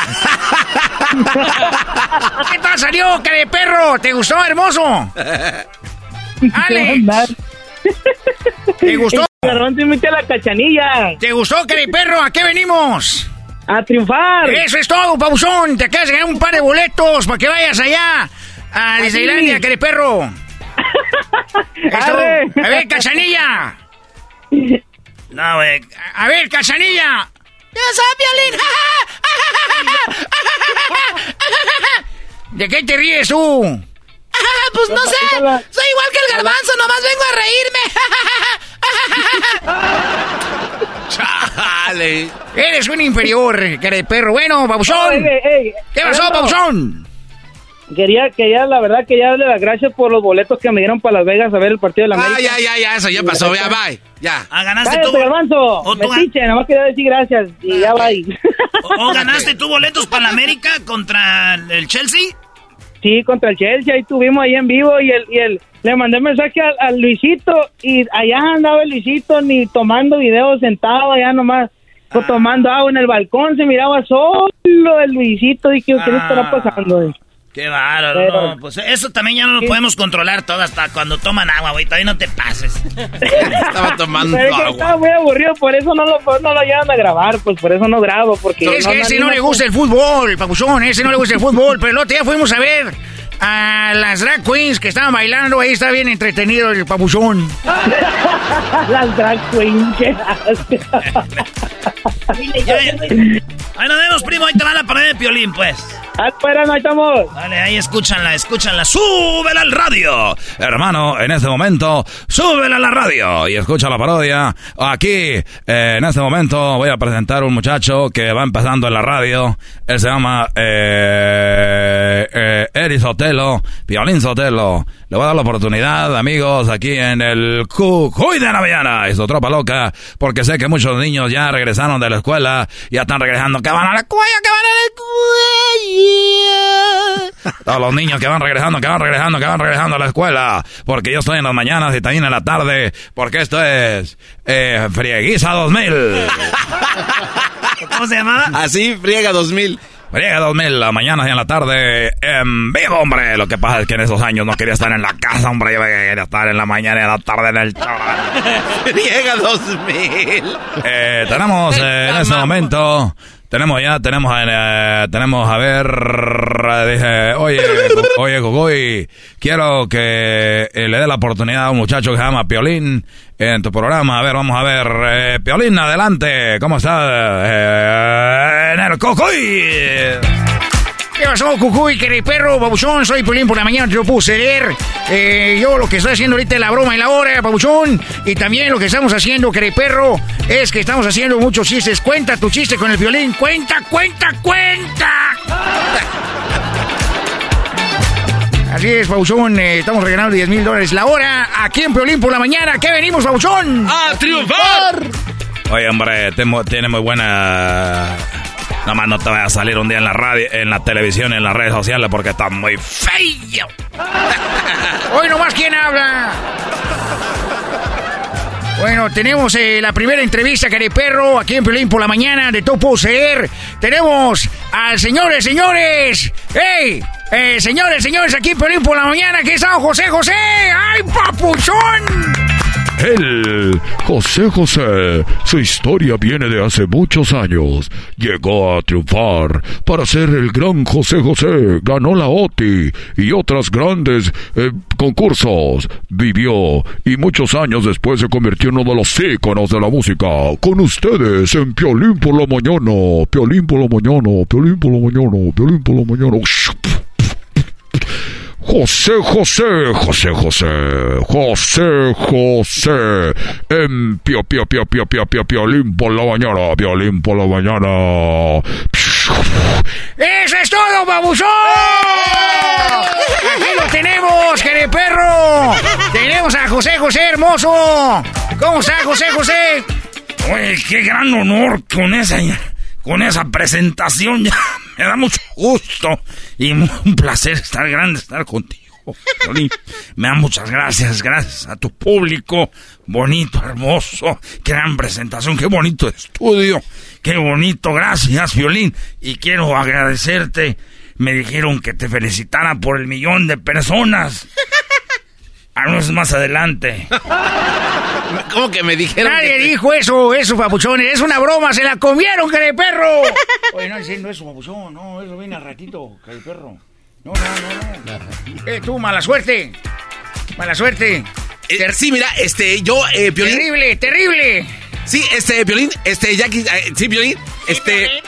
[SPEAKER 2] ¿Qué tal salió, care perro? ¿Te gustó, hermoso? ¡Ale! ¿Te gustó?
[SPEAKER 30] A la cachanilla.
[SPEAKER 2] ¿Te gustó, care perro? ¿A qué venimos?
[SPEAKER 30] A triunfar.
[SPEAKER 2] Eso es todo, Pausón. Te acabas de ganar un par de boletos para que vayas allá a Disneylandia, care perro. Esto-
[SPEAKER 30] Arre.
[SPEAKER 2] A ver, cachanilla. No, güey. A ver, cachanilla. ¡Ya sabes, Violín! ¿De qué te ríes tú? pues no sé. Soy igual que el garbanzo, nomás vengo a reírme.
[SPEAKER 8] Chale.
[SPEAKER 2] Eres un inferior, cara de perro. Bueno, Pausón. ¿Qué pasó, Pausón?
[SPEAKER 30] Quería, quería, la verdad, que ya darle las gracias por los boletos que me dieron para Las Vegas a ver el partido de la
[SPEAKER 8] Ah,
[SPEAKER 30] América.
[SPEAKER 8] ya, ya, ya, eso ya pasó, ya, bye. Ya.
[SPEAKER 2] Ah, ganaste
[SPEAKER 30] Cállate,
[SPEAKER 2] tú.
[SPEAKER 30] Garbanzo.
[SPEAKER 2] O tú
[SPEAKER 30] Metiche, nada más quería decir gracias y ya va ahí.
[SPEAKER 2] ¿O ganaste tú boletos para la América contra el Chelsea?
[SPEAKER 30] Sí, contra el Chelsea, ahí estuvimos ahí en vivo y el, y el le mandé mensaje al, al Luisito y allá andaba el Luisito ni tomando videos sentado allá nomás o tomando agua en el balcón, se miraba solo el Luisito y que qué le estará pasando.
[SPEAKER 2] Qué bárbaro,
[SPEAKER 30] Pero-
[SPEAKER 2] no, pues eso también ya no lo podemos controlar todo hasta cuando toman agua, güey, todavía no te pases.
[SPEAKER 8] Estaba tomando
[SPEAKER 30] Pero es que
[SPEAKER 8] agua.
[SPEAKER 30] estaba muy aburrido, por eso no lo, no lo llevan a grabar, pues por eso no grabo, porque...
[SPEAKER 2] es que ese no le gusta el fútbol, papuchón, ese no le gusta el fútbol, pero el otro día fuimos a ver a las drag queens que estaban bailando, ahí está bien entretenido el papuchón.
[SPEAKER 30] Las drag queens, qué.
[SPEAKER 2] Ahí nos vemos, primo, ahí te va la pared de Piolín, pues.
[SPEAKER 30] Ah, espera, no estamos.
[SPEAKER 2] Dale, ahí escúchanla, escúchanla, súbela al radio. Hermano, en este momento, súbela a la radio y escucha la parodia. Aquí, eh, en este momento, voy a presentar un muchacho que va empezando en la radio. Él se llama eh, eh, Eri Sotelo, Piolín Sotelo. Le voy a dar la oportunidad, amigos, aquí en el Cucuy de la Mañana y su tropa loca, porque sé que muchos niños ya regresaron de la escuela, ya están regresando, que van a la escuela, que van a la escuela. Todos los niños que van regresando, que van regresando, que van regresando a la escuela, porque yo estoy en las mañanas y también en la tarde, porque esto es eh, Frieguiza 2000. ¿Cómo se llamaba?
[SPEAKER 8] Así, friega 2000.
[SPEAKER 2] Friega 2000, la mañana y en la tarde, en vivo, hombre. Lo que pasa es que en esos años no quería estar en la casa, hombre. Yo quería estar en la mañana y en la tarde en el
[SPEAKER 8] Friega 2000.
[SPEAKER 2] Eh, tenemos eh, en este momento, Tenemos ya, tenemos, eh, tenemos, a ver, dije, oye, oye, Gogoy, quiero que eh, le dé la oportunidad a un muchacho que se llama Piolín en tu programa. A ver, vamos a ver, eh, Piolín, adelante, ¿cómo está? Eh, en el Cocoy.
[SPEAKER 31] ¿Qué pasó, Cucuy, querido perro, babuchón? Soy Pulín por la mañana, yo puse leer. Eh, yo lo que estoy haciendo ahorita es la broma y la hora, babuchón. Y también lo que estamos haciendo, querido perro, es que estamos haciendo muchos chistes. Cuenta tu chiste con el violín. Cuenta, cuenta, cuenta. Así es, Pauchón, eh, estamos regalando 10 mil dólares la hora aquí en Piolín por la mañana. ¿Qué venimos, Pauchón?
[SPEAKER 2] ¡A triunfar! Oye, hombre, tiene muy buena Nada más no te vaya a salir un día en la radio, en la televisión, en las redes sociales porque está muy feo.
[SPEAKER 31] Hoy nomás quién habla. Bueno, tenemos eh, la primera entrevista, que perro, aquí en Pelín por la mañana de Topo Ser. Tenemos al señores, señores. ¡Ey! Eh, señores, señores, aquí Pelín por la mañana, que está José José. ¡Ay, papuchón!
[SPEAKER 32] Él, José José, su historia viene de hace muchos años. Llegó a triunfar para ser el gran José José, ganó la OTI y otras grandes eh, concursos. Vivió y muchos años después se convirtió en uno de los íconos de la música. Con ustedes en Piolín por la mañana, Piolín por la mañana, Piolín por la mañana, Piolín por la mañana. José José, José José, José José, en pio pio pio pio pio pio piolín por la mañana, piolín por la mañana.
[SPEAKER 31] ¡Eso es todo, babuzón! Aquí lo tenemos, querido perro. Tenemos a José José hermoso. ¿Cómo está José José?
[SPEAKER 33] Oye, qué gran honor con esa con esa presentación. Ya me da mucho gusto y un placer estar grande, estar contigo. Me da muchas gracias, gracias a tu público. Bonito, hermoso, gran presentación, qué bonito estudio, qué bonito, gracias, Violín. Y quiero agradecerte. Me dijeron que te felicitara por el millón de personas. A es más adelante.
[SPEAKER 8] ¿Cómo que me dijeron?
[SPEAKER 31] Nadie dijo eso, eso, papuchón. Es una broma, se la comieron, perro. Oye, no diciendo eso, papuchón. No, eso viene al ratito, perro. No, no, no, no. Eh, tú, mala suerte. Mala suerte.
[SPEAKER 8] Eh, sí, mira, este, yo, eh, Piolín.
[SPEAKER 31] Terrible, terrible.
[SPEAKER 8] Sí, este, Piolín, este, Jackie, eh, sí, Piolín, este.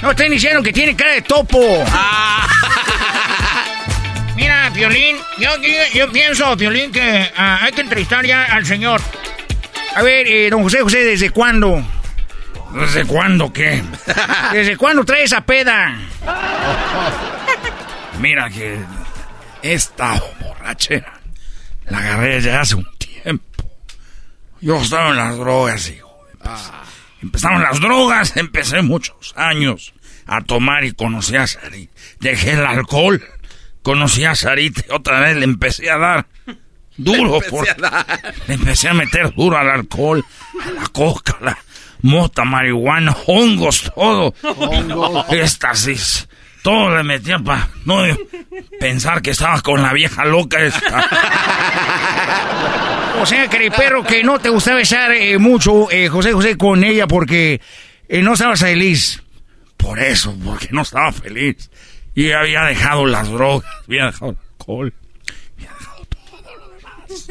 [SPEAKER 31] No, ustedes diciendo que tiene cara de topo. Ah. Mira, Violín, yo, yo, pienso, Violín, que ah, hay que entrevistar ya al señor. A ver, eh, don José José, ¿desde cuándo?
[SPEAKER 33] ¿Desde cuándo qué?
[SPEAKER 31] ¿Desde cuándo trae esa peda?
[SPEAKER 33] Mira que esta borrachera la agarré ya hace un tiempo. Yo estaba en las drogas, hijo. Empezaron las drogas, empecé muchos años a tomar y conocí a Sari. Dejé el alcohol conocí a Sarita otra vez le empecé a dar duro. Le empecé, le empecé a meter duro al alcohol, a la coca, la mota, marihuana, hongos, todo. Hongos. Éxtasis. Todo le metía para no pensar que estaba con la vieja loca esta.
[SPEAKER 31] O sea, que perro que no te gustaba besar eh, mucho, eh, José José, con ella porque eh, no estabas feliz.
[SPEAKER 33] Por eso, porque no estaba feliz. Y había dejado las drogas, había dejado el alcohol, había dejado todo lo demás.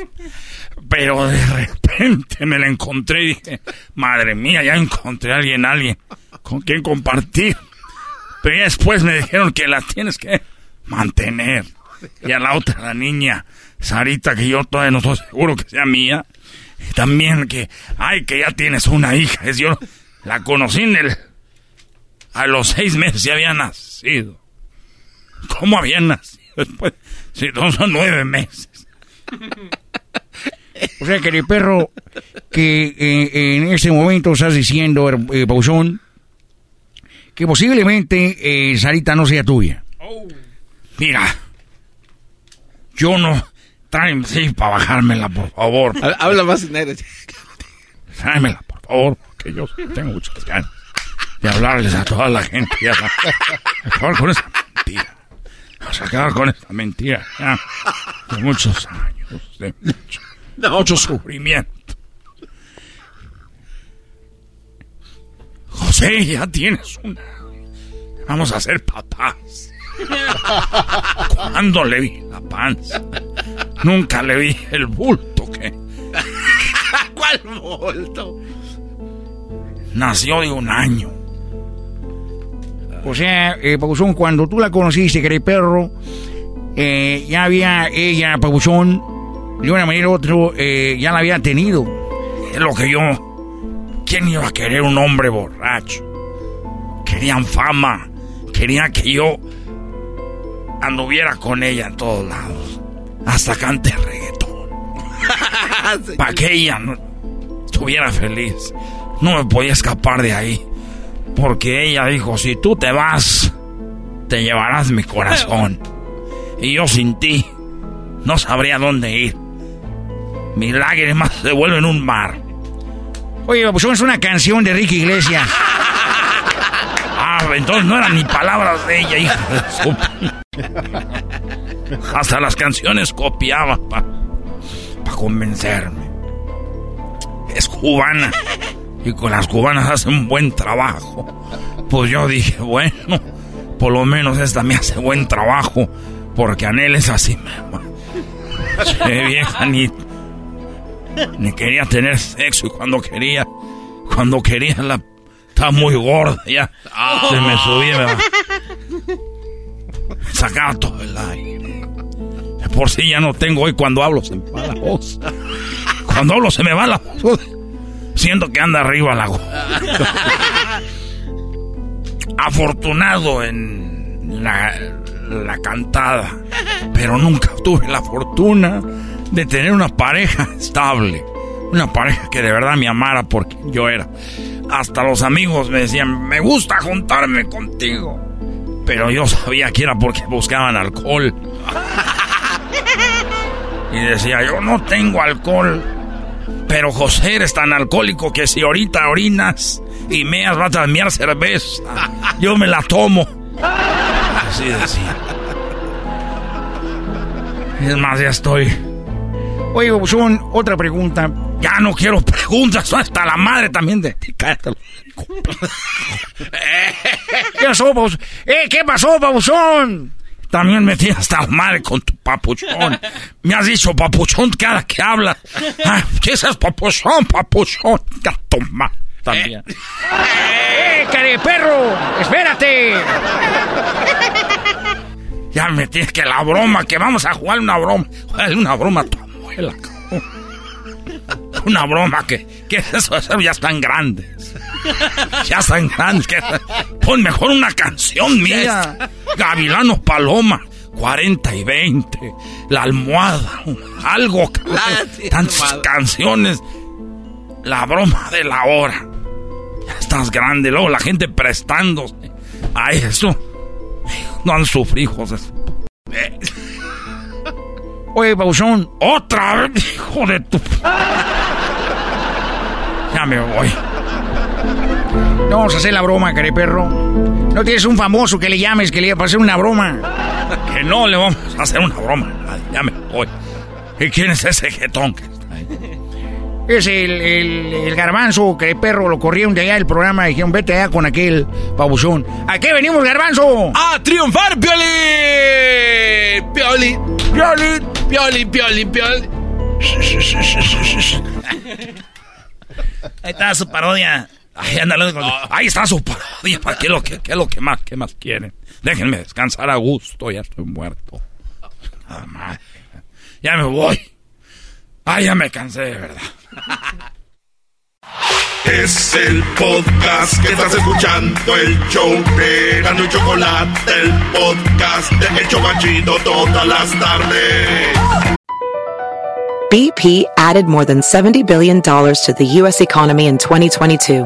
[SPEAKER 33] Pero de repente me la encontré y dije, madre mía, ya encontré a alguien, alguien con quien compartir. Pero después me dijeron que la tienes que mantener. Y a la otra, la niña, Sarita, que yo todavía no estoy seguro que sea mía. También que, ay, que ya tienes una hija. Es yo la conocí en el... A los seis meses ya había nacido. ¿Cómo habían nacido después? Si no son nueve meses.
[SPEAKER 31] O sea que el perro que eh, en ese momento estás diciendo, eh, que posiblemente eh, Sarita no sea tuya.
[SPEAKER 33] Mira, yo no... Tráeme, sí, para bajármela, por favor.
[SPEAKER 8] Habla más en aire.
[SPEAKER 33] Tráemela, por favor, porque yo tengo muchas ganas de hablarles a toda la gente. A acabar con esa mentira. Vamos a acabar con esta mentira ya, de muchos años, de mucho, mucho sufrimiento. José, ya tienes una. Vamos a ser papás. ¿Cuándo le vi la panza? Nunca le vi el bulto que.
[SPEAKER 8] ¿Cuál bulto?
[SPEAKER 33] Nació de un año. O sea, eh, Pabuchón, cuando tú la conociste, que era el perro, eh, ya había ella, Pabuchón, de una manera u otra, eh, ya la había tenido. Es lo que yo. ¿Quién iba a querer un hombre borracho? Querían fama. Querían que yo anduviera con ella en todos lados. Hasta cante reggaetón. Para que ella no estuviera feliz. No me podía escapar de ahí. Porque ella dijo, si tú te vas, te llevarás mi corazón. Y yo sin ti, no sabría dónde ir. Mis lágrimas se vuelven un mar. Oye, pues es una canción de Ricky Iglesias. Ah, entonces no eran ni palabras de ella, hija de su... Hasta las canciones copiaba para pa convencerme. Es cubana. Y con las cubanas hace un buen trabajo. Pues yo dije, bueno, por lo menos esta me hace buen trabajo. Porque Anel es así, Che, vieja, ni, ni quería tener sexo. Y cuando quería, cuando quería la... Estaba muy gorda ya. Se me subía, me sacaba todo el aire. Por si ya no tengo hoy cuando hablo se me va la voz. Cuando hablo se me va la voz. Siento que anda arriba la. Afortunado en la, la cantada. Pero nunca tuve la fortuna de tener una pareja estable. Una pareja que de verdad me amara porque yo era. Hasta los amigos me decían, me gusta juntarme contigo. Pero yo sabía que era porque buscaban alcohol. Y decía, yo no tengo alcohol. Pero José eres tan alcohólico que si ahorita orinas y meas vas a mear cerveza, yo me la tomo. Así decía. Es más, ya estoy. Oye, Buchón, otra pregunta. Ya no quiero preguntas, hasta la madre también de. Cállate. ¿Qué pasó, Pabuchón? ¿Eh, ¿Qué pasó, Pabuchón? También me tienes hasta la madre con tu papuchón. Me has dicho papuchón cada que hablas. Ah, ¿Qué es papuchón, papuchón? Gato ma- También. ¡Eh, care perro! ¡Espérate! Ya me tienes que la broma, que vamos a jugar una broma. Juega una broma a tu abuela, cabrón. Una broma que, que eso, eso ya están grandes. Ya están grandes. Que, pon mejor una canción mía. Gavilano Paloma. 40 y 20. La almohada. Algo. cabrón. Tantas canciones. La broma de la hora. Ya estás grande. Luego la gente prestándose a eso. No han sufrido, Eh. Oye, Pauchón, otra vez, hijo de tu. Ya me voy. No vamos a hacer la broma, care perro. No tienes un famoso que le llames que le iba a hacer una broma. Que no le vamos a hacer una broma. Ay, Ya me voy. ¿Y quién es ese jetón que está ahí? Es el, el, el garbanzo que perro lo corrieron de allá del programa y dijeron, vete allá con aquel pabuchón. ¿A qué venimos, garbanzo?
[SPEAKER 8] ¡A triunfar, Pioli! Pioli, Pioli, Pioli, Pioli, Pioli.
[SPEAKER 2] Ahí está su parodia.
[SPEAKER 33] Ay, ándale, Ahí está su parodia. ¿Para qué, es lo que, qué es lo que más, qué más quieren? Déjenme descansar a gusto, ya estoy muerto. Ah, madre. Ya me voy. Ay, ya me cansé, de verdad.
[SPEAKER 7] Es el podcast que estás escuchando, el show de Gano y Chocolate, el podcast de El Chobachito todas las tardes.
[SPEAKER 16] BP added more than $70 billion to the U.S. economy in 2022.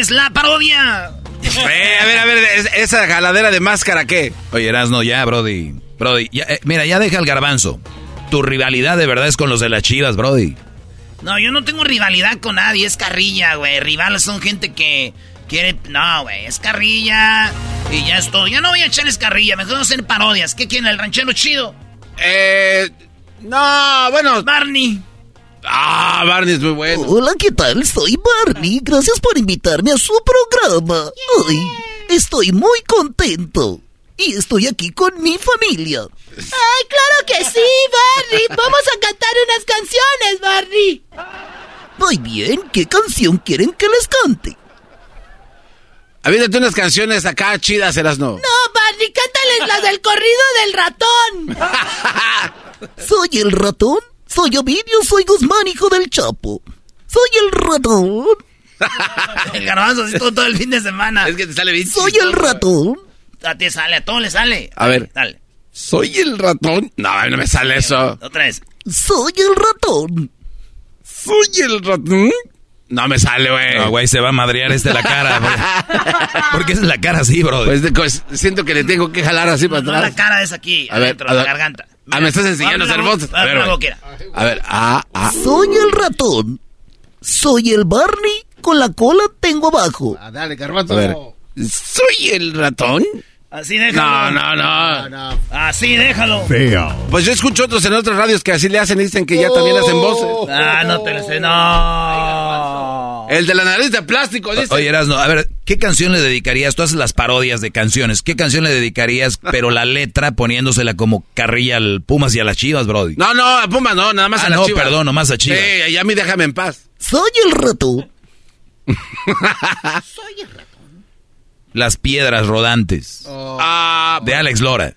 [SPEAKER 2] Tardes, la parodia.
[SPEAKER 8] Eh, a ver, a ver, esa jaladera de máscara, ¿qué?
[SPEAKER 1] Oye, Erasno, ya, Brody. Brody, ya, eh, mira, ya deja el garbanzo. Tu rivalidad de verdad es con los de las chivas, Brody.
[SPEAKER 2] No, yo no tengo rivalidad con nadie, es carrilla, güey. Rivales son gente que quiere. No, güey, es carrilla. Y ya es todo. Ya no voy a echarles carrilla, mejor hacer parodias. ¿Qué quieren, el ranchero chido?
[SPEAKER 8] Eh. No, bueno.
[SPEAKER 2] Barney.
[SPEAKER 8] Ah, Barney es muy bueno.
[SPEAKER 34] Hola, ¿qué tal? Soy Barney. Gracias por invitarme a su programa. Ay, estoy muy contento. Y estoy aquí con mi familia.
[SPEAKER 35] ¡Ay, claro que sí, Barney! Vamos a cantar unas canciones, Barney.
[SPEAKER 34] Muy bien, ¿qué canción quieren que les cante?
[SPEAKER 8] Avídate unas canciones acá chidas, eras no.
[SPEAKER 35] No, Barney, cántales las del corrido del ratón.
[SPEAKER 34] ¿Soy el ratón? Soy Ovidio, soy Guzmán, hijo del Chapo. Soy el ratón.
[SPEAKER 2] el garbanzo así todo, todo, el fin de semana.
[SPEAKER 8] Es que te sale bien.
[SPEAKER 34] Soy el ratón.
[SPEAKER 2] A ti sale, a todo le sale.
[SPEAKER 8] A ver.
[SPEAKER 2] Dale.
[SPEAKER 8] ¿Soy el ratón? No, no me sale eso.
[SPEAKER 2] Otra vez.
[SPEAKER 34] Soy el ratón.
[SPEAKER 8] ¿Soy el ratón? No me sale, güey.
[SPEAKER 1] No, güey, se va a madrear este la cara. ¿Por qué es la cara así, bro?
[SPEAKER 8] Pues, siento que le tengo que jalar así para atrás.
[SPEAKER 2] No, la cara es aquí, a adentro, ver, a la garganta.
[SPEAKER 8] Ah, me estás enseñando a hacer voces.
[SPEAKER 2] A ver, a ver,
[SPEAKER 8] a ver, ah, ah.
[SPEAKER 34] Soy el ratón. Soy el Barney. Con la cola tengo abajo.
[SPEAKER 8] Ah, dale, carbato. A ver. ¿Soy el ratón?
[SPEAKER 2] Así déjalo.
[SPEAKER 8] No, no, no.
[SPEAKER 2] Así déjalo.
[SPEAKER 8] Feo. Pues yo escucho otros en otras radios que así le hacen y dicen que ya también hacen voces.
[SPEAKER 2] Ah, no te lo sé, no.
[SPEAKER 8] El de la nariz de plástico, dice.
[SPEAKER 1] Oye, Erasno, a ver, ¿qué canción le dedicarías? Tú haces las parodias de canciones. ¿Qué canción le dedicarías, pero la letra poniéndosela como carrilla al Pumas y a las Chivas, Brody?
[SPEAKER 8] No, no, a Pumas no, nada más
[SPEAKER 1] ah,
[SPEAKER 8] a las
[SPEAKER 1] no,
[SPEAKER 8] Chivas.
[SPEAKER 1] perdón, nomás a Chivas.
[SPEAKER 8] Sí, a mí déjame en paz.
[SPEAKER 34] Soy el ratón.
[SPEAKER 35] Soy el ratón.
[SPEAKER 1] Las piedras rodantes.
[SPEAKER 8] Oh. Ah,
[SPEAKER 1] de Alex Lora.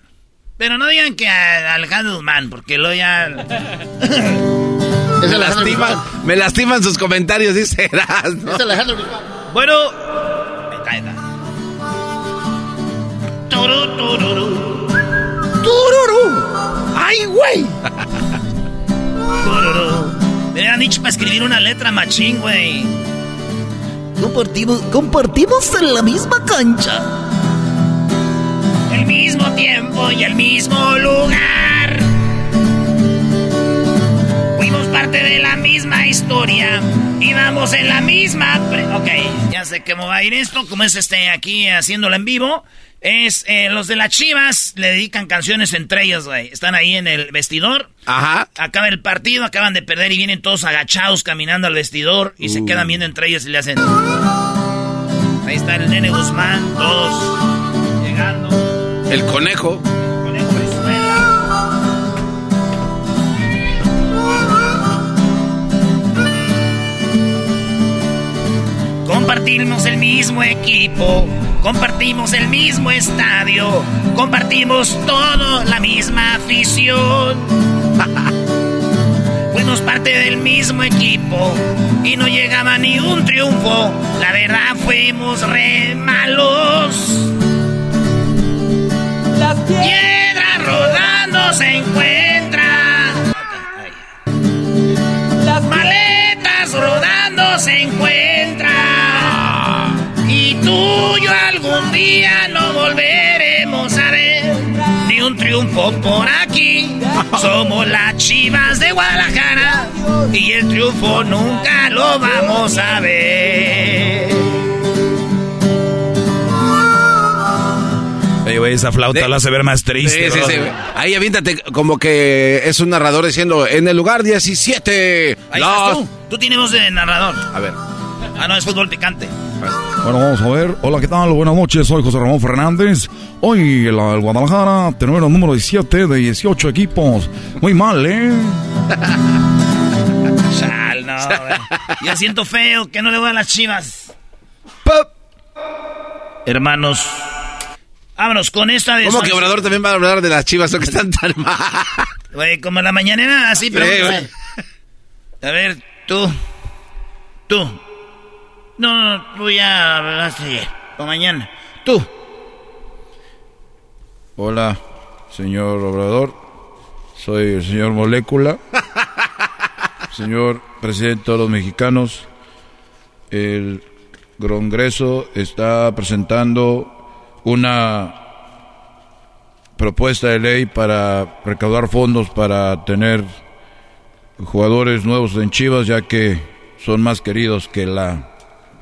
[SPEAKER 2] Pero no digan que a Alejandro Guzmán, porque lo ya...
[SPEAKER 8] me, lastiman, me lastiman sus comentarios, dice Erasmo.
[SPEAKER 35] Es Alejandro Guzmán.
[SPEAKER 2] Bueno... Ahí está. Turu, tururu.
[SPEAKER 35] ¡Tururu! ¡Ay, güey!
[SPEAKER 2] Tururu. Me han dicho para escribir una letra machín, güey.
[SPEAKER 34] Compartimos, compartimos en la misma cancha.
[SPEAKER 2] El mismo tiempo y el mismo lugar. Fuimos parte de la misma historia. Íbamos en la misma... Ok, ya sé cómo va a ir esto. Como es este aquí haciéndolo en vivo. Es eh, los de las Chivas le dedican canciones entre ellos, güey. Están ahí en el vestidor.
[SPEAKER 8] Ajá.
[SPEAKER 2] Acaba el partido, acaban de perder y vienen todos agachados caminando al vestidor y se
[SPEAKER 8] Uh.
[SPEAKER 2] quedan viendo entre ellos y le hacen. Ahí está el nene Guzmán, todos llegando.
[SPEAKER 8] El conejo.
[SPEAKER 2] Compartimos el mismo equipo, compartimos el mismo estadio, compartimos todo la misma afición. Fuimos parte del mismo equipo y no llegaba ni un triunfo. La verdad fuimos re malos. Las piedras rodando se encuentran. Las maletas rodando se encuentran. Y tú y yo algún día no volveremos a ver ni un triunfo por aquí. Somos las chivas de Guadalajara y el triunfo nunca lo vamos a ver.
[SPEAKER 1] Oye, güey, esa flauta la hace ver más triste.
[SPEAKER 8] Sí, sí, sí.
[SPEAKER 1] Brody.
[SPEAKER 8] Ahí aviéntate como que es un narrador diciendo en el lugar 17.
[SPEAKER 2] Ahí
[SPEAKER 8] los-
[SPEAKER 2] estás tú. Tú tienes voz de narrador.
[SPEAKER 8] A ver.
[SPEAKER 2] Ah, no, es fútbol picante.
[SPEAKER 33] Bueno, vamos a ver. Hola, ¿qué tal? Buenas noches, soy José Ramón Fernández. Hoy el, el Guadalajara tenemos el número 17 de 18 equipos. Muy mal, ¿eh?
[SPEAKER 2] Chal, no. Ya siento feo que no le voy a las chivas. Hermanos, vámonos con esta de...
[SPEAKER 8] ¿Cómo que Obrador también va a hablar de las chivas o que están tan mal?
[SPEAKER 2] Güey, como la mañanera, así, pero...
[SPEAKER 8] Sí.
[SPEAKER 2] A ver, tú. Tú. No, no, tú ya hablaste ayer. O mañana. Tú.
[SPEAKER 33] Hola, señor Obrador. Soy el señor Molécula. Señor presidente de todos los mexicanos.
[SPEAKER 36] el Congreso está presentando una propuesta de ley para recaudar fondos para tener jugadores nuevos en Chivas, ya que son más queridos que la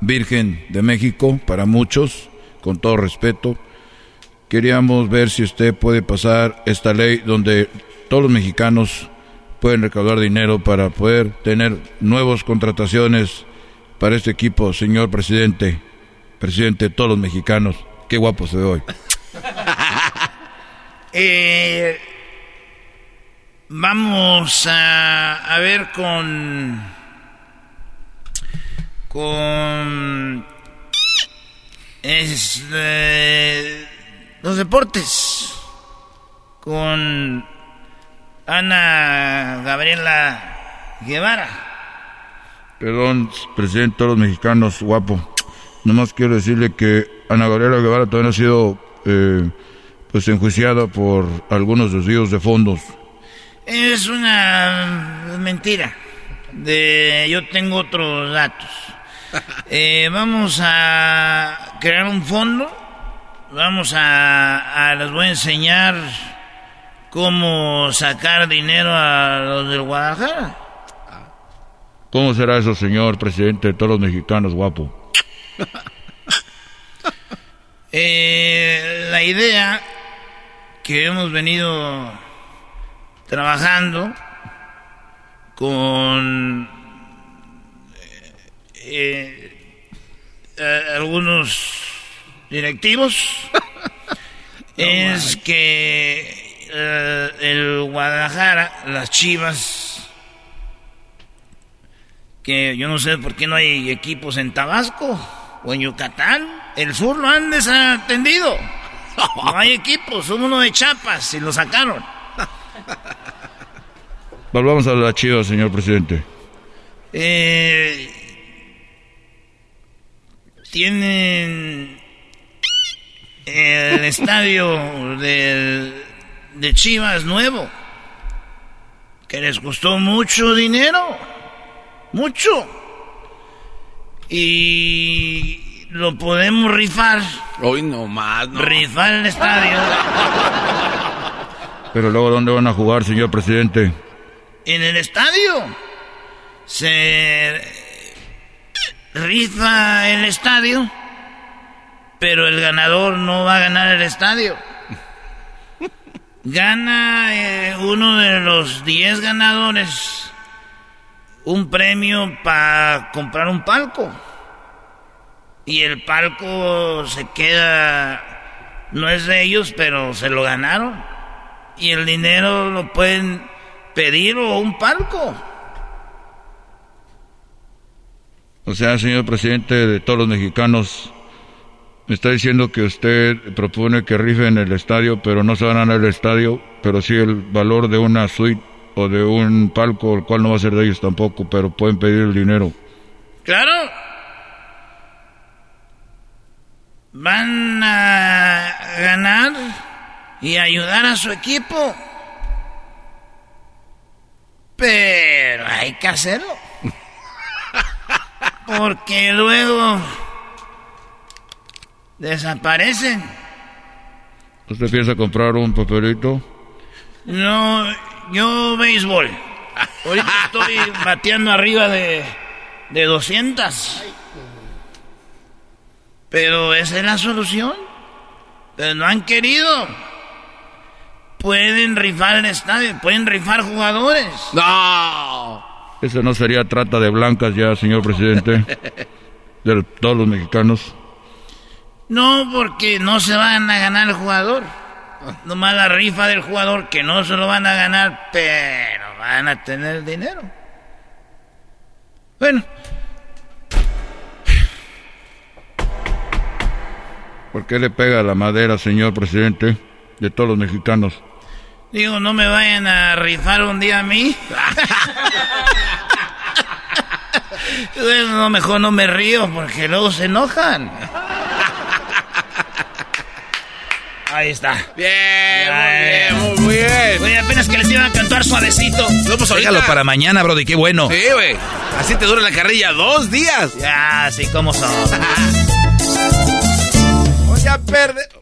[SPEAKER 36] Virgen de México para muchos, con todo respeto. Queríamos ver si usted puede pasar esta ley donde todos los mexicanos pueden recaudar dinero para poder tener nuevas contrataciones para este equipo, señor presidente, presidente de todos los mexicanos. Qué guapo se ve hoy.
[SPEAKER 2] Eh, vamos a, ver con. Con. Es, eh, los deportes. Con Ana Gabriela Guevara.
[SPEAKER 36] Perdón, presidente de todos los mexicanos, guapo. Nomás quiero decirle que Ana Gabriela Guevara todavía ha sido eh, pues enjuiciada por algunos desvíos de fondos.
[SPEAKER 2] Es una mentira. De, yo tengo otros datos. Eh, vamos a crear un fondo. Vamos a, a, les voy a enseñar cómo sacar dinero a los del Guadalajara.
[SPEAKER 36] ¿Cómo será eso, señor presidente de todos los mexicanos, guapo?
[SPEAKER 2] eh, la idea que hemos venido trabajando con eh, eh, algunos directivos es que eh, el Guadalajara, las Chivas, que yo no sé por qué no hay equipos en Tabasco o en Yucatán, el sur lo han desatendido. No hay equipo, son uno de chapas y lo sacaron.
[SPEAKER 36] Volvamos a la chiva, señor presidente.
[SPEAKER 2] Eh, tienen el estadio de, de Chivas nuevo, que les costó mucho dinero, mucho. Y lo podemos rifar.
[SPEAKER 8] Hoy no más,
[SPEAKER 2] Rifar el estadio.
[SPEAKER 36] Pero luego, ¿dónde van a jugar, señor presidente?
[SPEAKER 2] En el estadio. Se rifa el estadio, pero el ganador no va a ganar el estadio. Gana eh, uno de los 10 ganadores un premio para comprar un palco y el palco se queda, no es de ellos, pero se lo ganaron. Y el dinero lo pueden pedir o un palco.
[SPEAKER 36] O sea, señor presidente de todos los mexicanos, me está diciendo que usted propone que rifen el estadio, pero no se van a ganar el estadio, pero sí el valor de una suite o de un palco, el cual no va a ser de ellos tampoco, pero pueden pedir el dinero.
[SPEAKER 2] Claro, van a ganar y ayudar a su equipo. Pero hay que hacerlo. Porque luego desaparecen.
[SPEAKER 36] ¿Usted piensa comprar un papelito?
[SPEAKER 2] No, yo béisbol. Ahorita estoy bateando arriba de, de 200. Pero esa es la solución. Pero no han querido. Pueden rifar el estadio, pueden rifar jugadores.
[SPEAKER 8] No.
[SPEAKER 36] Eso no sería trata de blancas ya, señor presidente. de todos los mexicanos.
[SPEAKER 2] No, porque no se van a ganar el jugador. Nomás la rifa del jugador que no se lo van a ganar, pero van a tener dinero. Bueno,
[SPEAKER 36] ¿Por qué le pega la madera, señor presidente, de todos los mexicanos?
[SPEAKER 2] Digo, no me vayan a rifar un día a mí. no, mejor no me río porque luego se enojan. Ahí está.
[SPEAKER 8] Bien, muy bien, muy bien.
[SPEAKER 2] Oye, apenas que les iban a cantar
[SPEAKER 37] suavecito.
[SPEAKER 2] No, pues Déjalo para mañana, Brody, qué bueno.
[SPEAKER 8] Sí, güey. Así te dura la carrilla dos días.
[SPEAKER 37] Ya, sí, ¿cómo son?
[SPEAKER 8] Voy a perder.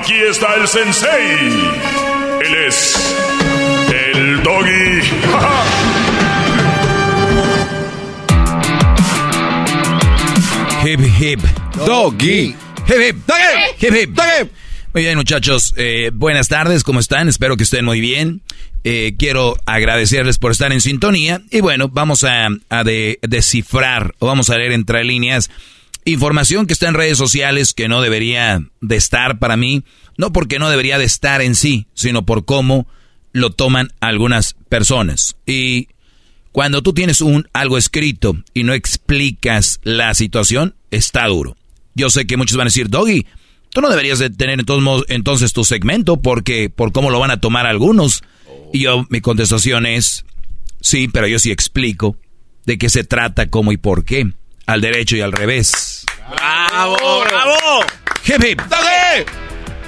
[SPEAKER 9] Aquí está el sensei. Él es el doggy.
[SPEAKER 2] Hip hip doggy. Hip hip doggy. Hip hip doggy. Muy bien, muchachos. Eh, buenas tardes, ¿cómo están? Espero que estén muy bien. Eh, quiero agradecerles por estar en sintonía. Y bueno, vamos a, descifrar o vamos a leer entre líneas información que está en redes sociales que no debería de estar para mí. No porque no debería de estar en sí, sino por cómo lo toman algunas personas. Y cuando tú tienes un algo escrito y no explicas la situación, está duro. Yo sé que muchos van a decir, Doggy, tú no deberías de tener entonces tu segmento porque por cómo lo van a tomar algunos. Y yo, mi contestación es, sí, pero yo sí explico de qué se trata, cómo y por qué, al derecho y al revés.
[SPEAKER 8] ¡Bravo, bravo!
[SPEAKER 2] ¡Hip, hip!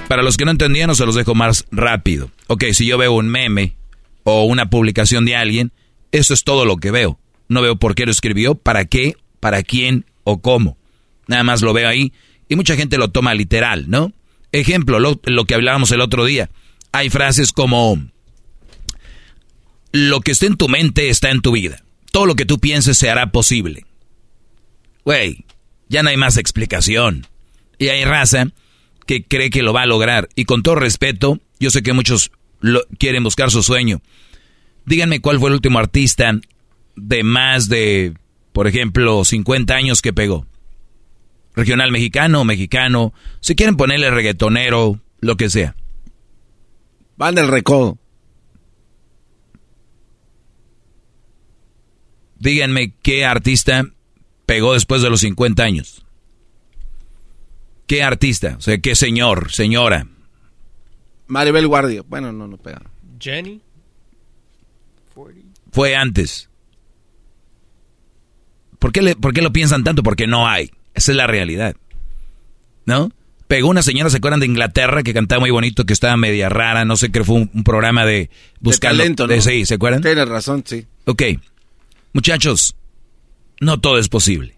[SPEAKER 2] Para los que no entendían, se los dejo más rápido. Ok, si yo veo un meme o una publicación de alguien, eso es todo lo que veo. No veo por qué lo escribió, para qué, para quién o cómo. Nada más lo veo ahí y mucha gente lo toma literal, ¿no? Ejemplo, lo, lo que hablábamos el otro día. Hay frases como, lo que esté en tu mente está en tu vida. Todo lo que tú pienses se hará posible. Güey, ya no hay más explicación. Y hay raza que cree que lo va a lograr. Y con todo respeto, yo sé que muchos quieren buscar su sueño. Díganme cuál fue el último artista de más de, por ejemplo, 50 años que pegó. Regional mexicano, mexicano. Si quieren ponerle reggaetonero, lo que sea.
[SPEAKER 8] Van del recodo.
[SPEAKER 2] Díganme qué artista pegó después de los 50 años. ¿Qué artista? O sea, qué señor, señora.
[SPEAKER 8] Maribel Guardia. Bueno, no, no pega.
[SPEAKER 38] Jenny.
[SPEAKER 2] Fue antes. ¿Por qué, ¿Por qué lo piensan tanto? Porque no hay. Esa es la realidad. ¿No? Pegó una señora, ¿se acuerdan de Inglaterra? Que cantaba muy bonito, que estaba media rara, no sé qué, fue un, programa de buscar
[SPEAKER 8] talento,
[SPEAKER 2] ¿no? sí, ¿se acuerdan?
[SPEAKER 8] Tienes razón, sí.
[SPEAKER 2] Ok. Muchachos, no todo es posible.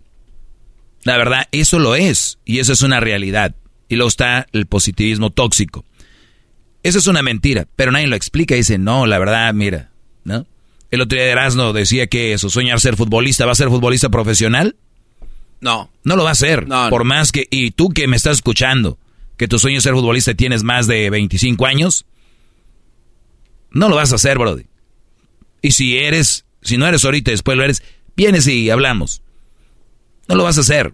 [SPEAKER 2] La verdad, eso lo es, y eso es una realidad. Y luego está el positivismo tóxico. Eso es una mentira, pero nadie lo explica y dice, no, la verdad, mira, ¿no? El otro día de Erasmo decía que su sueño era ser futbolista, ¿va a ser futbolista profesional?
[SPEAKER 8] No.
[SPEAKER 2] No lo va a hacer, por más que, y tú que me estás escuchando, que tu sueño es ser futbolista y tienes más de 25 años, no lo vas a hacer, Brody. Y si eres, si no eres ahorita, después lo eres, vienes y hablamos. No lo vas a hacer.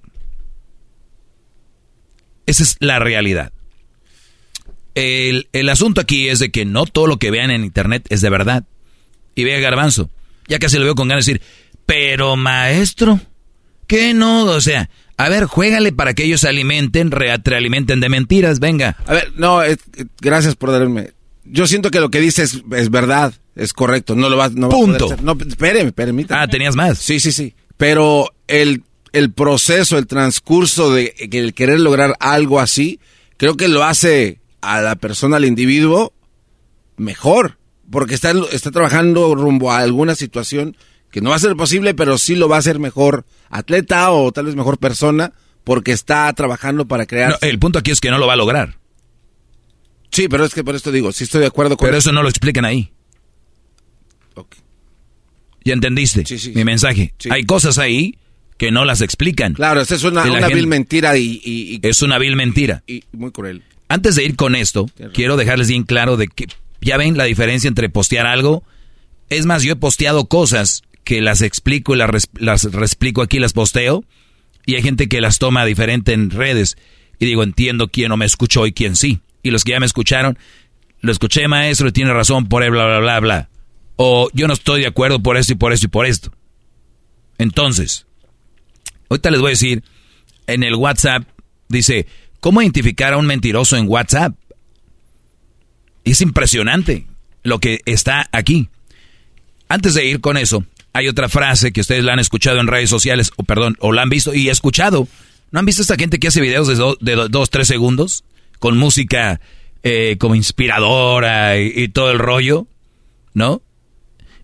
[SPEAKER 2] Esa es la realidad. El, asunto aquí es de que no todo lo que vean en internet es de verdad. Y vea Garbanzo, ya casi lo veo con ganas de decir, pero maestro, ¿qué no? O sea, a ver, juégale para que ellos se alimenten, realimenten de mentiras, venga.
[SPEAKER 8] A ver, no, gracias por darme. Yo siento que lo que dices es, verdad, es correcto, no lo vas no
[SPEAKER 2] Punto.
[SPEAKER 8] Va a no, espéreme, permítame.
[SPEAKER 2] Ah, tenías más.
[SPEAKER 8] Sí, sí, sí. Pero el el proceso, el transcurso de el querer lograr algo así, creo que lo hace a la persona, al individuo, mejor. Porque está, está trabajando rumbo a alguna situación que no va a ser posible, pero sí lo va a hacer mejor atleta o tal vez mejor persona, porque está trabajando para crear.
[SPEAKER 2] el punto aquí es que no lo va a lograr.
[SPEAKER 8] Sí, pero es que por esto digo, sí estoy de acuerdo con
[SPEAKER 2] Pero eso no lo explican ahí. ¿Ya entendiste mi mensaje? Hay cosas ahí que no las explican.
[SPEAKER 8] Claro, esa es una, vil mentira y,
[SPEAKER 2] Es una vil mentira.
[SPEAKER 8] Y muy cruel.
[SPEAKER 2] Antes de ir con esto, quiero dejarles bien claro de que ya ven la diferencia entre postear algo. Es más, yo he posteado cosas que las explico y las, las explico aquí, las posteo. Y hay gente que las toma diferente en redes. Y digo, entiendo quién no me escuchó y quién sí. Y los que ya me escucharon, lo escuché maestro y tiene razón por él, bla, bla, bla, bla. O yo no estoy de acuerdo por esto y por esto y por esto. Entonces, ahorita les voy a decir, en el WhatsApp dice, ¿cómo identificar a un mentiroso en WhatsApp? Es impresionante lo que está aquí. Antes de ir con eso, hay otra frase que ustedes la han escuchado en redes sociales, o perdón, o la han visto y escuchado. ¿No han visto esta gente que hace videos de, de dos, tres segundos? Con música eh, como inspiradora y, todo el rollo, ¿no?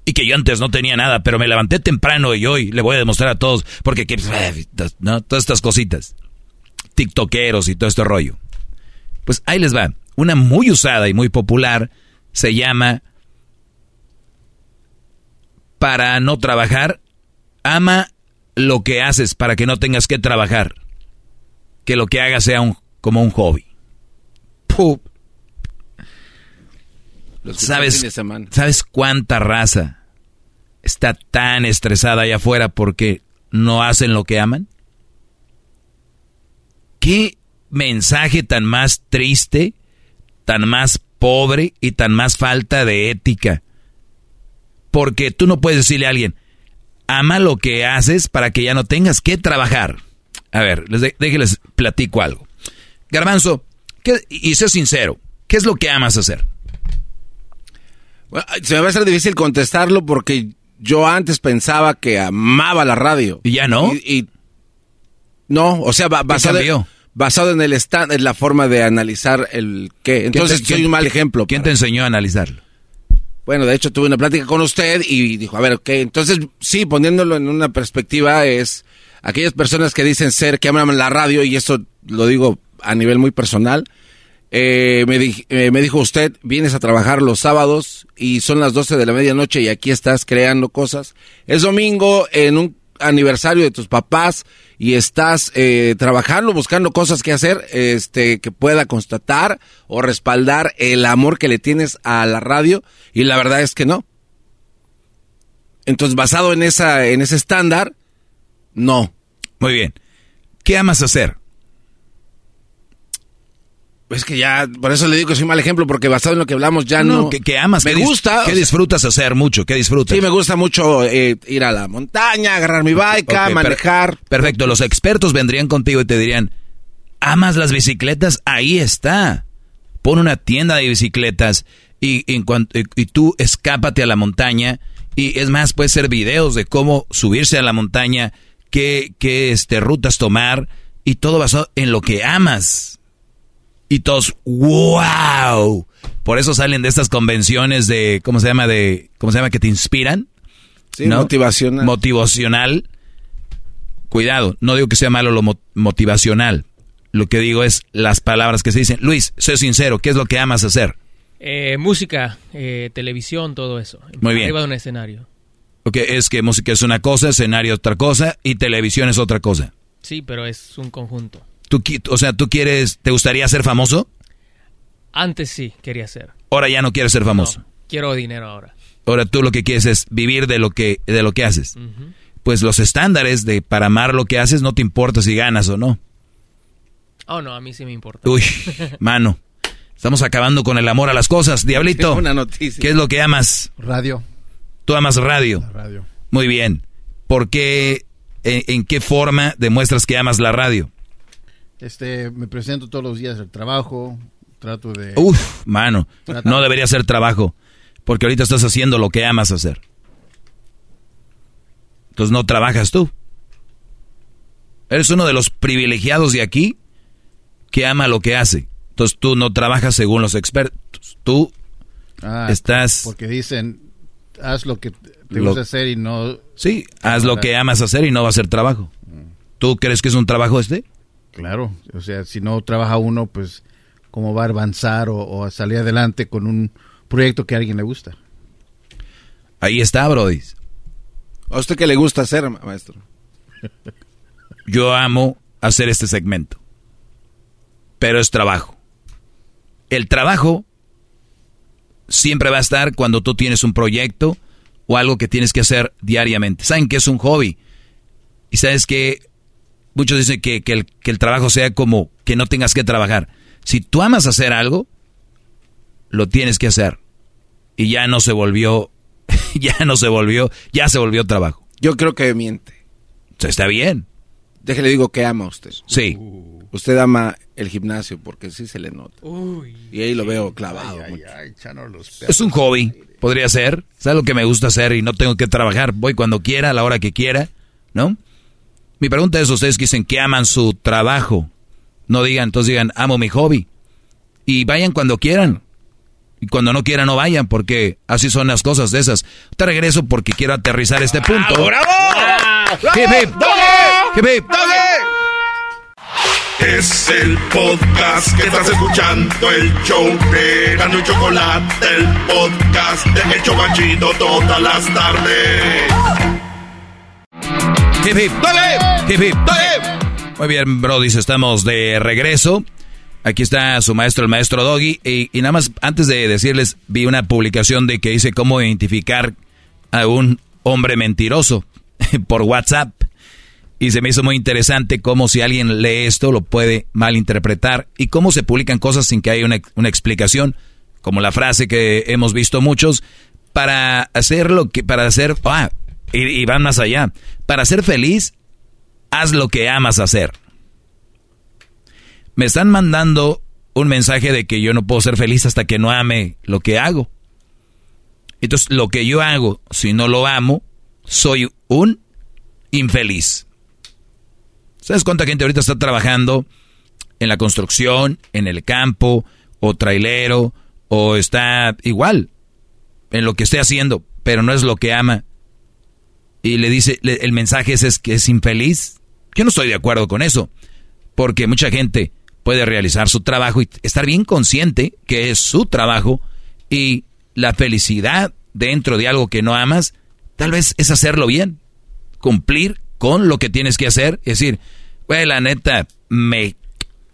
[SPEAKER 2] Y que yo antes no tenía nada, pero me levanté temprano y hoy le voy a demostrar a todos, porque, ¿no? Todas estas cositas. TikTokeros y todo este rollo. Pues ahí les va. Una muy usada y muy popular se llama para no trabajar, ama lo que haces para que no tengas que trabajar. Que lo que hagas sea un, como un hobby. ¿Sabes, ¿Sabes cuánta raza está tan estresada allá afuera porque no hacen lo que aman? ¿Qué mensaje tan más triste, tan más pobre y tan más falta de ética? Porque tú no puedes decirle a alguien, ama lo que haces para que ya no tengas que trabajar. A ver, les déjenles platico algo. Garbanzo, y sé sincero, ¿qué es lo que amas hacer?
[SPEAKER 8] Se me va a ser difícil contestarlo porque yo antes pensaba que amaba la radio.
[SPEAKER 2] ¿Y ya no?
[SPEAKER 8] Y, no, o sea, basado, basado en el stand, en la forma de analizar el qué. Entonces soy un mal ejemplo.
[SPEAKER 2] ¿Quién te enseñó a analizarlo?
[SPEAKER 8] Bueno, de hecho tuve una plática con usted y dijo, a ver, ok, entonces sí, poniéndolo en una perspectiva es aquellas personas que dicen ser, que aman la radio y eso lo digo a nivel muy personal. Eh, me, eh, me dijo usted, vienes a trabajar los sábados y son las 12 de la medianoche y aquí estás creando cosas. Es domingo en un aniversario de tus papás y estás eh, trabajando, buscando cosas que hacer, este, que pueda constatar o respaldar el amor que le tienes a la radio y la verdad es que no. Entonces, basado en esa, en ese estándar, no.
[SPEAKER 2] Muy bien. ¿Qué amas hacer?
[SPEAKER 8] Es que ya, por eso le digo que soy mal ejemplo, porque basado en lo que hablamos ya no.
[SPEAKER 2] que, amas,
[SPEAKER 8] me gusta.
[SPEAKER 2] ¿Qué disfrutas hacer mucho? ¿Qué disfrutas?
[SPEAKER 8] Sí, me gusta mucho eh, ir a la montaña, agarrar mi bike, manejar.
[SPEAKER 2] perfecto, los expertos vendrían contigo y te dirían: ¿Amas las bicicletas? Ahí está. Pon una tienda de bicicletas y, en cuanto, y, tú escápate a la montaña. Y es más, puede ser videos de cómo subirse a la montaña, qué, qué este, rutas tomar y todo basado en lo que amas y todos, wow. Por eso salen de estas convenciones de, ¿cómo se llama? De, ¿cómo se llama? Que te inspiran.
[SPEAKER 8] Sí, motivacional.
[SPEAKER 2] Motivacional. Cuidado, no digo que sea malo lo motivacional. Lo que digo es las palabras que se dicen. Luis, sé sincero, ¿qué es lo que amas hacer?
[SPEAKER 38] Eh, música, eh, televisión, todo eso.
[SPEAKER 2] Muy bien.
[SPEAKER 38] Arriba de un escenario.
[SPEAKER 2] Ok, es que música es una cosa, escenario otra cosa y televisión es otra cosa.
[SPEAKER 38] Sí, pero es un conjunto.
[SPEAKER 2] ¿Tú, o sea, ¿tú quieres, te gustaría ser famoso?
[SPEAKER 38] Antes sí, quería ser.
[SPEAKER 2] Ahora ya no quieres ser famoso.
[SPEAKER 38] quiero dinero ahora.
[SPEAKER 2] Ahora tú lo que quieres es vivir de lo que, de lo que haces. Pues los estándares de para amar lo que haces no te importa si ganas o no.
[SPEAKER 38] Oh, no, a mí sí me importa.
[SPEAKER 2] Uy, mano. Estamos acabando con el amor a las cosas. Diablito,
[SPEAKER 8] una noticia.
[SPEAKER 2] ¿qué es lo que amas?
[SPEAKER 39] Radio.
[SPEAKER 2] ¿Tú amas radio?
[SPEAKER 39] radio.
[SPEAKER 2] Muy bien. ¿Por qué, en qué forma demuestras que amas la radio?
[SPEAKER 39] Este, me presento todos los días al trabajo, trato de...
[SPEAKER 2] Uf, mano, no debería ser trabajo, porque ahorita estás haciendo lo que amas hacer. Entonces no trabajas tú. Eres uno de los privilegiados de aquí que ama lo que hace. Entonces tú no trabajas según los expertos. Tú ah, estás...
[SPEAKER 39] Porque dicen, haz lo que te gusta hacer y no...
[SPEAKER 2] Sí, haz lo que amas hacer y no va a ser trabajo. Mm. ¿Tú crees que es un trabajo este?
[SPEAKER 39] Claro, o sea, si no trabaja uno, pues cómo va a avanzar o, a salir adelante con un proyecto que a alguien le gusta.
[SPEAKER 2] Ahí está, Brody.
[SPEAKER 8] ¿A usted qué le gusta hacer, maestro?
[SPEAKER 2] Yo amo hacer este segmento, pero es trabajo. El trabajo siempre va a estar cuando tú tienes un proyecto o algo que tienes que hacer diariamente. Saben que es un hobby. Y sabes que muchos dicen que, el, que el trabajo sea como que no tengas que trabajar. Si tú amas hacer algo, lo tienes que hacer. Y ya no se volvió, ya no se volvió, ya se volvió trabajo.
[SPEAKER 8] Yo creo que miente.
[SPEAKER 2] Está bien.
[SPEAKER 8] Déjele digo que ama usted.
[SPEAKER 2] Sí.
[SPEAKER 8] Usted ama el gimnasio porque sí se le nota. y ahí lo veo clavado.
[SPEAKER 2] Es un hobby, podría ser. Es algo que me gusta hacer y no tengo que trabajar. Voy cuando quiera, a la hora que quiera, ¿no? Mi pregunta es, ustedes que dicen que aman su trabajo. No digan, entonces digan, amo mi hobby. Y vayan cuando quieran. Y cuando no quieran, no vayan, porque así son las cosas de esas. Te regreso porque quiero aterrizar este punto.
[SPEAKER 7] ¡Bravo!
[SPEAKER 2] Hip, hip. Hip, hip.
[SPEAKER 7] Es el podcast que estás escuchando, el show de Gano y Chocolate, el podcast de Hecho Banchito todas las tardes.
[SPEAKER 2] Hip, hip. Hip, hip. Muy bien, Brody, estamos de regreso. Aquí está su maestro, el maestro Doggy. Y, y, nada más, antes de decirles, vi una publicación de que dice cómo identificar a un hombre mentiroso por WhatsApp. Y se me hizo muy interesante cómo si alguien lee esto lo puede malinterpretar y cómo se publican cosas sin que haya una, una explicación, como la frase que hemos visto muchos, para hacer lo que, para hacer, ah, y, van más allá, para ser feliz, haz lo que amas hacer. Me están mandando un mensaje de que yo no puedo ser feliz hasta que no ame lo que hago. Entonces, lo que yo hago, si no lo amo, soy un infeliz. ¿Sabes cuánta gente ahorita está trabajando en la construcción, en el campo, o trailero, o está igual en lo que esté haciendo, pero no es lo que ama? Y le dice, le, el mensaje es, es que es infeliz. Yo no estoy de acuerdo con eso, porque mucha gente puede realizar su trabajo y estar bien consciente que es su trabajo y la felicidad dentro de algo que no amas, tal vez es hacerlo bien, cumplir con lo que tienes que hacer, es decir, pues la neta, me,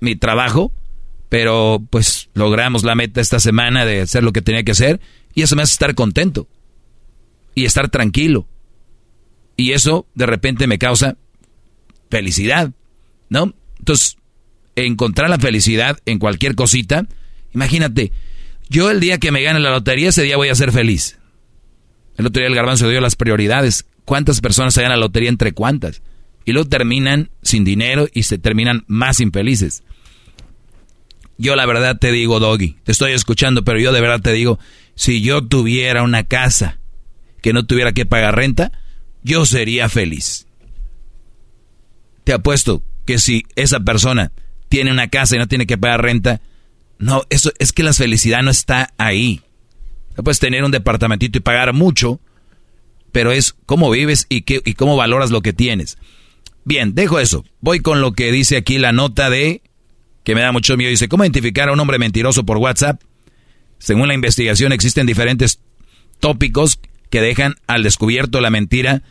[SPEAKER 2] mi trabajo, pero pues logramos la meta esta semana de hacer lo que tenía que hacer y eso me hace estar contento y estar tranquilo. Y eso de repente me causa felicidad, ¿no? Entonces, encontrar la felicidad en cualquier cosita, imagínate, yo el día que me gane la lotería, ese día voy a ser feliz. El otro día el garbanzo dio las prioridades. ¿Cuántas personas se ganan la lotería entre cuántas? Y luego terminan sin dinero y se terminan más infelices. Yo la verdad te digo, Doggy, te estoy escuchando, pero yo de verdad te digo, si yo tuviera una casa que no tuviera que pagar renta, yo sería feliz. Te apuesto que si esa persona tiene una casa y no tiene que pagar renta, no, eso es que la felicidad no está ahí. No puedes tener un departamentito y pagar mucho, pero es cómo vives y, qué, y cómo valoras lo que tienes. Bien, dejo eso. Voy con lo que dice aquí la nota de, que me da mucho miedo. Dice, ¿cómo identificar a un hombre mentiroso por WhatsApp? Según la investigación existen diferentes tópicos que dejan al descubierto la mentira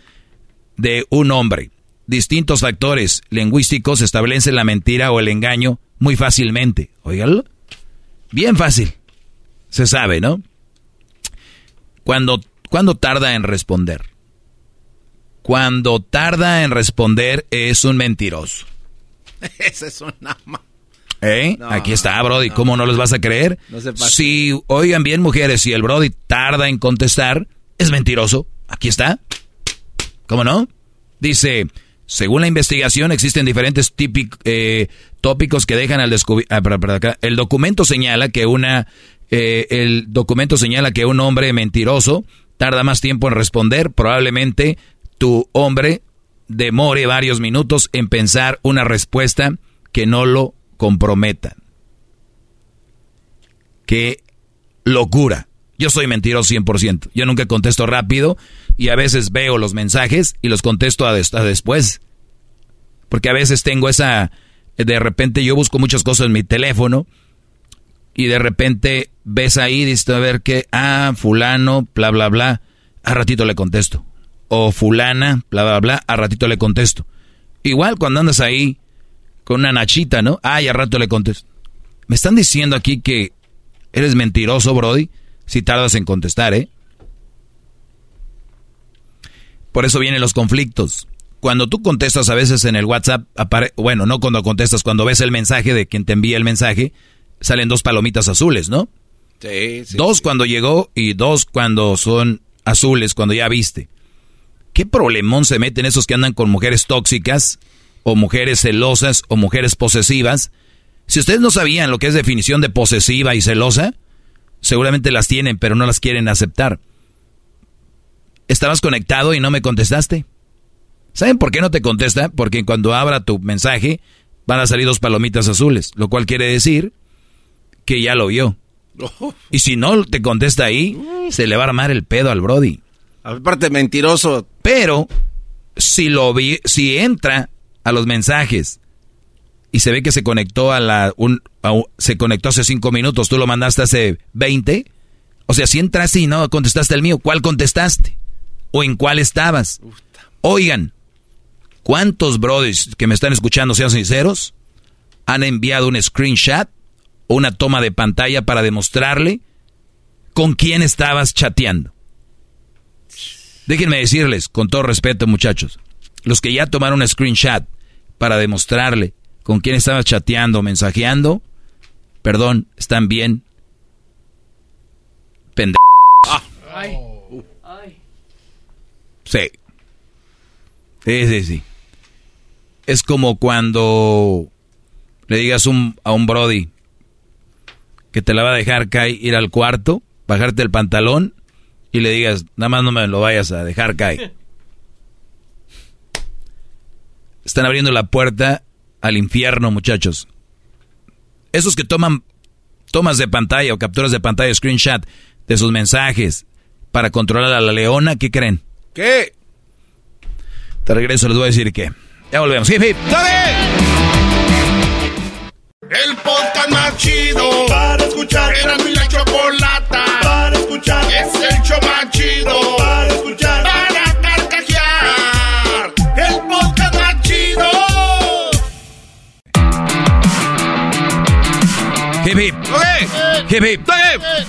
[SPEAKER 2] de un hombre. Distintos factores lingüísticos establecen la mentira o el engaño muy fácilmente. Óigalo. Bien fácil. Se sabe, ¿no? Cuando, cuando tarda en responder. Cuando tarda en responder es un mentiroso.
[SPEAKER 8] Esa es una...
[SPEAKER 2] ¿Eh? No, Aquí está, Brody. No, ¿Cómo no les vas a creer?
[SPEAKER 8] No se
[SPEAKER 2] si, oigan bien, mujeres, si el Brody tarda en contestar, es mentiroso. Aquí está. ¿Cómo no? Dice, según la investigación, existen diferentes eh, tópicos que dejan al descubrir... Ah, el documento señala que una... Eh, el documento señala que un hombre mentiroso tarda más tiempo en responder. Probablemente tu hombre demore varios minutos en pensar una respuesta que no lo comprometa. Qué locura. Yo soy mentiroso 100%. Yo nunca contesto rápido y a veces veo los mensajes y los contesto a, después. Porque a veces tengo esa... De repente yo busco muchas cosas en mi teléfono y de repente ves ahí, dices, a ver qué, ah, fulano, bla, bla, bla. A ratito le contesto. O fulana, bla, bla, bla, a ratito le contesto. Igual cuando andas ahí con una nachita, ¿no? Ah, y a rato le contesto. Me están diciendo aquí que eres mentiroso, Brody, si tardas en contestar, ¿eh? Por eso vienen los conflictos. Cuando tú contestas a veces en el WhatsApp, bueno, no cuando contestas, cuando ves el mensaje de quien te envía el mensaje, salen dos palomitas azules, ¿no?
[SPEAKER 8] Sí, sí
[SPEAKER 2] Dos
[SPEAKER 8] sí.
[SPEAKER 2] cuando llegó y dos cuando son azules cuando ya viste. ¿Qué problemón se meten esos que andan con mujeres tóxicas o mujeres celosas o mujeres posesivas? Si ustedes no sabían lo que es definición de posesiva y celosa, seguramente las tienen, pero no las quieren aceptar. Estabas conectado y no me contestaste. ¿Saben por qué no te contesta? Porque cuando abra tu mensaje van a salir dos palomitas azules, lo cual quiere decir que ya lo vio. Y si no te contesta ahí, se le va a armar el pedo al Brody.
[SPEAKER 8] Aparte mentiroso.
[SPEAKER 2] Pero si lo vi, si entra a los mensajes y se ve que se conectó a la un, se conectó hace cinco minutos, tú lo mandaste hace 20, o sea, si entras y no contestaste el mío, ¿cuál contestaste? ¿O en cuál estabas? Oigan, ¿cuántos brothers que me están escuchando, sean sinceros, han enviado un screenshot o una toma de pantalla para demostrarle con quién estabas chateando? Déjenme decirles, con todo respeto, muchachos, los que ya tomaron un screenshot para demostrarle con quién estabas chateando, mensajeando, perdón, están bien pendejos. Ah. Sí. Sí, sí, sí. Es como cuando le digas a un Brody que te la va a dejar caer, ir al cuarto, bajarte el pantalón y le digas, nada más no me lo vayas a dejar caer. Están abriendo la puerta al infierno, muchachos. Esos que toman tomas de pantalla o capturas de pantalla, screenshot de sus mensajes para controlar a la leona, ¿qué creen?
[SPEAKER 8] ¿Qué?
[SPEAKER 2] Te regreso, les voy a decir que. Ya volvemos. Hip, hip.
[SPEAKER 7] El podcast más chido para escuchar. Era mi la chocolata para escuchar. Es el show más chido para escuchar. Para
[SPEAKER 2] Hip, hip. Hip, hip.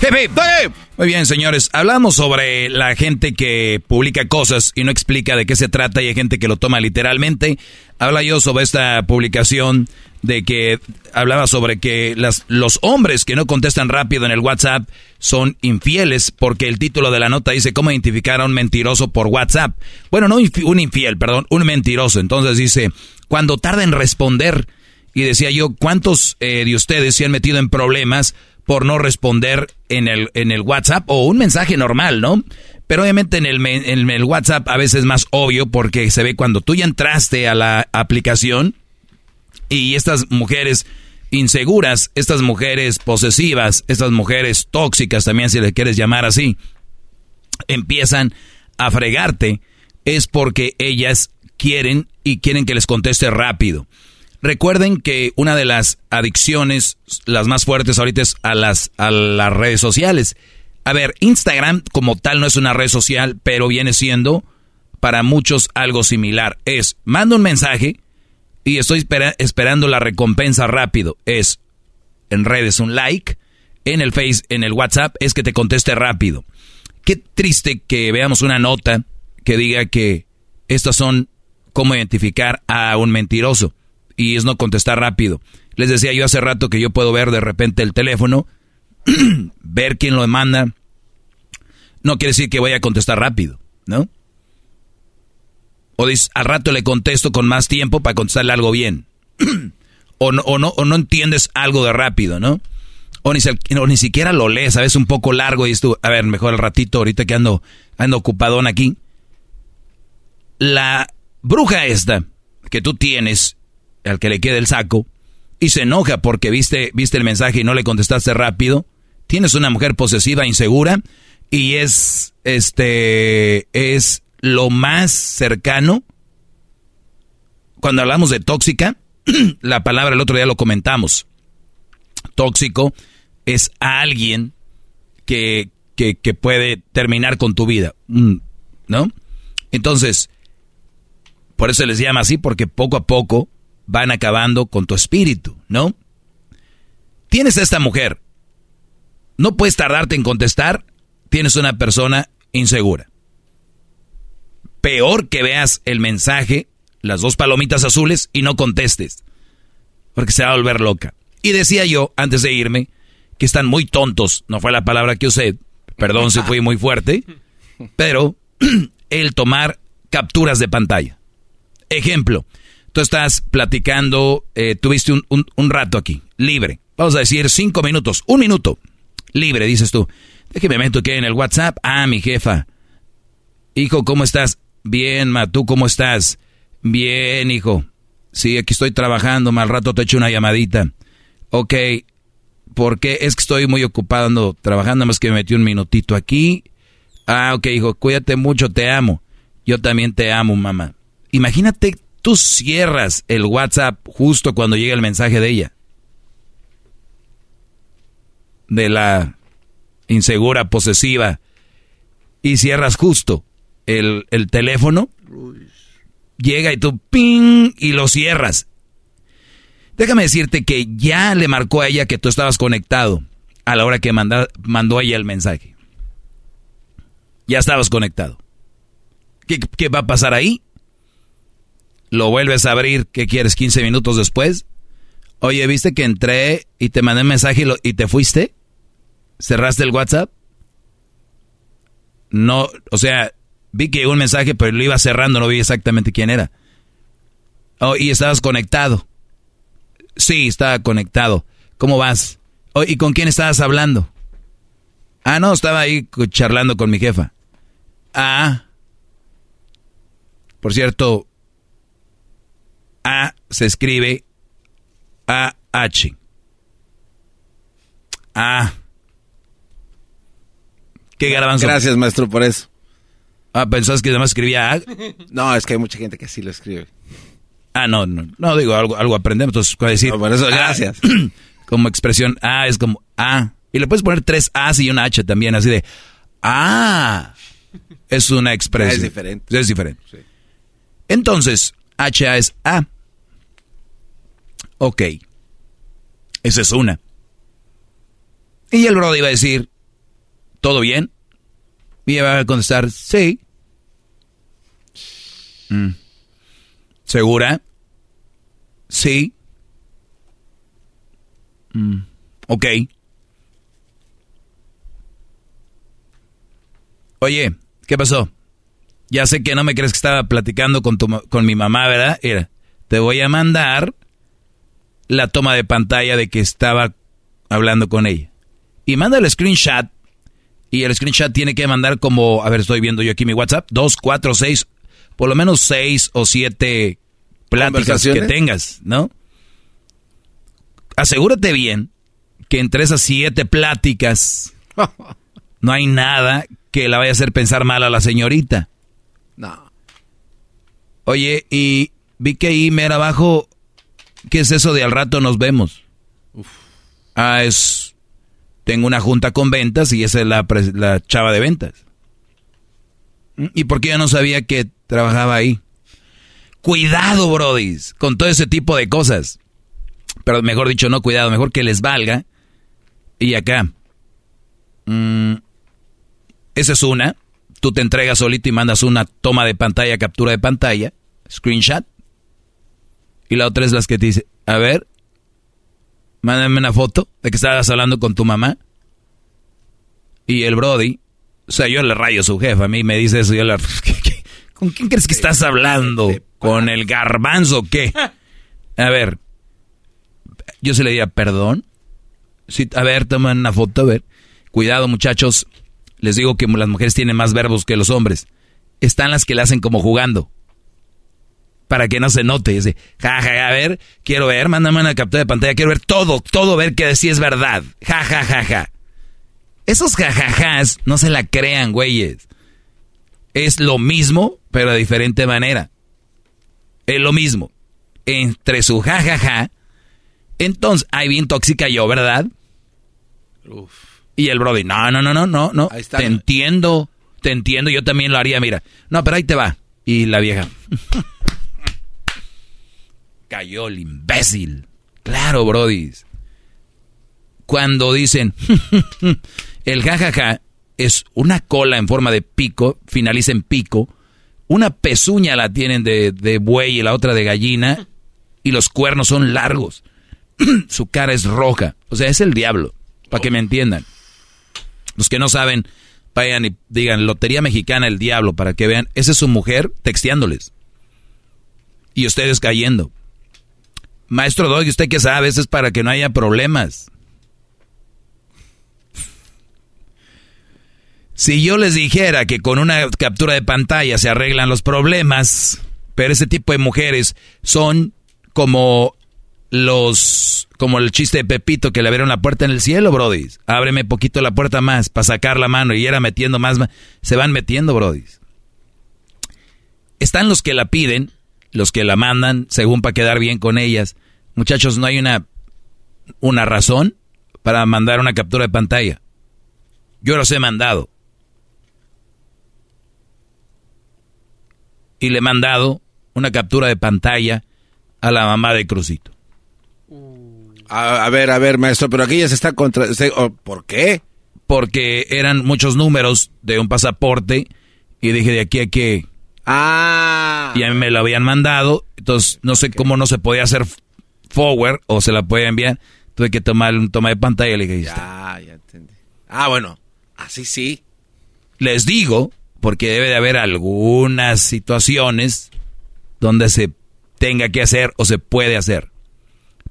[SPEAKER 2] Hip, hip. Muy bien, señores. Hablamos sobre la gente que publica cosas y no explica de qué se trata y hay gente que lo toma literalmente. Habla yo sobre esta publicación de que hablaba sobre que las, los hombres que no contestan rápido en el WhatsApp son infieles porque el título de la nota dice cómo identificar a un mentiroso por WhatsApp. Bueno, no un infiel, perdón, un mentiroso. Entonces dice, cuando tarda en responder, y decía yo, ¿cuántos eh, de ustedes se han metido en problemas por no responder en el, en el WhatsApp o un mensaje normal, ¿no? Pero obviamente en el, en el WhatsApp a veces es más obvio porque se ve cuando tú ya entraste a la aplicación y estas mujeres inseguras, estas mujeres posesivas, estas mujeres tóxicas también si le quieres llamar así, empiezan a fregarte, es porque ellas quieren y quieren que les conteste rápido. Recuerden que una de las adicciones, las más fuertes ahorita es a las, a las redes sociales. A ver, Instagram como tal no es una red social, pero viene siendo para muchos algo similar. Es, mando un mensaje, y estoy esperando la recompensa rápido. Es en redes un like, en el Face, en el WhatsApp, es que te conteste rápido. Qué triste que veamos una nota que diga que estas son cómo identificar a un mentiroso y es no contestar rápido. Les decía yo hace rato que yo puedo ver de repente el teléfono, ver quién lo manda. No quiere decir que voy a contestar rápido, ¿no? O dices, al rato le contesto con más tiempo para contestarle algo bien. o, no, o, no, o no entiendes algo de rápido, ¿no? O ni, ni siquiera lo lees, a veces un poco largo y tú, a ver, mejor el ratito, ahorita que ando, ando ocupadón aquí. La bruja esta que tú tienes, al que le quede el saco, y se enoja porque viste, viste el mensaje y no le contestaste rápido, tienes una mujer posesiva, insegura, y es, este, es lo más cercano, cuando hablamos de tóxica, la palabra el otro día lo comentamos. Tóxico es alguien que, que, puede terminar con tu vida, mm, ¿no? Entonces, por eso les llama así, porque poco a poco van acabando con tu espíritu, ¿no? Tienes a esta mujer, no puedes tardarte en contestar, tienes una persona insegura peor que veas el mensaje, las dos palomitas azules, y no contestes. Porque se va a volver loca. Y decía yo, antes de irme, que están muy tontos. No fue la palabra que usé. Perdón si fui muy fuerte. Pero el tomar capturas de pantalla. Ejemplo, tú estás platicando, eh, tuviste un, un, rato aquí, libre. Vamos a decir cinco minutos, un minuto, libre, dices tú. Déjeme meto que en el WhatsApp. Ah, mi jefa. Hijo, ¿cómo estás? Bien, ma, ¿tú cómo estás? Bien, hijo. Sí, aquí estoy trabajando, mal rato te echo una llamadita. Ok, ¿por qué? Es que estoy muy ocupado ando trabajando, más que me metí un minutito aquí. Ah, ok, hijo, cuídate mucho, te amo. Yo también te amo, mamá. Imagínate, tú cierras el WhatsApp justo cuando llega el mensaje de ella. De la insegura, posesiva. Y cierras justo el, el teléfono. Llega y tú ping y lo cierras. Déjame decirte que ya le marcó a ella que tú estabas conectado a la hora que mandó ella el mensaje. Ya estabas conectado. ¿Qué, ¿Qué, va a pasar ahí? Lo vuelves a abrir, ¿qué quieres? 15 minutos después. Oye, ¿viste que entré y te mandé un mensaje y, y te fuiste? ¿Cerraste el WhatsApp? No, o sea, vi que llegó un mensaje, pero lo iba cerrando, no vi exactamente quién era. Oh, y estabas conectado. Sí, estaba conectado. ¿Cómo vas? Oh, ¿Y con quién estabas hablando? Ah, no, estaba ahí charlando con mi jefa. Ah. Por cierto, A se escribe A-H. Ah. ¿Qué garbanzo?
[SPEAKER 8] Gracias, maestro, por eso.
[SPEAKER 2] Ah, ¿pensás que además escribía A?
[SPEAKER 8] No, es que hay mucha gente que así lo escribe.
[SPEAKER 2] Ah, no, no, no digo algo, algo aprendemos, entonces decir.
[SPEAKER 8] por eso, gracias.
[SPEAKER 2] como expresión A es como A. Y le puedes poner tres A's y una H también, así de Ah. Es una expresión.
[SPEAKER 8] Es diferente.
[SPEAKER 2] Es diferente. Entonces, HA es A. Ok. Esa es una. Y el brother iba a decir, ¿todo bien? Y ella va a contestar, sí. Mm. ¿Segura? Sí. Mm. Oye, ¿qué pasó? Ya sé que no me crees que estaba platicando con, tu, con mi mamá, ¿verdad? Era, te voy a mandar la toma de pantalla de que estaba hablando con ella. Y manda el screenshot. Y el screenshot tiene que mandar como, a ver, estoy viendo yo aquí mi WhatsApp, dos, cuatro, seis, por lo menos seis o siete pláticas que tengas, ¿no? Asegúrate bien que entre esas siete pláticas no hay nada que la vaya a hacer pensar mal a la señorita.
[SPEAKER 8] No.
[SPEAKER 2] Oye, y vi que ahí mera abajo, ¿qué es eso de al rato nos vemos? Ah, es, tengo una junta con ventas y esa es la, la chava de ventas. ¿Mm? ¿Y por qué yo no sabía que trabajaba ahí? Cuidado, brodis, con todo ese tipo de cosas. Pero mejor dicho, no cuidado, mejor que les valga. Y acá. Mm, esa es una. Tú te entregas solito y mandas una toma de pantalla, captura de pantalla, screenshot. Y la otra es las que te dice, a ver, mándame una foto de que estabas hablando con tu mamá. Y el Brody, o sea, yo le rayo a su jefa, a mí me dice eso, yo le... ¿Con quién crees que estás hablando? ¿Con el garbanzo o qué? A ver, yo se le diría, perdón. Sí, a ver, toma una foto, a ver. Cuidado, muchachos. Les digo que las mujeres tienen más verbos que los hombres. Están las que le hacen como jugando. Para que no se note. Dice, ja, ja, a ver, quiero ver, mándame una captura de pantalla, quiero ver todo, todo, ver que sí es verdad. Ja, ja, ja, ja. Esos jajajas no se la crean, güeyes. Es lo mismo, pero de diferente manera. Es lo mismo. Entre su jajaja. Entonces, ahí bien tóxica yo, ¿verdad? Uf. Y el Brody, no, no, no, no, no, no. Te entiendo, te entiendo, yo también lo haría, mira. No, pero ahí te va. Y la vieja. Cayó el imbécil. Claro, Brody. Cuando dicen el jajaja es una cola en forma de pico, finaliza en pico, una pezuña la tienen de, de buey y la otra de gallina, y los cuernos son largos. Su cara es roja. O sea, es el diablo, para que me entiendan. Los que no saben, vayan y digan Lotería Mexicana el Diablo para que vean, esa es su mujer texteándoles. Y ustedes cayendo. Maestro Doggy, ¿usted qué sabe? Eso es para que no haya problemas. Si yo les dijera que con una captura de pantalla se arreglan los problemas, pero ese tipo de mujeres son como los como el chiste de Pepito que le abrieron la puerta en el cielo, brody. Ábreme poquito la puerta más para sacar la mano y era metiendo más, se van metiendo, brody. Están los que la piden, los que la mandan según para quedar bien con ellas. Muchachos, no hay una una razón para mandar una captura de pantalla. Yo los he mandado. Y le he mandado una captura de pantalla a la mamá de Crucito.
[SPEAKER 8] A, ver, a ver, maestro, pero aquí ya se está contra... ¿Por qué?
[SPEAKER 2] Porque eran muchos números de un pasaporte y dije de aquí a que...
[SPEAKER 8] Ah.
[SPEAKER 2] Y a mí me lo habían mandado, entonces no sé cómo no se podía hacer forward o se la podía enviar. Tuve que tomar un toma de pantalla y le dije,
[SPEAKER 8] ya, ya entendí. Ah, bueno, así sí.
[SPEAKER 2] Les digo, porque debe de haber algunas situaciones donde se tenga que hacer o se puede hacer.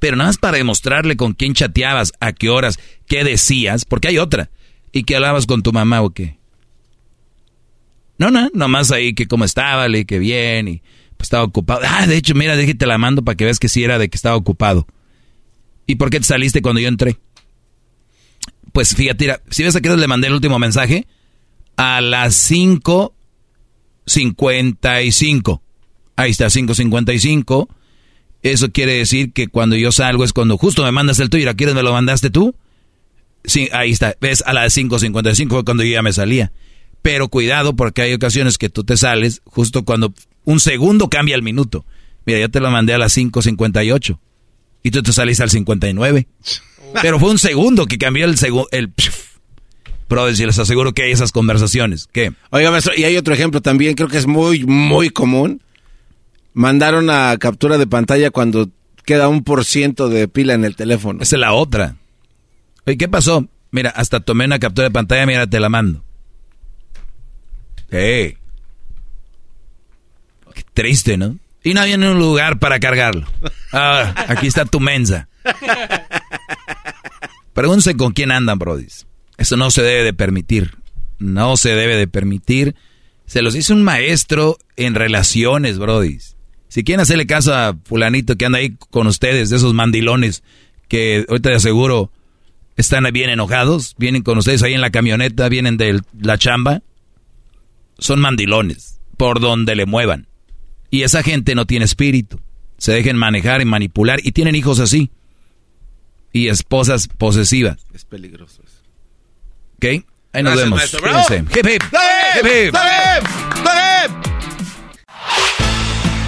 [SPEAKER 2] Pero nada más para demostrarle con quién chateabas, a qué horas, qué decías, porque hay otra. ¿Y qué hablabas con tu mamá o qué? No, no, nomás ahí que cómo estaba, le que bien y pues estaba ocupado. Ah, de hecho, mira, déjate la mando para que veas que sí era de que estaba ocupado. ¿Y por qué te saliste cuando yo entré? Pues fíjate, si ves a qué le mandé el último mensaje, a las 5.55. Ahí está, 5.55. Eso quiere decir que cuando yo salgo es cuando justo me mandas el tuyo. ¿A quién me lo mandaste tú? Sí, ahí está. ¿Ves? A las 5.55 fue cuando yo ya me salía. Pero cuidado porque hay ocasiones que tú te sales justo cuando un segundo cambia el minuto. Mira, yo te lo mandé a las 5.58 y tú te saliste al 59. Pero fue un segundo que cambió el segundo. El, Brother, si les aseguro que hay esas conversaciones. ¿Qué?
[SPEAKER 8] Oiga, maestro, y hay otro ejemplo también, creo que es muy, muy común. Mandaron a captura de pantalla cuando queda un por ciento de pila en el teléfono.
[SPEAKER 2] Esa es la otra. Oye, ¿qué pasó? Mira, hasta tomé una captura de pantalla, mira, te la mando. Hey. Qué triste, ¿no? Y no había un lugar para cargarlo. Ah, aquí está tu mensa. Pregúntense con quién andan, brodis. Eso no se debe de permitir. No se debe de permitir. Se los dice un maestro en relaciones, brodis. Si quieren hacerle caso a fulanito que anda ahí con ustedes, de esos mandilones que ahorita de aseguro están bien enojados, vienen con ustedes ahí en la camioneta, vienen de la chamba, son mandilones, por donde le muevan. Y esa gente no tiene espíritu. Se dejen manejar y manipular y tienen hijos así. Y esposas posesivas.
[SPEAKER 8] Es peligroso.
[SPEAKER 2] ¿Ok? Ahí nos vemos.